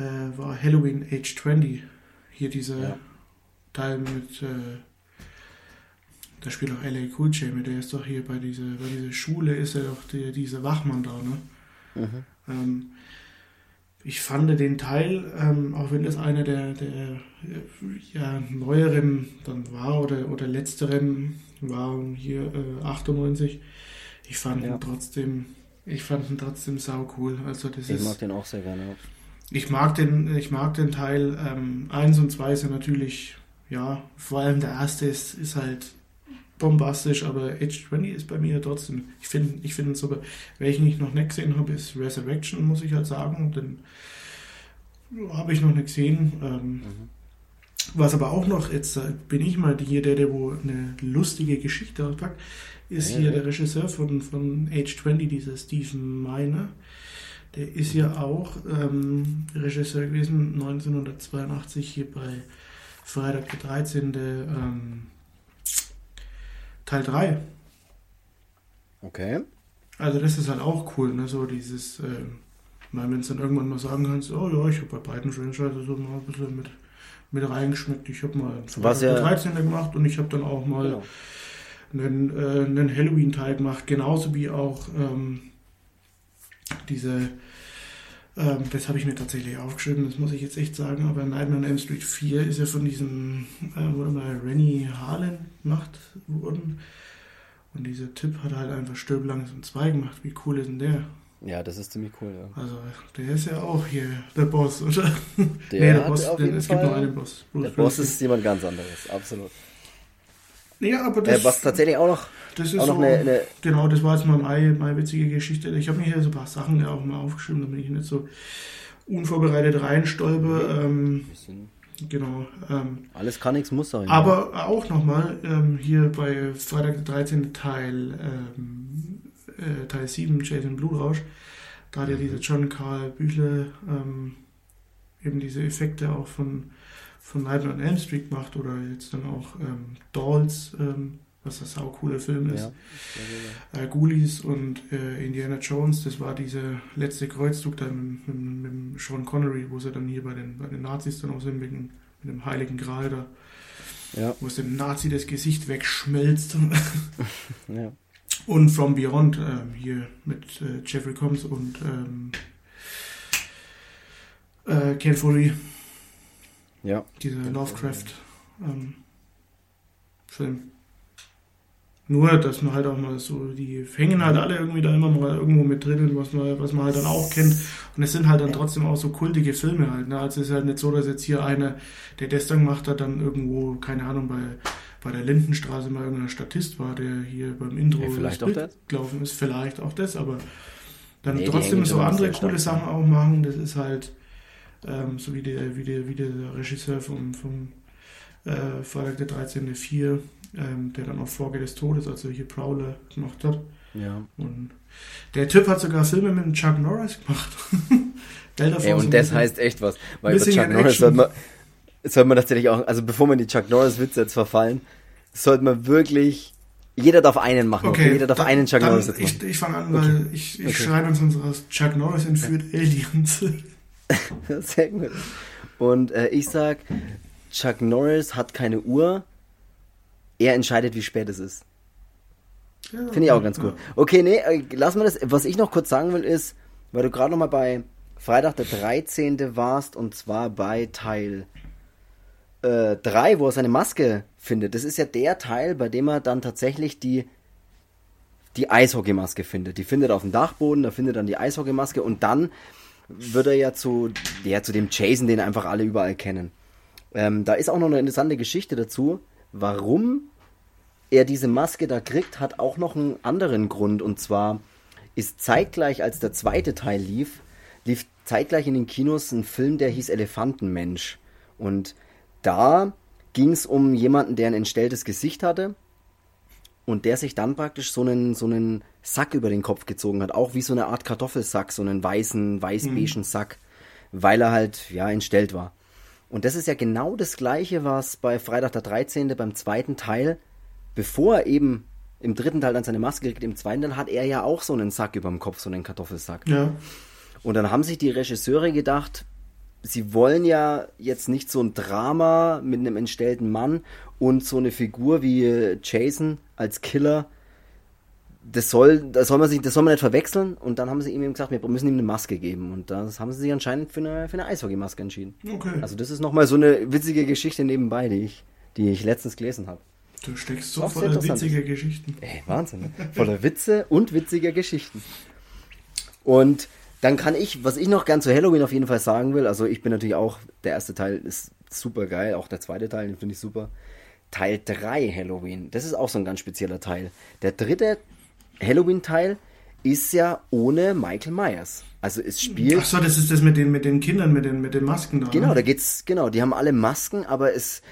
Speaker 2: äh, war Halloween Age 20. Hier dieser
Speaker 1: Ja.
Speaker 2: Teil mit, äh, da spielt auch LA Cool J mit, der ist doch hier bei dieser, bei dieser Schule, ist er doch der, dieser Wachmann da, ne?
Speaker 1: Mhm.
Speaker 2: Ähm, ich fand den Teil, ähm, auch wenn das einer der, der ja, neueren dann war oder, oder letzteren war hier äh, 98, ich fand
Speaker 1: Ja.
Speaker 2: ihn trotzdem, ich fand ihn trotzdem sau cool. Also das
Speaker 1: Ich
Speaker 2: ist,
Speaker 1: mag den auch sehr gerne.
Speaker 2: Ich mag den, ich mag den Teil ähm, 1 und 2 sind natürlich, ja, vor allem der erste ist, ist halt bombastisch, aber Age 20 ist bei mir trotzdem, ich finde ich finde sogar, welchen ich noch nicht gesehen habe, ist Resurrection, muss ich halt sagen, den habe ich noch nicht gesehen. Ähm,
Speaker 1: Mhm.
Speaker 2: was aber auch noch, jetzt äh, bin ich mal hier der, der wo eine lustige Geschichte auspackt, ist
Speaker 1: Ja,
Speaker 2: hier
Speaker 1: ja.
Speaker 2: der Regisseur von, von Age 20, dieser Stephen Miner. Der ist ja auch ähm, Regisseur gewesen, 1982 hier bei Freitag der 13. Ähm, Teil 3.
Speaker 1: Okay.
Speaker 2: Also das ist halt auch cool, ne? So dieses, äh, wenn du dann irgendwann mal sagen kannst, oh ja, ich habe bei beiden Franchises so mal ein bisschen mit, mit reingeschmeckt. Ich habe mal Freitag
Speaker 1: Was ja-
Speaker 2: der 13. gemacht und ich habe dann auch mal
Speaker 1: Genau.
Speaker 2: einen, äh, einen Halloween-Teil gemacht, genauso wie auch ähm, diese, ähm, das habe ich mir tatsächlich aufgeschrieben, das muss ich jetzt echt sagen, aber Nightmare on Elm Street 4 ist ja von diesem, äh, wurde mal Rennie Harlan gemacht worden. Und dieser Typ hat halt einfach Stirb langsam 2 gemacht. Wie cool ist denn der?
Speaker 1: Ja, das ist ziemlich cool, ja.
Speaker 2: Also, der ist ja auch hier der Boss, oder?
Speaker 1: Der,
Speaker 2: nee, der Boss,
Speaker 1: auf jeden
Speaker 2: es
Speaker 1: Fall,
Speaker 2: gibt nur einen Boss. Bruce
Speaker 1: Der Boss ist jemand ganz anderes, absolut.
Speaker 2: Ja, aber das,
Speaker 1: Äh, was tatsächlich auch noch,
Speaker 2: das ist
Speaker 1: auch noch
Speaker 2: so,
Speaker 1: eine, eine
Speaker 2: Genau, das war jetzt mal meine, meine witzige Geschichte. Ich habe mir hier so ein paar Sachen ja auch mal aufgeschrieben, damit ich nicht so unvorbereitet reinstolpe. Ähm,
Speaker 1: bisschen,
Speaker 2: genau. Ähm,
Speaker 1: alles kann, nichts muss sein.
Speaker 2: aber auch nochmal ähm, hier bei Freitag der 13. Teil, ähm, äh, Teil 7, Jason Blutrausch, da hat ja
Speaker 1: Mhm.
Speaker 2: dieser John Carl Büchler ähm, eben diese Effekte auch von, von Nightmare on Elm Street gemacht oder jetzt dann auch ähm, Dolls, ähm, was ein sau cooler Film ist.
Speaker 1: ja.
Speaker 2: äh, Ghoulies und äh, Indiana Jones, das war dieser letzte Kreuzzug dann mit, mit, mit Sean Connery, wo sie dann hier bei den, bei den Nazis dann auch sind, mit dem, mit dem Heiligen Gral da,
Speaker 1: Ja,
Speaker 2: wo es dem Nazi das Gesicht wegschmelzt.
Speaker 1: ja.
Speaker 2: und From Beyond, ähm, hier mit äh, Jeffrey Combs und ähm, äh, Ken Foley,
Speaker 1: Ja,
Speaker 2: dieser
Speaker 1: Ken
Speaker 2: Lovecraft ähm, Film. Nur, dass man halt auch mal so, die hängen halt alle irgendwie da immer mal irgendwo mit drin, was man, was man halt dann auch kennt. Und es sind halt dann trotzdem auch so kultige Filme halt. Ne? Also es ist halt nicht so, dass jetzt hier einer, der das dann gemacht hat, dann irgendwo, keine Ahnung, bei, bei der Lindenstraße mal irgendein Statist war, der hier beim Intro
Speaker 1: Ja, vielleicht auch das.
Speaker 2: gelaufen ist. Vielleicht auch das, aber dann
Speaker 1: Nee,
Speaker 2: trotzdem so andere coole Sachen auch machen. Das ist halt ähm, so wie der, wie der, wie der Regisseur vom, vom äh, Freitag der 13. 4, ähm, der dann auch Folge des Todes, also hier Prowler gemacht hat.
Speaker 1: ja.
Speaker 2: Und der Typ hat sogar Filme mit Chuck Norris gemacht. Delta
Speaker 1: Ey, und das heißt echt was. Weil
Speaker 2: Missing
Speaker 1: Chuck
Speaker 2: in
Speaker 1: Norris sollte man, sollte man tatsächlich auch, also bevor man die Chuck Norris Witze jetzt verfallen, sollte man wirklich Jeder darf einen machen.
Speaker 2: Okay,
Speaker 1: Jeder darf
Speaker 2: dann-
Speaker 1: einen Chuck Norris jetzt machen.
Speaker 2: Ich, ich fange an, weil ich, ich
Speaker 1: Okay.
Speaker 2: schreibe uns uns raus. Chuck Norris entführt Aliens.
Speaker 1: Sehr gut. Und äh, ich sag, Chuck Norris hat keine Uhr. Er entscheidet, wie spät es ist. Finde ich auch ganz cool. Okay, nee, äh, lassen wir das. Was ich noch kurz sagen will, ist, weil du gerade noch mal bei Freitag der 13. warst und zwar bei Teil 3, wo er seine Maske findet. Das ist ja der Teil, bei dem er dann tatsächlich die, die Eishockeymaske findet. Die findet er auf dem Dachboden, da findet er dann die Eishockeymaske und dann wird er ja zu, ja, zu dem Jason, den einfach alle überall kennen. Ähm, da ist auch noch eine interessante Geschichte dazu, warum er diese Maske da kriegt, hat auch noch einen anderen Grund. Und zwar ist zeitgleich, als der zweite Teil lief, lief zeitgleich in den Kinos ein Film, der hieß Elefantenmensch. Und da ging es um jemanden, der ein entstelltes Gesicht hatte und der sich dann praktisch so einen, so einen Sack über den Kopf gezogen hat. Auch wie so eine Art Kartoffelsack, so einen weißen, weiß-beigen Sack, weil er halt, ja, entstellt war. Und das ist ja genau das Gleiche, was bei Freitag der 13. beim zweiten Teil, bevor er eben im dritten Teil dann seine Maske kriegt, im zweiten Teil hat er ja auch so einen Sack über dem Kopf, so einen Kartoffelsack.
Speaker 2: ja.
Speaker 1: Und dann haben sich die Regisseure gedacht, sie wollen ja jetzt nicht so ein Drama mit einem entstellten Mann und so eine Figur wie Jason als Killer. Das soll, das soll man sich, das soll man nicht verwechseln. Und dann haben sie ihm eben gesagt, wir müssen ihm eine Maske geben. Und das haben sie sich anscheinend für eine, für eine Eishockeymaske entschieden.
Speaker 2: Okay.
Speaker 1: Also das ist nochmal so eine witzige Geschichte nebenbei, die ich, die ich letztens gelesen habe.
Speaker 2: Du steckst so voller witziger Geschichten.
Speaker 1: Ey, Wahnsinn, ne? Voller Witze und witziger Geschichten. Und dann kann ich, was ich noch gern zu Halloween auf jeden Fall sagen will, also ich bin natürlich auch, der erste Teil ist super geil, auch der zweite Teil, den finde ich super. Teil 3 Halloween, das ist auch so ein ganz spezieller Teil. Der dritte Halloween-Teil ist ja ohne Michael Myers. Also es spielt.
Speaker 2: Ach so, das ist das mit den, mit den Kindern, mit den, mit den Masken da.
Speaker 1: Genau,
Speaker 2: ne?
Speaker 1: da geht's, genau, die haben alle Masken, aber es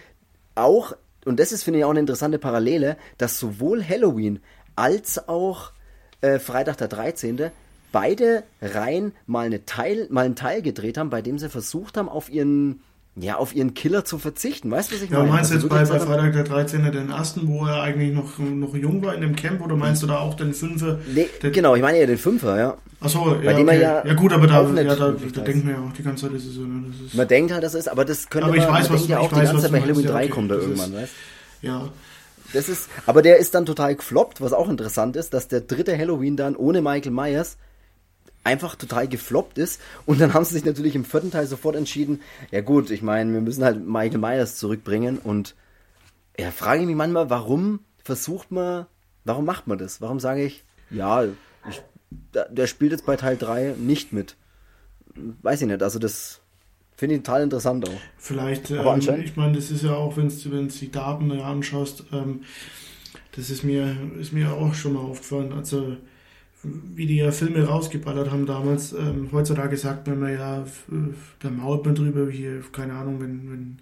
Speaker 1: auch, und das ist, finde ich, auch eine interessante Parallele, dass sowohl Halloween als auch äh, Freitag der 13. beide Reihen mal, eine Teil, mal einen Teil gedreht haben, bei dem sie versucht haben, auf ihren, ja, auf ihren Killer zu verzichten. Weißt du, was ich
Speaker 2: Ja,
Speaker 1: meine?
Speaker 2: meinst du
Speaker 1: Also
Speaker 2: jetzt bei, bei Freitag der 13. den ersten, wo er eigentlich noch, noch jung war in dem Camp, oder meinst du da auch den Fünfer?
Speaker 1: Nee,
Speaker 2: den,
Speaker 1: genau, ich meine ja den Fünfer, ja.
Speaker 2: Achso, ja, okay.
Speaker 1: ja
Speaker 2: ja gut, aber da, ja, da, da
Speaker 1: weiß.
Speaker 2: denken wir ja auch die ganze Zeit, das ist ne, das ist,
Speaker 1: Man denkt halt, das ist, aber das könnte
Speaker 2: Aber ich
Speaker 1: man,
Speaker 2: weiß,
Speaker 1: man
Speaker 2: was
Speaker 1: denkt ja auch
Speaker 2: ich
Speaker 1: die
Speaker 2: weiß,
Speaker 1: ganze Zeit bei Halloween
Speaker 2: ja,
Speaker 1: 3
Speaker 2: okay,
Speaker 1: kommt da irgendwann,
Speaker 2: ist-
Speaker 1: weißt
Speaker 2: ja.
Speaker 1: Das ist, aber der ist dann total gefloppt, was auch interessant ist, dass der dritte Halloween dann ohne Michael Myers einfach total gefloppt ist. Und dann haben sie sich natürlich im vierten Teil sofort entschieden, ja gut, ich meine, wir müssen halt Michael Myers zurückbringen. Und ja, frage ich mich manchmal, warum versucht man, warum macht man das? Warum sage ich, ja, ich, der, spielt jetzt bei Teil 3 nicht mit. Weiß ich nicht, also das finde ich total interessant auch.
Speaker 2: Vielleicht,
Speaker 1: Aber
Speaker 2: ähm,
Speaker 1: anscheinend-
Speaker 2: ich meine, das ist ja auch, wenn du die Daten da anschaust, ähm, das ist mir, ist mir auch schon mal aufgefallen. Also, wie die ja Filme rausgeballert haben damals, ähm, heutzutage sagt man immer ja, da mault man drüber, hier, keine Ahnung, wenn, wenn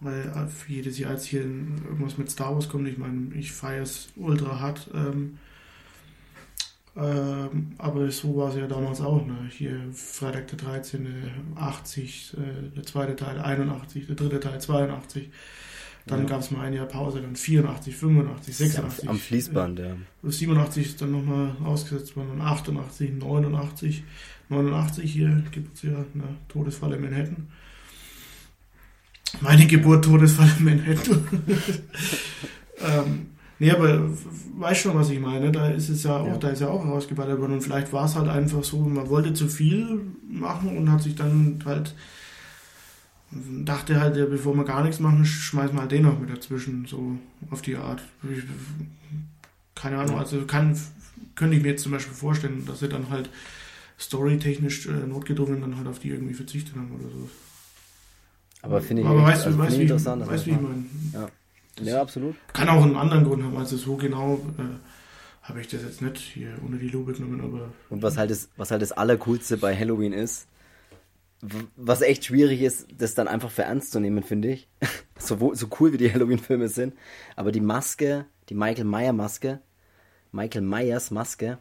Speaker 2: weil äh, jedes Jahr jetzt hier irgendwas mit Star Wars kommt, ich meine, ich feiere es ultra hart, ähm, ähm, aber so war es ja damals auch. Ne? Hier Freitag der 13. 80, äh, der zweite Teil 81, der dritte Teil 82. Dann
Speaker 1: Ja.
Speaker 2: gab es mal ein Jahr Pause, dann 84, 85, 86.
Speaker 1: Am Fließband, ja.
Speaker 2: Äh, 87 ist dann nochmal ausgesetzt worden, dann 88, 89. 89 hier gibt es ja eine Todesfall in Manhattan. Meine Geburt, Todesfall in Manhattan. ähm, nee, aber weißt schon, was ich meine? Da ist es ja auch,
Speaker 1: Ja.
Speaker 2: da ist ja auch rausgeballert worden. Und vielleicht war es halt einfach so, man wollte zu viel machen und hat sich dann halt dachte halt, ja, bevor wir gar nichts machen, schmeißen wir halt den noch mit dazwischen, so auf die Art. Keine Ahnung,
Speaker 1: Ja.
Speaker 2: also kann, könnte ich mir jetzt zum Beispiel vorstellen, dass sie dann halt storytechnisch äh, notgedrungen dann halt auf die irgendwie verzichtet haben oder so.
Speaker 1: Aber finde ich,
Speaker 2: Aber weißt du,
Speaker 1: also
Speaker 2: weißt, wie,
Speaker 1: ich interessant.
Speaker 2: weißt, wie ich meine?
Speaker 1: Ja, absolut.
Speaker 2: Kann auch einen anderen Grund haben, also so genau äh, habe ich das jetzt nicht hier unter die Lupe genommen, aber
Speaker 1: Und was halt das, was halt das Allercoolste bei Halloween ist, was echt schwierig ist, das dann einfach für ernst zu nehmen, finde ich. So, so cool wie die Halloween-Filme sind. Aber die Maske, die Michael Meyer Maske, Michael Myers Maske,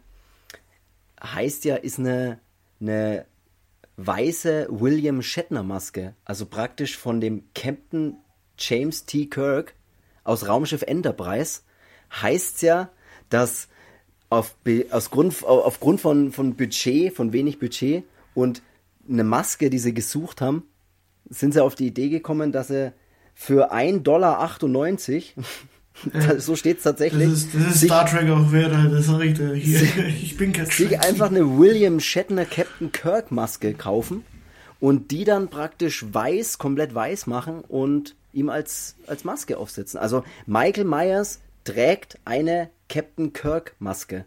Speaker 1: heißt ja, ist eine, eine weiße William Shatner Maske. Also praktisch von dem Captain James T. Kirk aus Raumschiff Enterprise heißt ja, dass auf, aus Grund, aufgrund von, von Budget, von wenig Budget und eine Maske, die sie gesucht haben, sind sie auf die Idee gekommen, dass sie für 1,98 Dollar, so steht es tatsächlich.
Speaker 2: Das ist, das ist sich, Star Trek auch wert, das sag ich. Hier, ich bin
Speaker 1: Sich einfach eine William Shatner Captain Kirk Maske kaufen und die dann praktisch weiß, komplett weiß machen und ihm als, als Maske aufsetzen. Also Michael Myers trägt eine Captain Kirk Maske.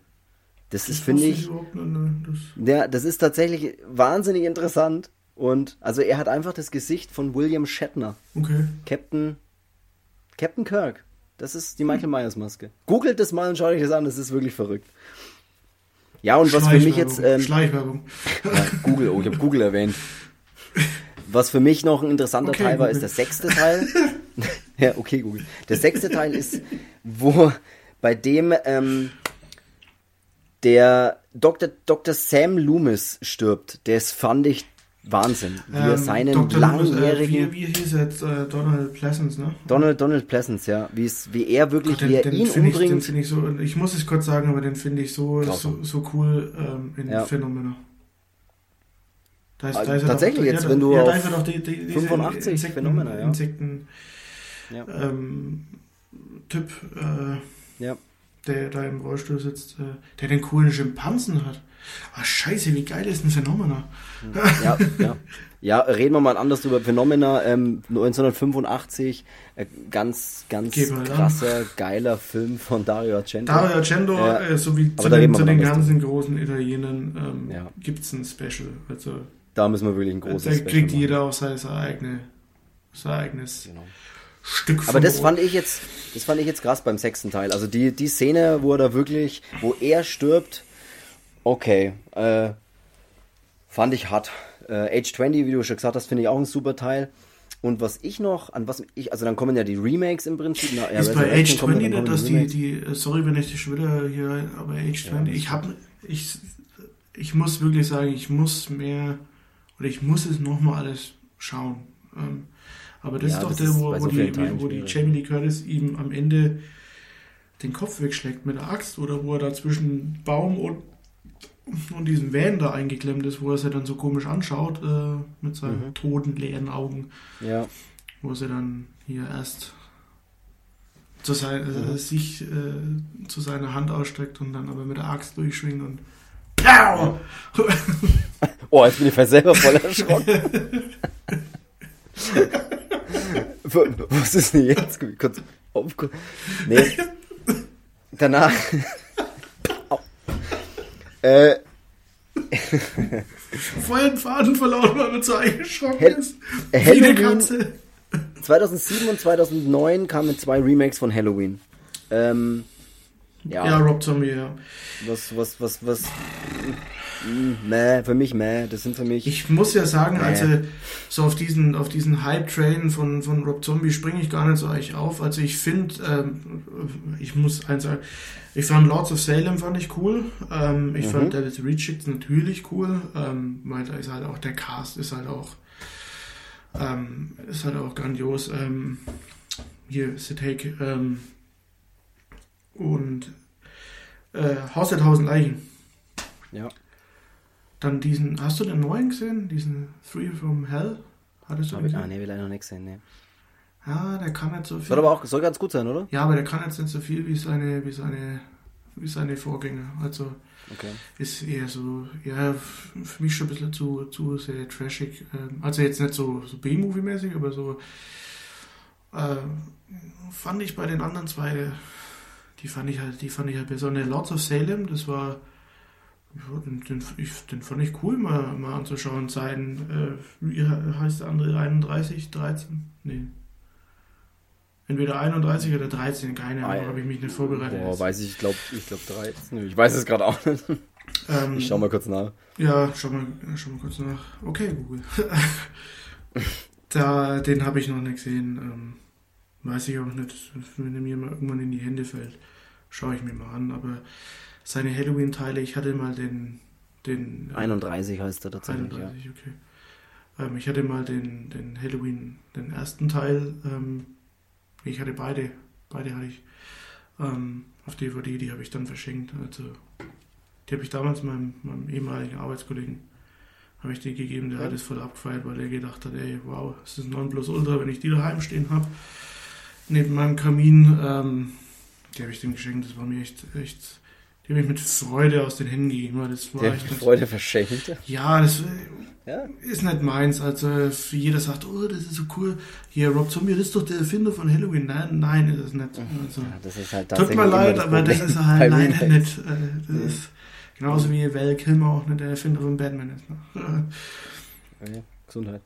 Speaker 1: Das, das ist, finde ich. Ne, das ja, das ist tatsächlich wahnsinnig interessant. Und also er hat einfach das Gesicht von William Shatner.
Speaker 2: Okay.
Speaker 1: Captain. Captain Kirk. Das ist die Michael Myers Maske. Googelt das mal und schaut euch das an, das ist wirklich verrückt. Ja, und was für mich jetzt. Ähm,
Speaker 2: Schleichwerbung.
Speaker 1: Ja, Google, oh, ich habe Google erwähnt. Was für mich noch ein interessanter okay, Teil war, Google. ist der sechste Teil. ja, okay, Google. Der sechste Teil ist, wo bei dem ähm, der Dr. Dr. Sam Loomis stirbt. Das fand ich Wahnsinn. Wie er ähm, seinen Dr. langjährigen.
Speaker 2: Loomis, äh, wie, wie hieß jetzt äh, Donald Pleasance, ne?
Speaker 1: Donald, Donald Pleasance, ja. Wie, es, wie er wirklich, Gott, den, wie er ihn umbringt. Ich,
Speaker 2: den ich so, ich muss es kurz sagen, aber den finde ich so, so, so, cool ähm, in ja. Phänomena.
Speaker 1: Da ist, also, da ist tatsächlich, doch, jetzt, ja, wenn du
Speaker 2: ja,
Speaker 1: auf
Speaker 2: da ist doch die, die,
Speaker 1: 85 Insekten, Phänomena, ja.
Speaker 2: Insekten ja. Ähm, Typ, äh,
Speaker 1: ja.
Speaker 2: Der da im Rollstuhl sitzt, äh, der den coolen Schimpansen hat. Ah, scheiße, wie geil ist ein Phänomena?
Speaker 1: Ja, ja. Ja, reden wir mal anders über Phänomena. Ähm, 1985, äh, ganz, ganz krasser, an. geiler Film von Dario Argento.
Speaker 2: Dario Argento, äh, äh, so wie zu den, zu den ganzen großen Italienern, ähm, ja. gibt es ein Special. Also,
Speaker 1: da müssen wir wirklich ein großes
Speaker 2: Da kriegt Special jeder auch sein, sein, eigene, sein eigenes genau. Stück
Speaker 1: Aber das fand ich jetzt, das fand ich jetzt krass beim sechsten Teil. Also die, die Szene, wo er da wirklich, wo er stirbt, okay, äh, fand ich hart. Äh, Age 20, wie du schon gesagt hast, finde ich auch ein super Teil. Und was ich noch, an was ich, also dann kommen ja die Remakes im Prinzip. Na,
Speaker 2: ja, ist bei Age 20 nicht, dass die, die, äh, sorry, wenn ich dich schon wieder hier, aber Age 20, ja, ich habe, ich, ich muss wirklich sagen, ich muss mehr, oder ich muss es nochmal alles schauen. Ähm, aber das ja, ist doch das der, wo, wo, die, wo die Jamie Lee Curtis ihm am Ende den Kopf wegschlägt mit der Axt oder wo er da zwischen Baum und, und diesem Van da eingeklemmt ist, wo er sich dann so komisch anschaut äh, mit seinen mhm. toten, leeren Augen.
Speaker 1: Ja.
Speaker 2: Wo er dann hier erst zu sein, äh, mhm. sich äh, zu seiner Hand ausstreckt und dann aber mit der Axt durchschwingt und Pow!
Speaker 1: oh, jetzt bin ich selber voll erschrocken. Was ist denn jetzt? Kurz aufgucken. Nee. Danach. äh.
Speaker 2: Vorher einen Faden verloren, weil man so eingeschrocken Hel ist.
Speaker 1: Halloween. 2007 und 2009 kamen zwei Remakes von Halloween. Ähm, ja.
Speaker 2: ja, Rob Zombie, ja.
Speaker 1: Was, was, was, was. Meh, für mich meh, das sind für mich.
Speaker 2: Ich muss ja sagen, also so auf diesen, auf diesen Hype-Train von, von Rob Zombie springe ich gar nicht so eigentlich auf. Also ich finde, ähm, ich muss eins sagen, ich fand Lords of Salem fand ich cool. Ähm, ich mhm. fand David Rejects natürlich cool, ähm, weil da ist halt auch der Cast ist halt auch ähm, ist halt auch grandios. Ähm, hier Sid Haig ähm, und äh, Haus der Tausend Leichen.
Speaker 1: Ja.
Speaker 2: Dann diesen, hast du den neuen gesehen? Diesen Three from Hell?
Speaker 1: Hattest du den gesehen? Ah, nee, will leider noch nicht sehen, nee.
Speaker 2: Ja, der kann nicht so viel.
Speaker 1: Soll aber auch, soll ganz gut sein, oder?
Speaker 2: Ja, aber der kann jetzt nicht so viel wie seine, wie seine, wie seine Vorgänger. Also,
Speaker 1: okay.
Speaker 2: ist eher so, ja, für mich schon ein bisschen zu, zu sehr trashig. Ähm, also jetzt nicht so, so B-Movie-mäßig, aber so, äh, fand ich bei den anderen zwei, die fand ich halt, die fand ich halt der Lords of Salem, das war, ja, den, den, ich, den fand ich cool mal, mal anzuschauen. Sein, äh, wie heißt der andere, 31, 13? Nee. Entweder 31 oder 13, keine Ahnung, habe ich mich nicht vorbereitet.
Speaker 1: Boah, weiß ich, ich glaube ich glaub 13. Ich weiß es gerade auch nicht. Ähm, ich schau mal kurz nach.
Speaker 2: Ja, schau mal, schau mal kurz nach. Okay, Google. da, den habe ich noch nicht gesehen. Ähm, weiß ich auch nicht. Wenn er mir mal irgendwann in die Hände fällt, schaue ich mir mal an. Aber seine Halloween-Teile. Ich hatte mal den, den
Speaker 1: 31 heißt er
Speaker 2: tatsächlich. 31, ja. okay. Ähm, ich hatte mal den, den Halloween, den ersten Teil. Ähm, ich hatte beide, beide hatte ich. ähm, auf DVD, die habe ich dann verschenkt. Also die habe ich damals meinem, meinem ehemaligen Arbeitskollegen habe ich die gegeben, der hat es voll abgefeiert, weil er gedacht hat, ey, wow, das ist 9 Plus Ultra, wenn ich die daheim stehen habe, neben meinem Kamin, ähm, die habe ich dem geschenkt, das war mir echt, echt die habe ich mit Freude aus den Händen gegeben. Weil das war
Speaker 1: echt mit Freude verschenkt?
Speaker 2: Ja, das ja? ist nicht meins. Also jeder sagt, oh, das ist so cool. Hier, Rob Zombie, das ist doch der Erfinder von Halloween. Nein, nein, ist es nicht. Also, ja,
Speaker 1: das ist halt
Speaker 2: tut mir leid, aber das ist halt leider nicht. Äh, das ja. ist genauso wie Val Kilmer auch nicht der Erfinder von Batman ist. Ne?
Speaker 1: Gesundheit.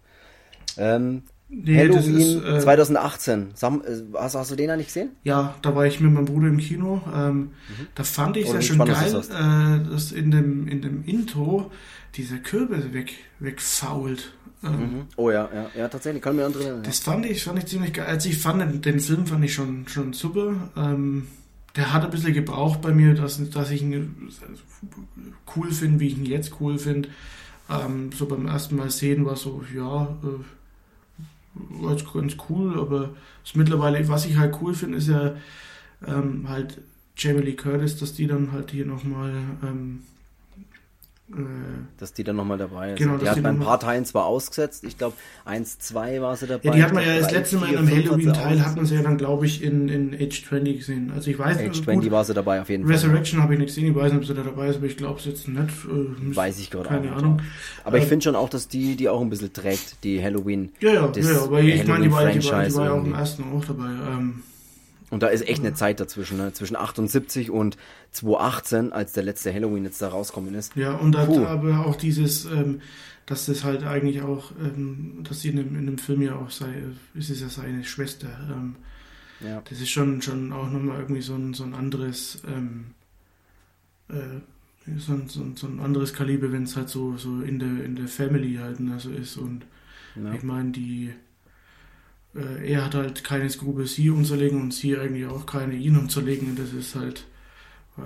Speaker 1: Ähm, Nee, Halloween ist, äh, 2018. Sam, äh, hast, hast, du den da nicht gesehen?
Speaker 2: Ja, da war ich mit meinem Bruder im Kino. Ähm, mhm. Da fand ich es ja schon geil, das äh, dass in dem, in dem Intro dieser Kürbis weg, wegfault.
Speaker 1: Ähm, mhm. Oh ja, ja, ja, tatsächlich, kann mir andere erinnern.
Speaker 2: Das fand ich, fand ich ziemlich geil. Also ich fand den, den Film fand ich schon, schon super. Ähm, der hat ein bisschen gebraucht bei mir, dass, dass ich ihn cool finde, wie ich ihn jetzt cool finde. Ähm, so beim ersten Mal sehen war so, ja, äh, war jetzt ganz cool, aber ist mittlerweile, was ich halt cool finde, ist ja ähm, halt Jamie Lee Curtis, dass die dann halt hier nochmal ähm,
Speaker 1: äh, dass die dann nochmal dabei ist. Genau, die hat bei ein paar Teilen zwar ausgesetzt, ich glaube 1, 2 war sie dabei.
Speaker 2: Ja, die hat man ja das letzte Mal in einem Halloween-Teil, hat man sie ja dann, glaube ich, in, in Age 20 gesehen. Also ich weiß
Speaker 1: nicht. Age 20 war sie dabei auf jeden
Speaker 2: Fall. Resurrection habe ich nicht gesehen, ich weiß nicht, ob sie da dabei ist, aber ich glaube es jetzt nicht.
Speaker 1: Äh, weiß ich gerade
Speaker 2: Keine Ahnung.
Speaker 1: Aber äh, ich finde schon auch, dass die, die auch ein bisschen trägt, die Halloween.
Speaker 2: Ja, ja, ja, aber ich meine, die die die war ja auch im ersten auch dabei. Ähm,
Speaker 1: und da ist echt eine Zeit dazwischen, ne? zwischen 78 und 2018, als der letzte Halloween jetzt da rauskommen ist.
Speaker 2: Ja, und da aber auch dieses, ähm, dass das halt eigentlich auch, ähm, dass sie in dem, in dem Film ja auch sei, ist es ja seine Schwester. Ähm, ja. Das ist schon, schon auch nochmal irgendwie so ein, so ein anderes, ähm, äh, so, ein, so, ein, so ein anderes Kaliber, wenn es halt so, so in der, in der Family halt ne, so ist. Und ja. ich meine, die äh, er hat halt keine Skrupel, sie umzulegen und sie eigentlich auch keine, ihn umzulegen. Und das ist halt.
Speaker 1: Äh,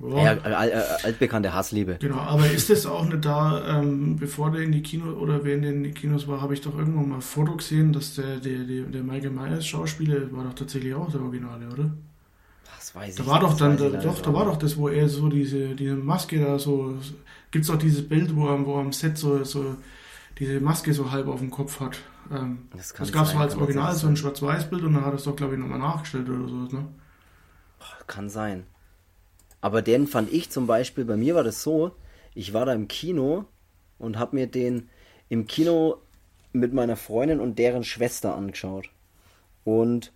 Speaker 1: ja, ja altbekannte Hassliebe.
Speaker 2: Genau, aber ist das auch nicht da, ähm, bevor der in die Kino oder während der in die Kinos war, habe ich doch irgendwo mal ein Foto gesehen, dass der, der, der, der Michael Myers Schauspieler war doch tatsächlich auch der Originale, oder?
Speaker 1: Das weiß
Speaker 2: da
Speaker 1: ich
Speaker 2: war doch dann, da, doch, da war doch das, wo er so diese, diese Maske da so, gibt es doch dieses Bild, wo er, wo er am Set so, so diese Maske so halb auf dem Kopf hat. Ähm, das, das gab es als Original, so ein Schwarz-Weiß-Bild und dann hat es doch, glaube ich, nochmal nachgestellt oder so. Ne?
Speaker 1: Kann sein. Aber den fand ich zum Beispiel, bei mir war das so, ich war da im Kino und habe mir den im Kino mit meiner Freundin und deren Schwester angeschaut. Und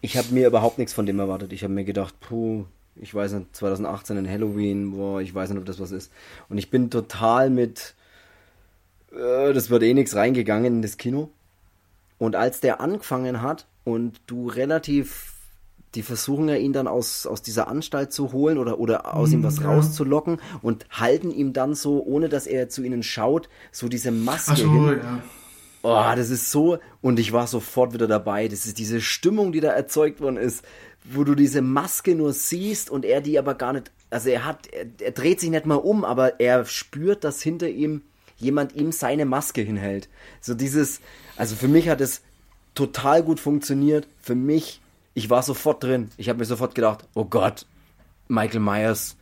Speaker 1: ich habe mir überhaupt nichts von dem erwartet. Ich habe mir gedacht, puh, ich weiß nicht, 2018 in Halloween, boah, ich weiß nicht, ob das was ist. Und ich bin total mit äh, das wird eh nichts reingegangen in das Kino. Und als der angefangen hat und du relativ, die versuchen ja ihn dann aus, aus dieser Anstalt zu holen oder, oder aus mm, ihm was ja. rauszulocken und halten ihm dann so, ohne dass er zu ihnen schaut, so diese Maske Ach so, hin. Ja. Oh, das ist so, und ich war sofort wieder dabei. Das ist diese Stimmung, die da erzeugt worden ist, wo du diese Maske nur siehst und er die aber gar nicht, also er hat, er, er dreht sich nicht mal um, aber er spürt, dass hinter ihm jemand ihm seine Maske hinhält. So dieses, also für mich hat es total gut funktioniert. Für mich, ich war sofort drin. Ich habe mir sofort gedacht, oh Gott, Michael Myers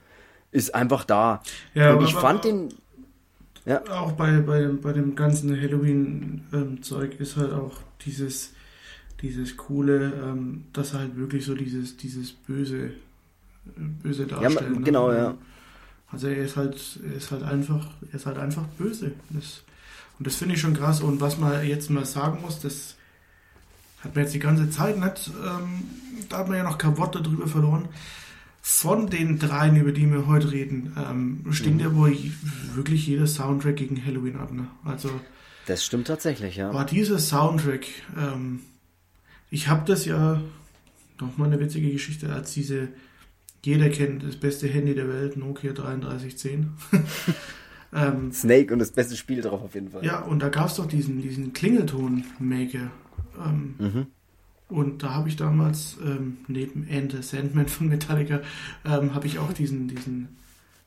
Speaker 1: ist einfach da. Ja, und ich aber, fand den.
Speaker 2: Ja. Auch bei, bei, bei dem ganzen Halloween-Zeug ähm, ist halt auch dieses, dieses coole, ähm, dass halt wirklich so dieses, dieses böse, äh, böse darstellen.
Speaker 1: Ja, genau, ne? ja.
Speaker 2: Also er ist halt, er ist halt einfach, er ist halt einfach böse. Das, und das finde ich schon krass. Und was man jetzt mal sagen muss, das hat man jetzt die ganze Zeit nicht, ähm, da hat man ja noch kein Wort darüber verloren. Von den dreien, über die wir heute reden, ähm, stinkt mhm. ja wohl wirklich jeder Soundtrack gegen Halloween ab. Ne? Also
Speaker 1: das stimmt tatsächlich, ja.
Speaker 2: War dieser Soundtrack, ähm, ich habe das ja, noch mal eine witzige Geschichte, als diese jeder kennt das beste Handy der Welt, Nokia 3310.
Speaker 1: ähm, Snake und das beste Spiel drauf auf jeden Fall.
Speaker 2: Ja, und da gab es doch diesen, diesen Klingelton-Maker. Ähm, mhm. Und da habe ich damals ähm, neben Ende Sandman von Metallica ähm, habe ich auch diesen, diesen,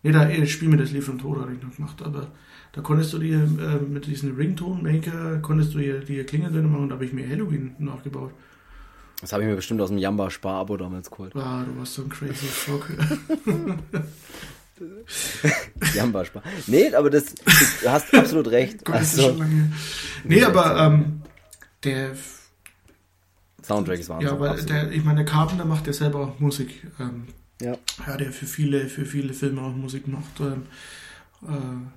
Speaker 2: nee, da äh, Spiel mir das Lied von Tod habe ich noch gemacht, aber da konntest du dir äh, mit diesem Ringtone Maker konntest du dir die Klingeltöne machen und da habe ich mir Halloween nachgebaut.
Speaker 1: Das habe ich mir bestimmt aus dem Jamba Spar-Abo damals geholt.
Speaker 2: Ah, du warst so ein crazy Frog.
Speaker 1: Jamba Spar. Nee, aber das, du hast absolut recht.
Speaker 2: Gott,
Speaker 1: Also,
Speaker 2: schon lange. Nee, aber ähm, der,
Speaker 1: Soundtrack ist Wahnsinn.
Speaker 2: ja,
Speaker 1: absolut.
Speaker 2: der, ich meine, der Carpenter macht ja selber auch Musik. Ähm,
Speaker 1: ja.
Speaker 2: ja, der für viele, für viele Filme auch Musik macht. Ähm,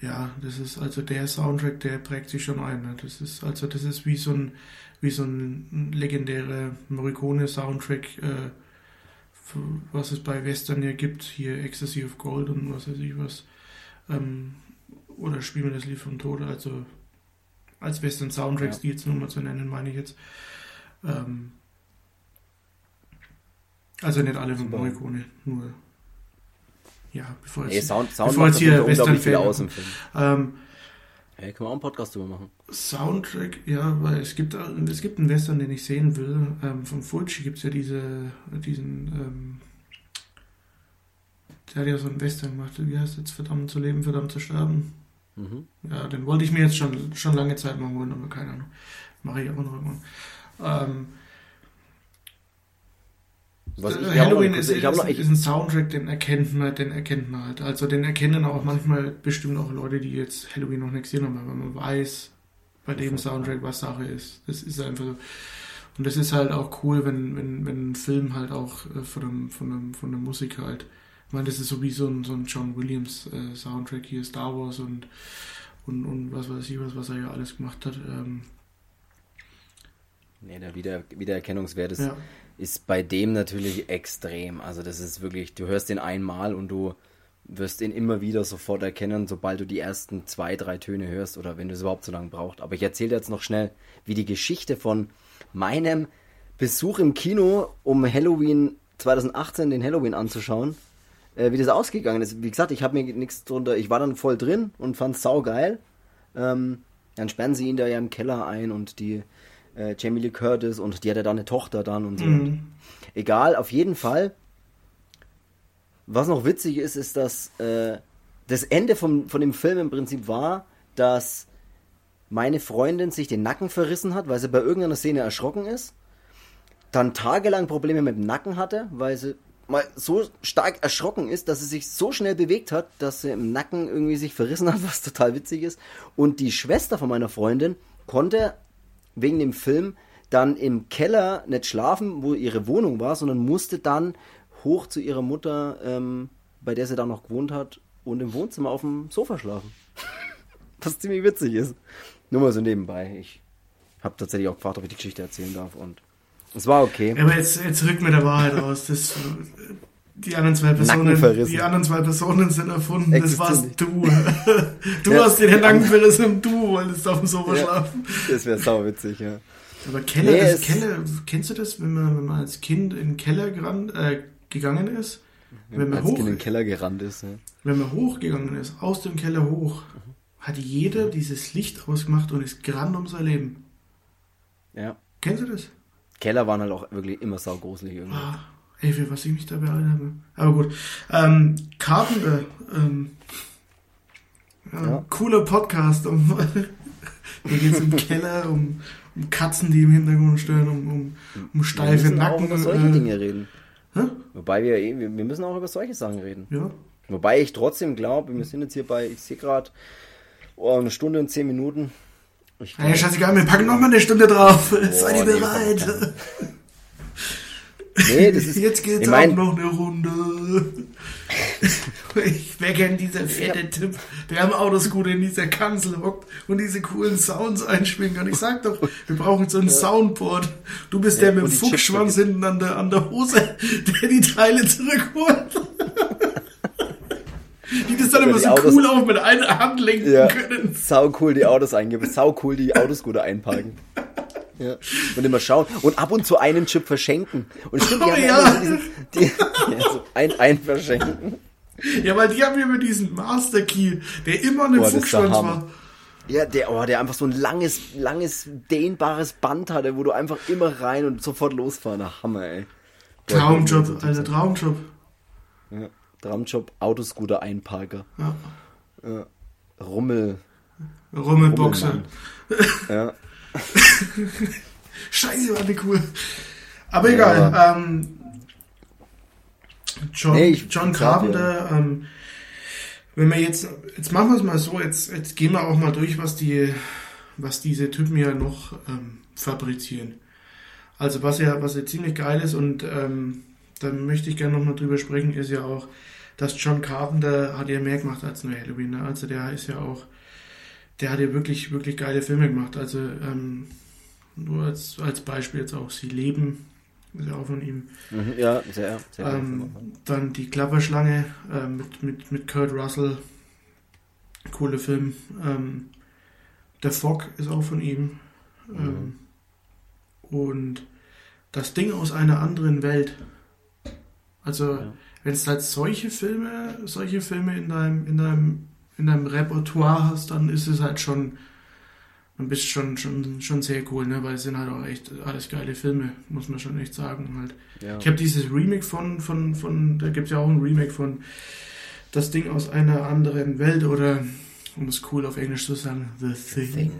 Speaker 2: äh, ja, das ist also der Soundtrack, der prägt sich schon ein. Ne? Das ist also das ist wie so ein wie so ein legendärer Morricone-Soundtrack, äh, für- was es bei Western ja gibt, hier Ecstasy of Gold und was weiß ich was. Ähm, oder Spiel mir das Lied vom Tode, also als Western Soundtracks,
Speaker 1: Ja.
Speaker 2: die jetzt nur mal zu nennen, meine ich jetzt. Ähm, also nicht alle von. Morricone, nur ja, bevor
Speaker 1: Nee,
Speaker 2: jetzt,
Speaker 1: Sound, Sound
Speaker 2: bevor jetzt hier Western-Fan- ähm,
Speaker 1: Hey, können wir auch einen Podcast drüber machen?
Speaker 2: Soundtrack, ja, weil es gibt, es gibt einen Western, den ich sehen will. Ähm, von Fulci gibt es ja diese, diesen, ähm, der hat ja so einen Western gemacht. Wie heißt jetzt verdammt zu leben, verdammt zu sterben?
Speaker 1: Mhm.
Speaker 2: Ja, den wollte ich mir jetzt schon, schon lange Zeit mal holen, aber keine Ahnung. Mache ich auch noch irgendwann. Ähm,
Speaker 1: Was
Speaker 2: äh,
Speaker 1: ich, noch
Speaker 2: Halloween ist,
Speaker 1: ich
Speaker 2: ist,
Speaker 1: noch, ich,
Speaker 2: ist ein Soundtrack, den erkennt man, den erkennt man halt. Also den erkennen auch manchmal bestimmt auch Leute, die jetzt Halloween noch nicht gesehen haben, weil man weiß bei dem Soundtrack, was Sache ist. Das ist einfach so. Und das ist halt auch cool, wenn, wenn, wenn ein Film halt auch äh, von, dem, von, dem, von der Musik halt. Ich meine, das ist so wie so ein, so ein John Williams äh, Soundtrack hier, Star Wars und, und, und was weiß ich was, was er ja alles gemacht hat. Ähm,
Speaker 1: nee, der Wieder, Wiedererkennungswert ist,
Speaker 2: ja.
Speaker 1: Ist bei dem natürlich extrem. Also das ist wirklich, du hörst den einmal und du wirst ihn immer wieder sofort erkennen, sobald du die ersten zwei, drei Töne hörst oder wenn du es überhaupt so lange braucht. Aber ich erzähle jetzt noch schnell, wie die Geschichte von meinem Besuch im Kino, um Halloween 2018 den Halloween anzuschauen, äh, wie das ausgegangen ist. Wie gesagt, ich habe mir nichts drunter, ich war dann voll drin und fand sau geil. Ähm, dann sperren sie ihn da ja im Keller ein und die äh, Jamie Lee Curtis und die hat ja da eine Tochter dann und so.
Speaker 2: Mhm.
Speaker 1: Egal, auf jeden Fall. Was noch witzig ist, ist, dass äh, das Ende vom, von dem Film im Prinzip war, dass meine Freundin sich den Nacken verrissen hat, weil sie bei irgendeiner Szene erschrocken ist. Dann tagelang Probleme mit dem Nacken hatte, weil sie mal so stark erschrocken ist, dass sie sich so schnell bewegt hat, dass sie im Nacken irgendwie sich verrissen hat, was total witzig ist. Und die Schwester von meiner Freundin konnte wegen dem Film dann im Keller nicht schlafen, wo ihre Wohnung war, sondern musste dann hoch zu ihrer Mutter, ähm, bei der sie dann noch gewohnt hat, und im Wohnzimmer auf dem Sofa schlafen. Was ziemlich witzig ist. Nur mal so nebenbei. Ich habe tatsächlich auch gefragt, ob ich die Geschichte erzählen darf und es war okay.
Speaker 2: Aber jetzt, jetzt rückt mir der Wahrheit raus. Das, die anderen zwei Personen, die anderen zwei Personen sind erfunden. Das
Speaker 1: Existieren
Speaker 2: warst du. Du
Speaker 1: Ja.
Speaker 2: hast dir den Nacken verrissen und du wolltest auf dem Sofa
Speaker 1: Ja.
Speaker 2: schlafen.
Speaker 1: Das wäre sau witzig, ja.
Speaker 2: Aber Keller,
Speaker 1: Nee,
Speaker 2: das Keller, kennst du das, wenn man, wenn man als Kind in den Keller gerannt, äh, gegangen ist? Wenn man,
Speaker 1: Als
Speaker 2: hoch,
Speaker 1: Kind in den Keller gerannt ist. Ja.
Speaker 2: wenn man hochgegangen ist, aus dem Keller hoch, hat jeder dieses Licht ausgemacht und ist gerannt um sein Leben.
Speaker 1: ja.
Speaker 2: Kennst du das?
Speaker 1: Keller waren halt auch wirklich immer saugruselig irgendwie.
Speaker 2: Ah, ey, für was ich mich da beeilt habe. Aber gut. Ähm, Carpenter, ähm, ja,
Speaker 1: Ja.
Speaker 2: cooler Podcast. Um, hier geht es im Keller um, um Katzen, die im Hintergrund stehen, um, um, um
Speaker 1: wir
Speaker 2: steife
Speaker 1: müssen
Speaker 2: Nacken.
Speaker 1: auch über solche
Speaker 2: äh,
Speaker 1: Dinge reden.
Speaker 2: Hä?
Speaker 1: Wobei wir, eh- wir wir müssen auch über solche Sachen reden.
Speaker 2: Ja.
Speaker 1: Wobei ich trotzdem glaube, wir sind jetzt hier bei, ich sehe gerade, oh, eine Stunde und zehn Minuten. Ich
Speaker 2: Hey, scheißegal, wir packen noch mal eine Stunde drauf. Seid ihr bereit?
Speaker 1: Nee, das ist,
Speaker 2: Jetzt geht's
Speaker 1: ich mein-
Speaker 2: auch noch eine Runde. Ich wäre gern dieser fette Typ, der am Autoscooter in dieser Kanzel hockt und diese coolen Sounds einschwingen kann. Ich sag doch, wir brauchen so ein Soundboard. Du bist
Speaker 1: Ja,
Speaker 2: der mit dem Fuchsschwanz hinten an der, an der Hose, der die Teile zurückholt. Die das dann immer so
Speaker 1: Autos-
Speaker 2: cool auch mit einer Hand lenken
Speaker 1: ja,
Speaker 2: können.
Speaker 1: sau cool die Autos eingeben, sau cool die Autoscooter einparken. Ja. Und immer schauen und ab und zu einen Chip verschenken. Und stimmt, die
Speaker 2: Oh
Speaker 1: haben
Speaker 2: ja.
Speaker 1: immer diesen, die, ja, so ein, ein verschenken.
Speaker 2: Ja, weil die haben immer diesen Master Key, der immer ein
Speaker 1: Boah, das ist der
Speaker 2: Fuchsschwanz war.
Speaker 1: Ja, der, oh, der einfach so ein langes, langes, dehnbares Band hatte, wo du einfach immer rein und sofort losfahren. Der Hammer, ey.
Speaker 2: Traumjob, Alter, Traumjob.
Speaker 1: Ja. Traumjob, Autoscooter Einparker.
Speaker 2: Ja.
Speaker 1: Ja. Rummel.
Speaker 2: Rummelboxer.
Speaker 1: Rummelmann. Ja.
Speaker 2: Scheiße, war die cool. Aber egal. Ja. Ähm, John, nee, John Carpenter, ja. ähm, wenn wir jetzt, jetzt machen wir es mal so, jetzt, jetzt gehen wir auch mal durch, was die, was diese Typen ja noch ähm, fabrizieren. Also was ja, was ja ziemlich geil ist und ähm, da möchte ich gerne nochmal drüber sprechen, ist ja auch, dass John Carpenter hat ja mehr gemacht als nur Halloween. Ne? Also der ist ja auch, der hat ja wirklich, wirklich geile Filme gemacht. Also ähm, nur als, als Beispiel jetzt auch Sie leben, ist ja auch von ihm.
Speaker 1: Mhm, ja, sehr, sehr.
Speaker 2: Ähm, dann die Klapperschlange äh, mit, mit, mit Kurt Russell. Coole Film. Ähm, der Fog ist auch von ihm. Mhm. Ähm, und das Ding aus einer anderen Welt. Also, ja. wenn es halt solche Filme, solche Filme in deinem, in deinem, in deinem Repertoire hast, dann ist es halt schon dann bist schon, schon, schon sehr cool, ne? weil es sind halt auch echt alles geile Filme, muss man schon echt sagen. Halt. Ja. Ich habe dieses Remake von, von, von, da gibt es ja auch ein Remake von Das Ding aus einer anderen Welt oder, um es cool auf Englisch zu sagen, The Thing. The Thing.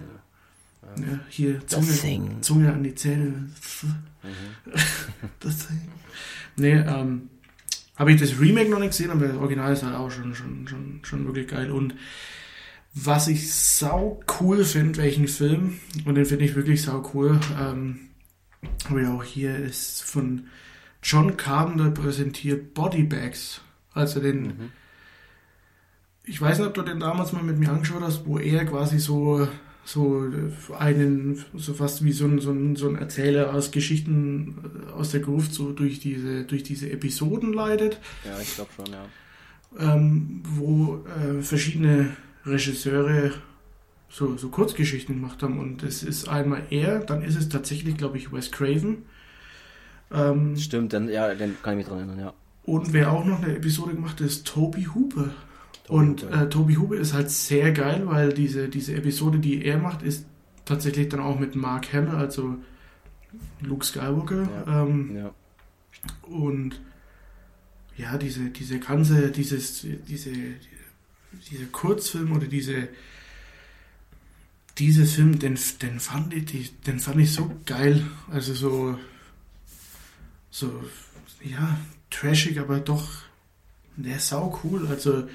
Speaker 2: Ja. hier Zunge, Zunge an die Zähne. Mhm. das Thing. Nee, ähm, habe ich das Remake noch nicht gesehen, aber das Original ist halt auch schon, schon, schon, schon wirklich geil. Und was ich sau cool finde, welchen Film, und den finde ich wirklich sau cool, ähm, aber ja auch hier ist von John Carpenter präsentiert Bodybags. Also den, mhm. ich weiß nicht, ob du den damals mal mit mir angeschaut hast, wo er quasi so, so einen, so fast wie so ein, so ein, so ein Erzähler aus Geschichten aus der Gruft so durch diese, durch diese Episoden leitet.
Speaker 1: Ja, ich glaube schon, ja.
Speaker 2: Ähm, wo äh, verschiedene Regisseure so, so Kurzgeschichten gemacht haben. Und es ist einmal er, dann ist es tatsächlich, glaube ich, Wes Craven.
Speaker 1: Ähm, Stimmt, dann, ja, den kann ich mich dran erinnern, ja.
Speaker 2: Und wer auch noch eine Episode gemacht hat, ist Toby Hooper. Und Äh, Toby Hooper ist halt sehr geil, weil diese, diese Episode, die er macht, ist tatsächlich dann auch mit Mark Hamill, also Luke Skywalker. Ja. Ähm, ja. Und ja, diese, diese ganze, dieses, diese, dieser Kurzfilm oder diese dieses Film, den, den, fand ich, den fand ich so geil. Also so, so, ja, trashig, aber doch, der ist sau cool. Also,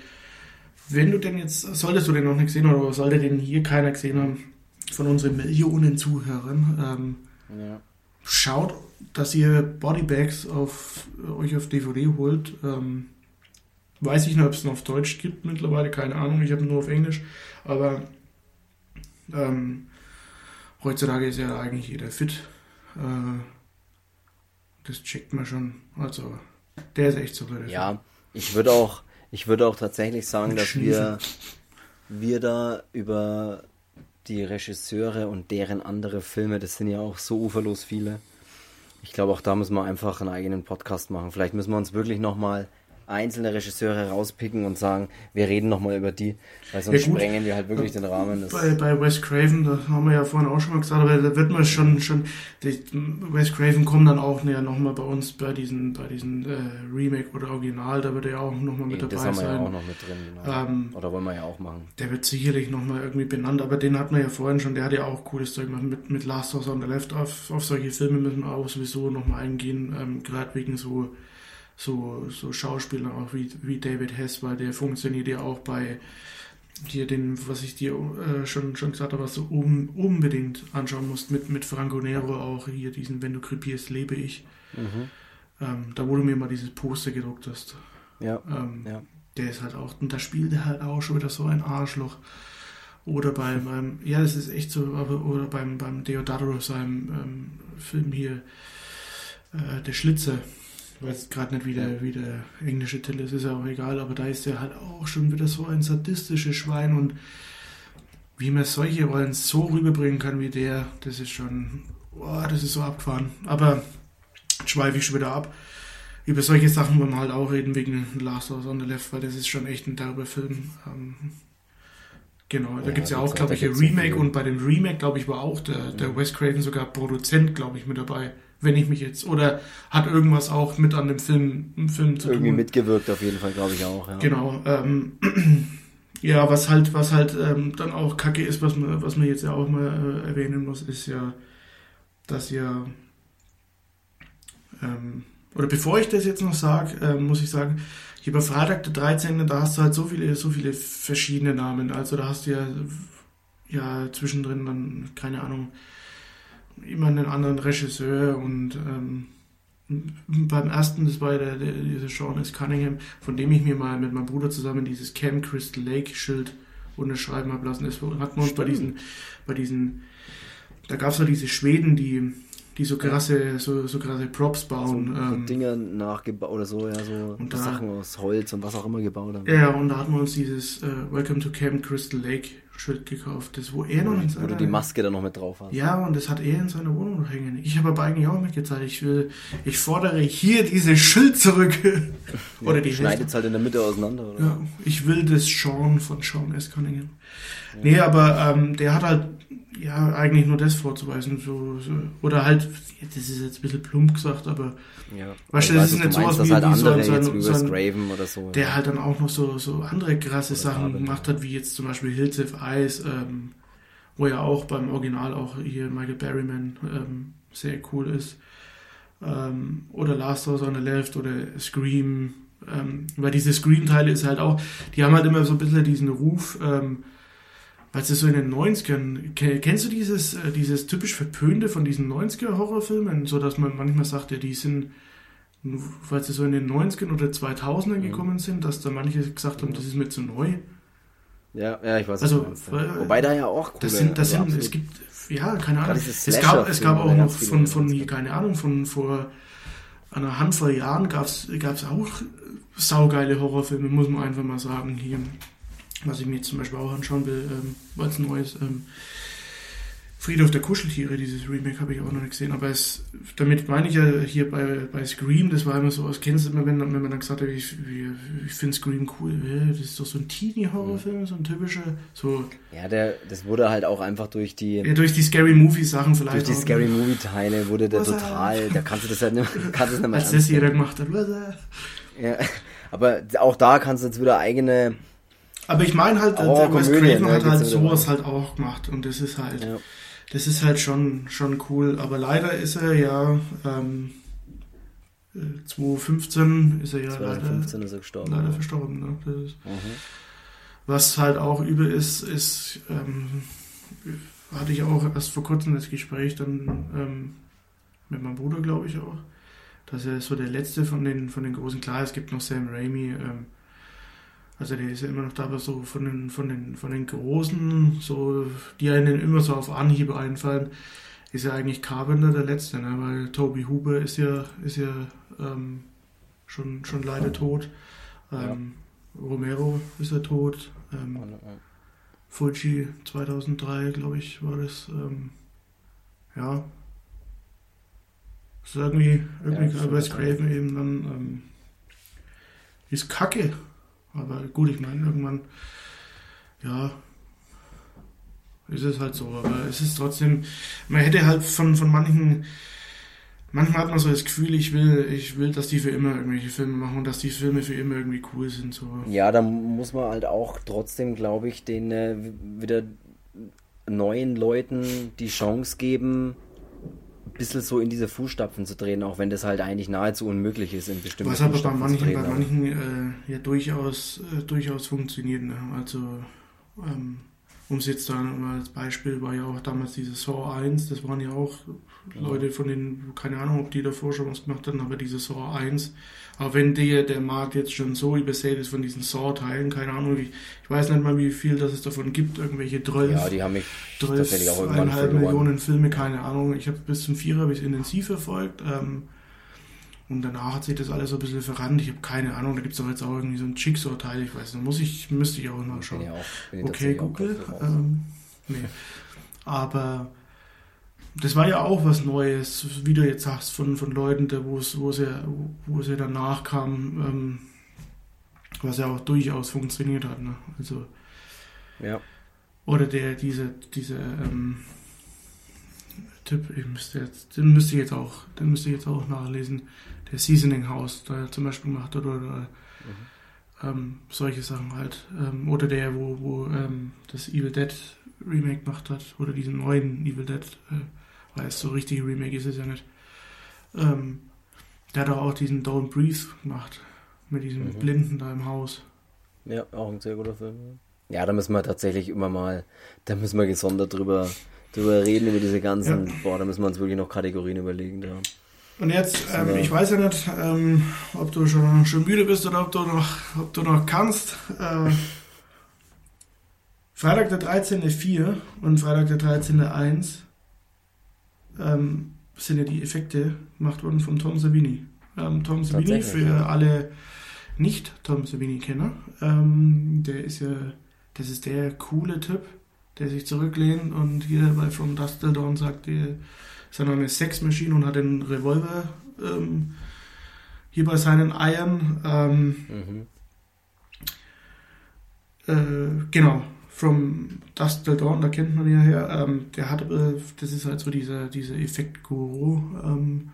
Speaker 2: wenn du den jetzt, solltest du den noch nicht sehen oder sollte den hier keiner gesehen haben, von unseren Millionen Zuhörern, ähm, ja. schaut, dass ihr Bodybags auf, euch auf DVD holt. Ähm, Weiß ich nicht, ob es noch auf Deutsch gibt mittlerweile, keine Ahnung, ich habe nur auf Englisch. Aber ähm, heutzutage ist ja eigentlich jeder fit. Äh, das checkt man schon. Also, der ist echt super.
Speaker 1: Ja, ich würde auch, ich würde auch tatsächlich sagen, dass wir, wir da über die Regisseure und deren andere Filme, das sind ja auch so uferlos viele. Ich glaube, auch da müssen wir einfach einen eigenen Podcast machen. Vielleicht müssen wir uns wirklich nochmal einzelne Regisseure rauspicken und sagen, wir reden nochmal über die, weil sonst ja, sprengen wir halt wirklich den Rahmen.
Speaker 2: Bei, bei Wes Craven, da haben wir ja vorhin auch schon mal gesagt, aber da wird man schon, schon, die, Wes Craven kommt dann auch näher nochmal bei uns bei diesen, bei diesen äh, Remake oder Original, da wird er ja auch nochmal mit dabei sein. Das haben wir ja auch noch mit drin,
Speaker 1: genau. Ähm, oder wollen wir ja auch machen.
Speaker 2: Der wird sicherlich nochmal irgendwie benannt, aber den hat man ja vorhin schon, der hat ja auch cooles Zeug gemacht mit, mit Last House on the Left. Auf, auf solche Filme müssen wir auch sowieso nochmal eingehen, ähm, gerade wegen so so, so Schauspieler auch wie, wie David Hess, weil der funktioniert ja auch bei hier den, was ich dir äh, schon, schon gesagt habe, was du um, unbedingt anschauen musst, mit, mit Franco Nero auch hier diesen Wenn du krepierst, lebe ich. Mhm. Ähm, da wo du mir mal dieses Poster gedruckt hast.
Speaker 1: Ja, ähm,
Speaker 2: ja. Der ist halt auch, und da spielt er halt auch schon wieder so ein Arschloch. Oder beim, beim ja, das ist echt so, aber, oder beim, beim Deodato, seinem ähm, Film hier, äh, Der Schlitzer, ich weiß gerade nicht, wie der, wie der englische Titel ist, ist ja auch egal, aber da ist er halt auch schon wieder so ein sadistisches Schwein und wie man solche Rollen so rüberbringen kann wie der, das ist schon, oh, das ist so abgefahren. Aber schweife ich schon wieder ab. Über solche Sachen wollen wir halt auch reden wegen Last of on the Left, weil das ist schon echt ein derber Film. Ähm, genau, da ja, gibt es ja auch, glaube ich, ein Remake und bei dem Remake, glaube ich, war auch der, der Wes Craven sogar Produzent, glaube ich, mit dabei wenn ich mich jetzt, oder hat irgendwas auch mit an dem Film, Film zu
Speaker 1: Irgendwie tun. Irgendwie mitgewirkt auf jeden Fall, glaube ich auch, ja.
Speaker 2: Genau, ähm, ja, was halt, was halt ähm, dann auch kacke ist, was man, was man jetzt ja auch mal äh, erwähnen muss, ist ja, dass ihr, ähm, oder bevor ich das jetzt noch sage, äh, muss ich sagen, hier bei Freitag der 13., da hast du halt so viele, so viele verschiedene Namen. Also da hast du ja, ja zwischendrin dann, keine Ahnung, immer einen anderen Regisseur und ähm, beim ersten, das war der, der, dieser Sean S. Cunningham, von dem ich mir mal mit meinem Bruder zusammen dieses Camp Crystal Lake Schild unterschreiben habe lassen. Das hatten wir uns bei diesen, bei diesen, da gab es ja diese Schweden, die die so krasse, so, so krasse Props bauen.
Speaker 1: So, ähm, Dinge nachgebaut oder so, ja, so und da, Sachen aus Holz und was auch immer gebaut haben.
Speaker 2: Ja, und da hatten wir uns dieses äh, Welcome to Camp Crystal Lake Schild gekauft, das wo er noch in
Speaker 1: seiner... Wo du die Maske da noch mit drauf hast.
Speaker 2: Ja, und das hat er in seiner Wohnung noch hängen. Ich habe aber eigentlich auch mitgezahlt. Ich will, ich fordere hier dieses Schild zurück.
Speaker 1: oder ja, die Schneidet es halt in der Mitte auseinander, oder?
Speaker 2: Ja, ich will das Sean von Sean S. Cunningham. Ja. Nee, aber ähm, der hat halt ja, eigentlich nur das vorzuweisen. So, so. Oder halt, das ist jetzt ein bisschen plump gesagt, aber
Speaker 1: ja. weißt du, das ist nicht sowas wie, halt wie so, ein, so ein, Graven oder so.
Speaker 2: Der ja. halt dann auch noch so, so andere krasse oder Sachen Farbe, gemacht hat, wie jetzt zum Beispiel Hills of Ice, ähm, wo ja auch beim Original auch hier Michael Berryman ähm, sehr cool ist. Ähm, oder Last House on the Left oder Scream. Ähm, weil diese Scream-Teile ist halt auch, die haben halt immer so ein bisschen diesen Ruf, ähm, weil es so in den 90ern, kennst du dieses, äh, dieses typisch Verpönte von diesen 90er Horrorfilmen, so dass man manchmal sagt, ja, die sind, weil sie so in den 90ern oder 2000ern mhm. gekommen sind, dass da manche gesagt haben, das ist mir zu neu.
Speaker 1: Ja, ja, ich weiß
Speaker 2: also, meinst, ja.
Speaker 1: Wobei da ja auch coole,
Speaker 2: das sind, das also sind, es gibt, ja, keine Ahnung. Es gab, es gab auch noch von, von, keine Ahnung, von vor einer Handvoll Jahren gab es auch saugeile Horrorfilme, muss man einfach mal sagen, hier was ich mir zum Beispiel auch anschauen will, ähm, als neues. Ähm, Friedhof der Kuscheltiere, dieses Remake habe ich auch noch nicht gesehen, aber es, damit meine ich ja hier bei, bei Scream, das war immer so, das kennst du immer, wenn, wenn man dann gesagt hat, ich, ich finde Scream cool, das ist doch so ein Teenie-Horrorfilm, so ein typischer, so.
Speaker 1: Ja, der, das wurde halt auch einfach durch die.
Speaker 2: Ja, durch die Scary Movie-Sachen vielleicht.
Speaker 1: Durch die Scary Movie-Teile wurde der total, da kannst du das halt nicht, kannst du nicht
Speaker 2: mehr Als das jeder gemacht hat,
Speaker 1: Ja, aber auch da kannst du jetzt wieder eigene,
Speaker 2: aber ich meine halt, oh, Wes Craven ne, hat halt sowas halt auch gemacht und das ist halt, ja. das ist halt schon, schon cool. Aber leider ist er ja, ähm, 2015 ist er ja 2015
Speaker 1: leider, ist er gestorben,
Speaker 2: leider ja. verstorben. Ne? Ist, mhm. Was halt auch übel ist, ist, ähm, hatte ich auch erst vor kurzem das Gespräch dann ähm, mit meinem Bruder, glaube ich auch, dass er so der letzte von den, von den großen, klar, es gibt noch Sam Raimi, ähm, also der ist ja immer noch da, aber so von den, von den, von den Großen, so, die einen immer so auf Anhieb einfallen, ist ja eigentlich Carpenter der Letzte, ne? weil Toby Huber ist ja, ist ja ähm, schon, schon leider tot. Ähm, ja. Romero ist ja tot. Ähm, Fuji 2003, glaube ich, war das. Ähm, ja. Das ist irgendwie, irgendwie ja, Wes Craven eben dann ähm, ist kacke. Aber gut, ich meine, irgendwann, ja, ist es halt so. Aber es ist trotzdem, man hätte halt von, von manchen, manchmal hat man so das Gefühl, ich will, ich will, dass die für immer irgendwelche Filme machen und dass die Filme für immer irgendwie cool sind. So.
Speaker 1: Ja, da muss man halt auch trotzdem, glaube ich, den äh, wieder neuen Leuten die Chance geben, bisschen so in diese Fußstapfen zu drehen, auch wenn das halt eigentlich nahezu unmöglich ist in bestimmten
Speaker 2: Was aber bei manchen, bei manchen äh, ja durchaus, äh, durchaus funktioniert. Ne? Also ähm, um es jetzt dann als Beispiel war ja auch damals dieses Saw 1, das waren ja auch genau. Leute von denen, keine Ahnung, ob die davor schon was gemacht hatten, aber dieses Saw 1, auch wenn der, der Markt jetzt schon so übersät ist von diesen Saw-Teilen, keine Ahnung, ich, ich weiß nicht mal, wie viel das es davon gibt, irgendwelche 12,
Speaker 1: ja, die haben mich
Speaker 2: 12 tatsächlich auch irgendwann Millionen Filme, keine Ahnung, ich habe bis zum Vierer habe ich intensiv verfolgt, ähm, und danach hat sich das alles so ein bisschen verrannt. Ich habe keine Ahnung, da gibt es doch jetzt auch irgendwie so ein Jigsaw-Teil, ich weiß nicht, muss ich, müsste ich auch nachschauen. Ja auch, okay, Google. Ähm, nee. Aber das war ja auch was Neues, wie du jetzt sagst, von, von Leuten, wo es, wo ja, wo ja danach kam, ähm, was ja auch durchaus funktioniert hat. Ne? Also,
Speaker 1: ja.
Speaker 2: Oder der, diese, diese, ähm, Tipp, ich müsste jetzt, den müsste ich jetzt auch, den müsste ich jetzt auch nachlesen der Seasoning House da zum Beispiel gemacht hat oder, oder mhm. ähm, solche Sachen halt. Ähm, oder der, wo, wo ähm, das Evil Dead Remake gemacht hat oder diesen neuen Evil Dead äh, Heißt, so richtig Remake ist es ja nicht. Ähm, der hat auch diesen Don't Breathe gemacht. Mit diesem mhm. Blinden da im Haus.
Speaker 1: Ja, auch ein sehr guter Film. Ja, da müssen wir tatsächlich immer mal, da müssen wir gesondert drüber, drüber reden, über diese ganzen, ja. boah, da müssen wir uns wirklich noch Kategorien überlegen. Da.
Speaker 2: Und jetzt, ähm, ich weiß ja nicht, ähm, ob du schon, schon müde bist oder ob du noch, ob du noch kannst. Äh, Freitag der 13.4 und Freitag der 13.1 ähm, sind ja die Effekte gemacht worden von Tom Savini. Ähm, Tom Savini, für ja. alle nicht-Tom Savini-Kenner, ähm, der ist ja, das ist der coole Typ, der sich zurücklehnt und hier bei From Dust Till Dawn sagt, die, sein Name ist Sex Machine und hat einen Revolver ähm, hier bei seinen Eiern. Ähm, mhm. äh, genau, From Dust Till Dawn, da kennt man ja her. Ähm, der hat, äh, das ist halt so dieser, dieser Effekt-Guru. Ähm,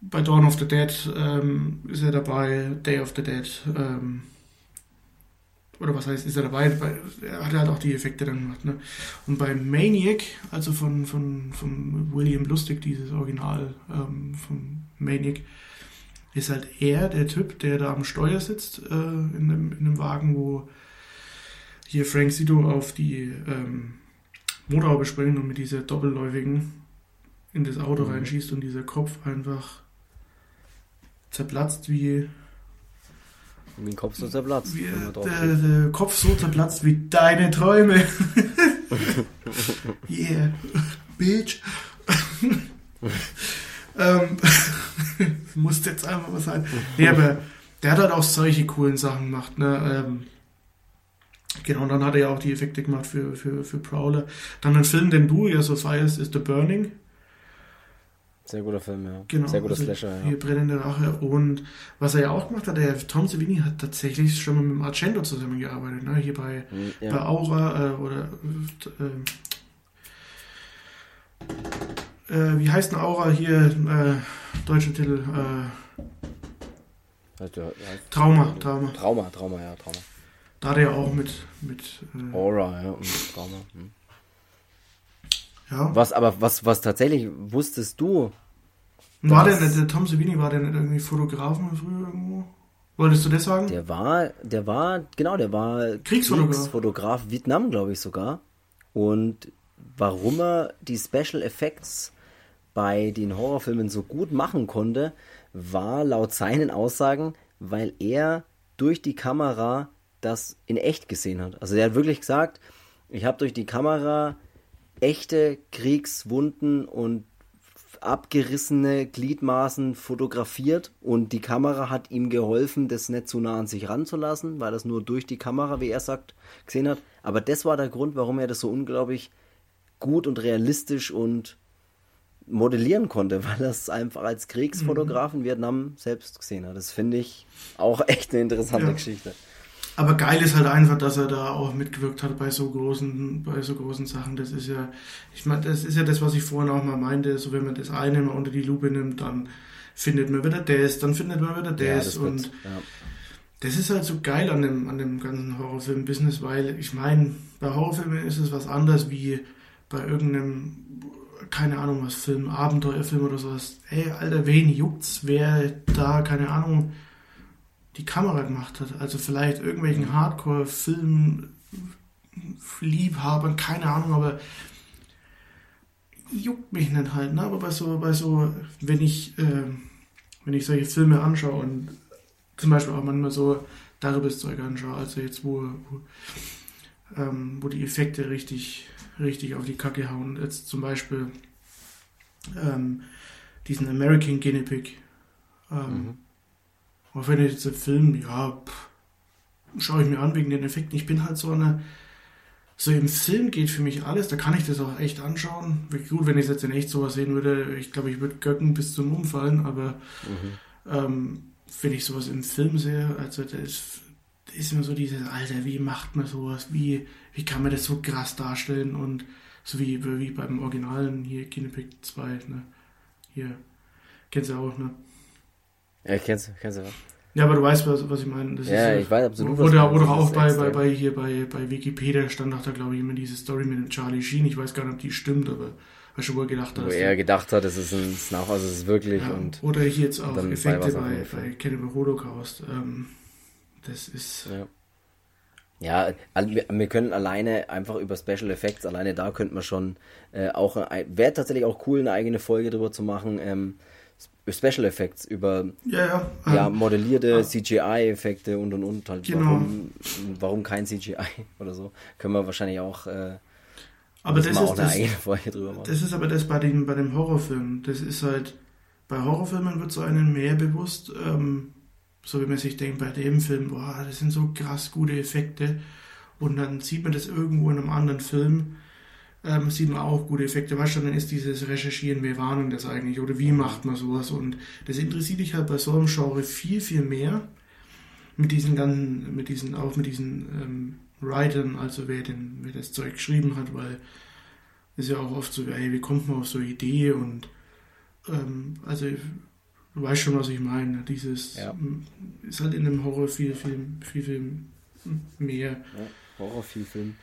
Speaker 2: bei Dawn of the Dead ähm, ist er dabei, Day of the Dead. Ähm, oder was heißt, ist er dabei? Bei, er hat halt auch die Effekte dann gemacht. Ne? Und bei Maniac, also von, von, von William Lustig, dieses Original ähm, von Maniac, ist halt er der Typ, der da am Steuer sitzt äh, in, einem, in einem Wagen, wo hier Frank Sito auf die ähm, Motorhaube springt und mit dieser doppelläufigen in das Auto mhm. reinschießt und dieser Kopf einfach zerplatzt wie.
Speaker 1: Wie ein Kopf so zerplatzt.
Speaker 2: Wie, der, der, Kopf so zerplatzt wie deine Träume. yeah, bitch. ähm, muss jetzt einfach mal sein. Nee, aber der hat halt auch solche coolen Sachen gemacht. Ne? Ähm, genau, und dann hat er ja auch die Effekte gemacht für, für, für Prowler. Dann ein Film, den du ja so feierst, ist The Burning.
Speaker 1: Sehr guter Film, ja.
Speaker 2: Genau,
Speaker 1: Sehr
Speaker 2: guter also Slasher, ja. Hier brennende Rache. Und was er ja auch gemacht hat, der Tom Savini hat tatsächlich schon mal mit dem Argento zusammengearbeitet, ne? Hier bei, hm, ja. bei Aura äh, oder äh, äh, wie heißt denn Aura hier? Äh, deutscher Titel.
Speaker 1: Äh,
Speaker 2: Trauma, Trauma.
Speaker 1: Trauma, Trauma, ja, Trauma.
Speaker 2: Da hat er ja auch mit. mit
Speaker 1: äh, Aura, ja, und Trauma. Hm. Ja. Was aber, was, was tatsächlich wusstest du?
Speaker 2: War der nicht, der Tom Savini, war der nicht irgendwie Fotograf mal früher irgendwo? Wolltest du das sagen?
Speaker 1: Der war, der war, genau, der war
Speaker 2: Kriegsfotograf,
Speaker 1: Kriegsfotograf Vietnam, glaube ich sogar. Und warum er die Special Effects bei den Horrorfilmen so gut machen konnte, war laut seinen Aussagen, weil er durch die Kamera das in echt gesehen hat. Also er hat wirklich gesagt, ich habe durch die Kamera echte Kriegswunden und abgerissene Gliedmaßen fotografiert und die Kamera hat ihm geholfen, das nicht zu nah an sich ranzulassen, weil das nur durch die Kamera, wie er sagt, gesehen hat. Aber das war der Grund, warum er das so unglaublich gut und realistisch und modellieren konnte, weil er es einfach als Kriegsfotograf in Vietnam selbst gesehen hat. Das finde ich auch echt eine interessante ja. Geschichte.
Speaker 2: Aber geil ist halt einfach, dass er da auch mitgewirkt hat bei so großen, bei so großen Sachen. Das ist ja, ich meine, das ist ja das, was ich vorhin auch mal meinte. So, wenn man das eine mal unter die Lupe nimmt, dann findet man wieder das, dann findet man wieder das. Ja, das und wird, ja. das ist halt so geil an dem, an dem ganzen Horrorfilm-Business, weil ich meine, bei Horrorfilmen ist es was anderes wie bei irgendeinem, keine Ahnung was, Film, Abenteuerfilm oder sowas. Ey, Alter, wen juckt's, wer da, keine Ahnung, die Kamera gemacht hat. Also vielleicht irgendwelchen Hardcore-Film-Liebhabern, keine Ahnung, aber juckt mich nicht halt. Ne? Aber bei so, bei so, wenn ich, äh, wenn ich solche Filme anschaue und zum Beispiel auch manchmal so darüber Zeug anschaue, also jetzt wo, wo, ähm, wo die Effekte richtig, richtig auf die Kacke hauen. Jetzt zum Beispiel ähm, diesen American Guinea Pig. Ähm, mhm auch wenn ich jetzt den Film, ja, schaue ich mir an wegen den Effekten. Ich bin halt so eine, so im Film geht für mich alles, da kann ich das auch echt anschauen. Gut, wenn ich jetzt in echt sowas sehen würde, ich glaube, ich würde göcken bis zum Umfallen, aber mhm. ähm, wenn ich sowas im Film sehe, also das ist, das ist immer so dieses, Alter, wie macht man sowas? Wie, wie kann man das so krass darstellen? Und so wie, wie beim Originalen hier, Kinepic 2, ne? Hier, kennst du auch, ne?
Speaker 1: Ja, kennst du, kennst du was?
Speaker 2: Ja, aber du weißt, was, was ich meine. Das
Speaker 1: ja,
Speaker 2: ist,
Speaker 1: ich weiß absolut,
Speaker 2: was Oder, oder auch bei, bei, bei, hier bei, bei Wikipedia stand auch da, glaube ich, immer diese Story mit dem Charlie Sheen. Ich weiß gar nicht, ob die stimmt, aber hast du wohl gedacht
Speaker 1: hast. Wo er gedacht hat, es ist ein Snach, also es ist wirklich. Ja, und
Speaker 2: oder hier jetzt auch Effekte bei, bei Cannibal Holocaust. Ähm, das ist.
Speaker 1: Ja. Ja, wir können alleine einfach über Special Effects, alleine da könnte man schon äh, auch, wäre tatsächlich auch cool, eine eigene Folge drüber zu machen. Ähm, Special Effects, über
Speaker 2: ja, ja.
Speaker 1: ja modellierte ja. CGI-Effekte und und und halt.
Speaker 2: Genau.
Speaker 1: Warum, warum kein CGI oder so? Können wir wahrscheinlich auch. Äh,
Speaker 2: aber das ist das,
Speaker 1: drüber machen.
Speaker 2: Das ist aber das bei den, bei dem Horrorfilm. Das ist halt, bei Horrorfilmen wird so einem mehr bewusst, ähm, so wie man sich denkt, bei dem Film, boah, das sind so krass gute Effekte. Und dann sieht man das irgendwo in einem anderen Film ähm, sieht man auch gute Effekte. Weißt du, dann ist dieses Recherchieren, wie warnen das eigentlich oder wie macht man sowas und das interessiert dich halt bei so einem Genre viel, viel mehr mit diesen ganzen, mit diesen, auch mit diesen ähm, Writern, also wer, den, wer das Zeug geschrieben hat, weil es ist ja auch oft so, ey, wie kommt man auf so eine Idee und ähm, also du weißt schon, was ich meine. Dieses
Speaker 1: ja.
Speaker 2: ist halt in einem Horror viel, viel, viel, viel mehr. Ja,
Speaker 1: Horror viel Film.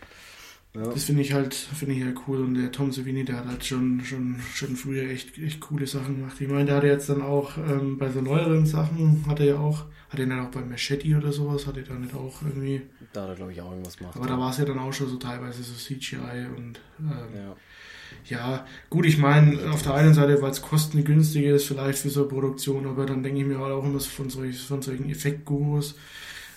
Speaker 2: Ja. Das finde ich halt, finde ich halt cool. Und der Tom Savini, der hat halt schon, schon, schon früher echt, echt coole Sachen gemacht. Ich meine, der hat jetzt dann auch ähm, bei so neueren Sachen, hat er ja auch, hat er dann auch bei Machete oder sowas, hat er dann nicht auch irgendwie.
Speaker 1: Da hat er, glaube ich, auch irgendwas gemacht.
Speaker 2: Aber da war es ja dann auch schon so teilweise so CGI und ähm, ja. Ja, gut, ich meine, auf der einen Seite, weil es kostengünstiger ist, vielleicht für so eine Produktion, aber dann denke ich mir halt auch immer von, solch, von solchen Effektgurus,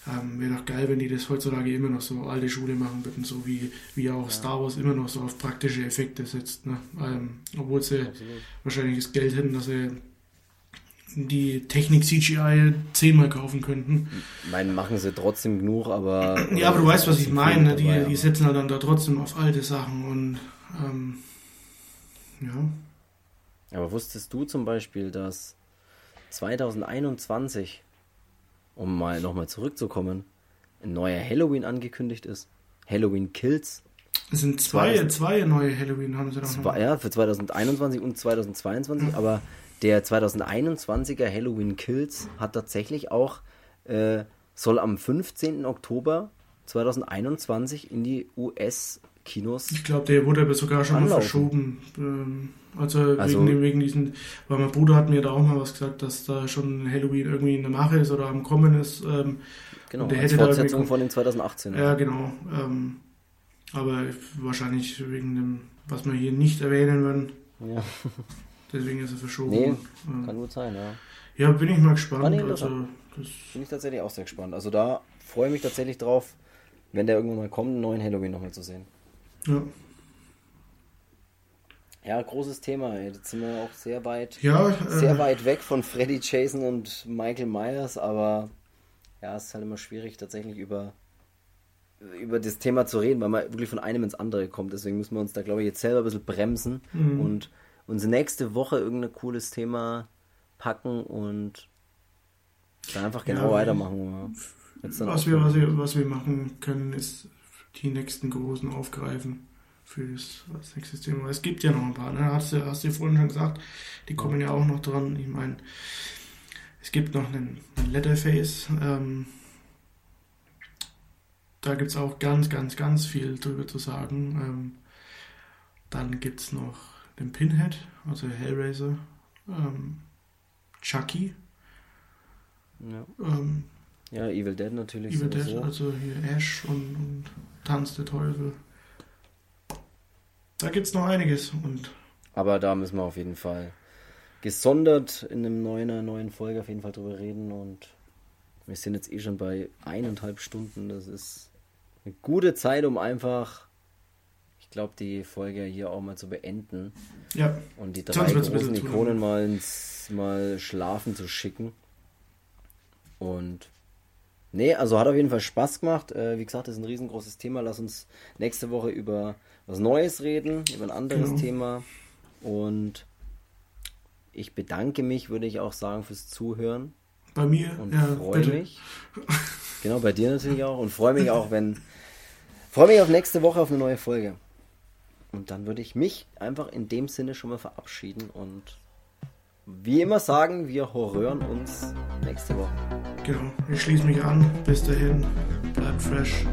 Speaker 2: ähm, Wäre doch geil, wenn die das heutzutage immer noch so alte Schule machen würden, so wie, wie auch ja. Star Wars immer noch so auf praktische Effekte setzt. Ne? Ähm, obwohl sie Absolut. wahrscheinlich das Geld hätten, dass sie die Technik CGI zehnmal kaufen könnten.
Speaker 1: Ich meine, machen sie trotzdem genug, aber.
Speaker 2: Ja, aber du weißt, was ich meine. Ne? Die, die setzen halt dann da trotzdem auf alte Sachen und ähm, ja.
Speaker 1: Aber wusstest du zum Beispiel, dass 2021 um mal nochmal zurückzukommen, ein neuer Halloween angekündigt ist. Halloween Kills.
Speaker 2: Es sind zwei, zwei neue Halloween, haben sie doch
Speaker 1: zwei, Ja, für 2021 und 2022, mhm. aber der 2021er Halloween Kills hat tatsächlich auch, äh, soll am 15. Oktober 2021 in die US-Kinos.
Speaker 2: Ich glaube, der wurde aber sogar schon anlaufen. mal verschoben. Ähm, also, also wegen, wegen diesen, weil mein Bruder hat mir da auch mal was gesagt, dass da schon Halloween irgendwie in der Mache ist oder am Kommen ist. Ähm,
Speaker 1: genau, der als hätte Fortsetzung da von den 2018.
Speaker 2: Ja, genau. Ähm, aber wahrscheinlich wegen dem, was wir hier nicht erwähnen werden.
Speaker 1: Ja.
Speaker 2: Deswegen ist er verschoben.
Speaker 1: Nee, ähm, kann gut sein, ja.
Speaker 2: Ja, bin ich mal gespannt.
Speaker 1: Also, bin ich tatsächlich auch sehr gespannt. Also da freue ich mich tatsächlich drauf, wenn der irgendwann mal kommt, einen neuen Halloween nochmal zu sehen.
Speaker 2: Ja.
Speaker 1: Ja, großes Thema. Jetzt sind wir auch sehr weit,
Speaker 2: ja,
Speaker 1: sehr äh, weit weg von Freddy Jason und Michael Myers, aber ja, es ist halt immer schwierig, tatsächlich über, über das Thema zu reden, weil man wirklich von einem ins andere kommt. Deswegen müssen wir uns da, glaube ich, jetzt selber ein bisschen bremsen mhm. und uns nächste Woche irgendein cooles Thema packen und dann einfach genau ja, weitermachen.
Speaker 2: Was wir, was, wir, was wir machen können, ist die nächsten großen aufgreifen für das, das nächste Thema. Es gibt ja noch ein paar, ne? Hast du, hast du vorhin schon gesagt, die kommen ja auch noch dran. Ich meine, es gibt noch einen, einen Letterface. Ähm, da gibt es auch ganz, ganz, ganz viel drüber zu sagen. Ähm, dann gibt es noch den Pinhead, also Hellraiser. Ähm, Chucky.
Speaker 1: Ja. Ähm, ja, Evil Dead natürlich.
Speaker 2: Evil sowieso. Dead, also hier Ash und, und Tanz der Teufel. Da gibt es noch einiges. Und
Speaker 1: Aber da müssen wir auf jeden Fall gesondert in einem neuen, einer neuen Folge auf jeden Fall drüber reden. Und wir sind jetzt eh schon bei eineinhalb Stunden. Das ist eine gute Zeit, um einfach, ich glaube, die Folge hier auch mal zu beenden.
Speaker 2: Ja.
Speaker 1: Und die drei großen Ikonen mal, ins, mal schlafen zu schicken. Und nee, also hat auf jeden Fall Spaß gemacht. Äh, wie gesagt, das ist ein riesengroßes Thema. Lass uns nächste Woche über was Neues reden, über ein anderes genau. Thema. Und ich bedanke mich, würde ich auch sagen, fürs Zuhören.
Speaker 2: Bei mir,
Speaker 1: und
Speaker 2: ja,
Speaker 1: freue mich. Genau, bei dir natürlich auch. Und freue mich auch, wenn. Freue mich auf nächste Woche auf eine neue Folge. Und dann würde ich mich einfach in dem Sinne schon mal verabschieden und wie immer sagen, wir horrören uns nächste Woche.
Speaker 2: Genau, ich schließe mich an. Bis dahin, bleibt fresh.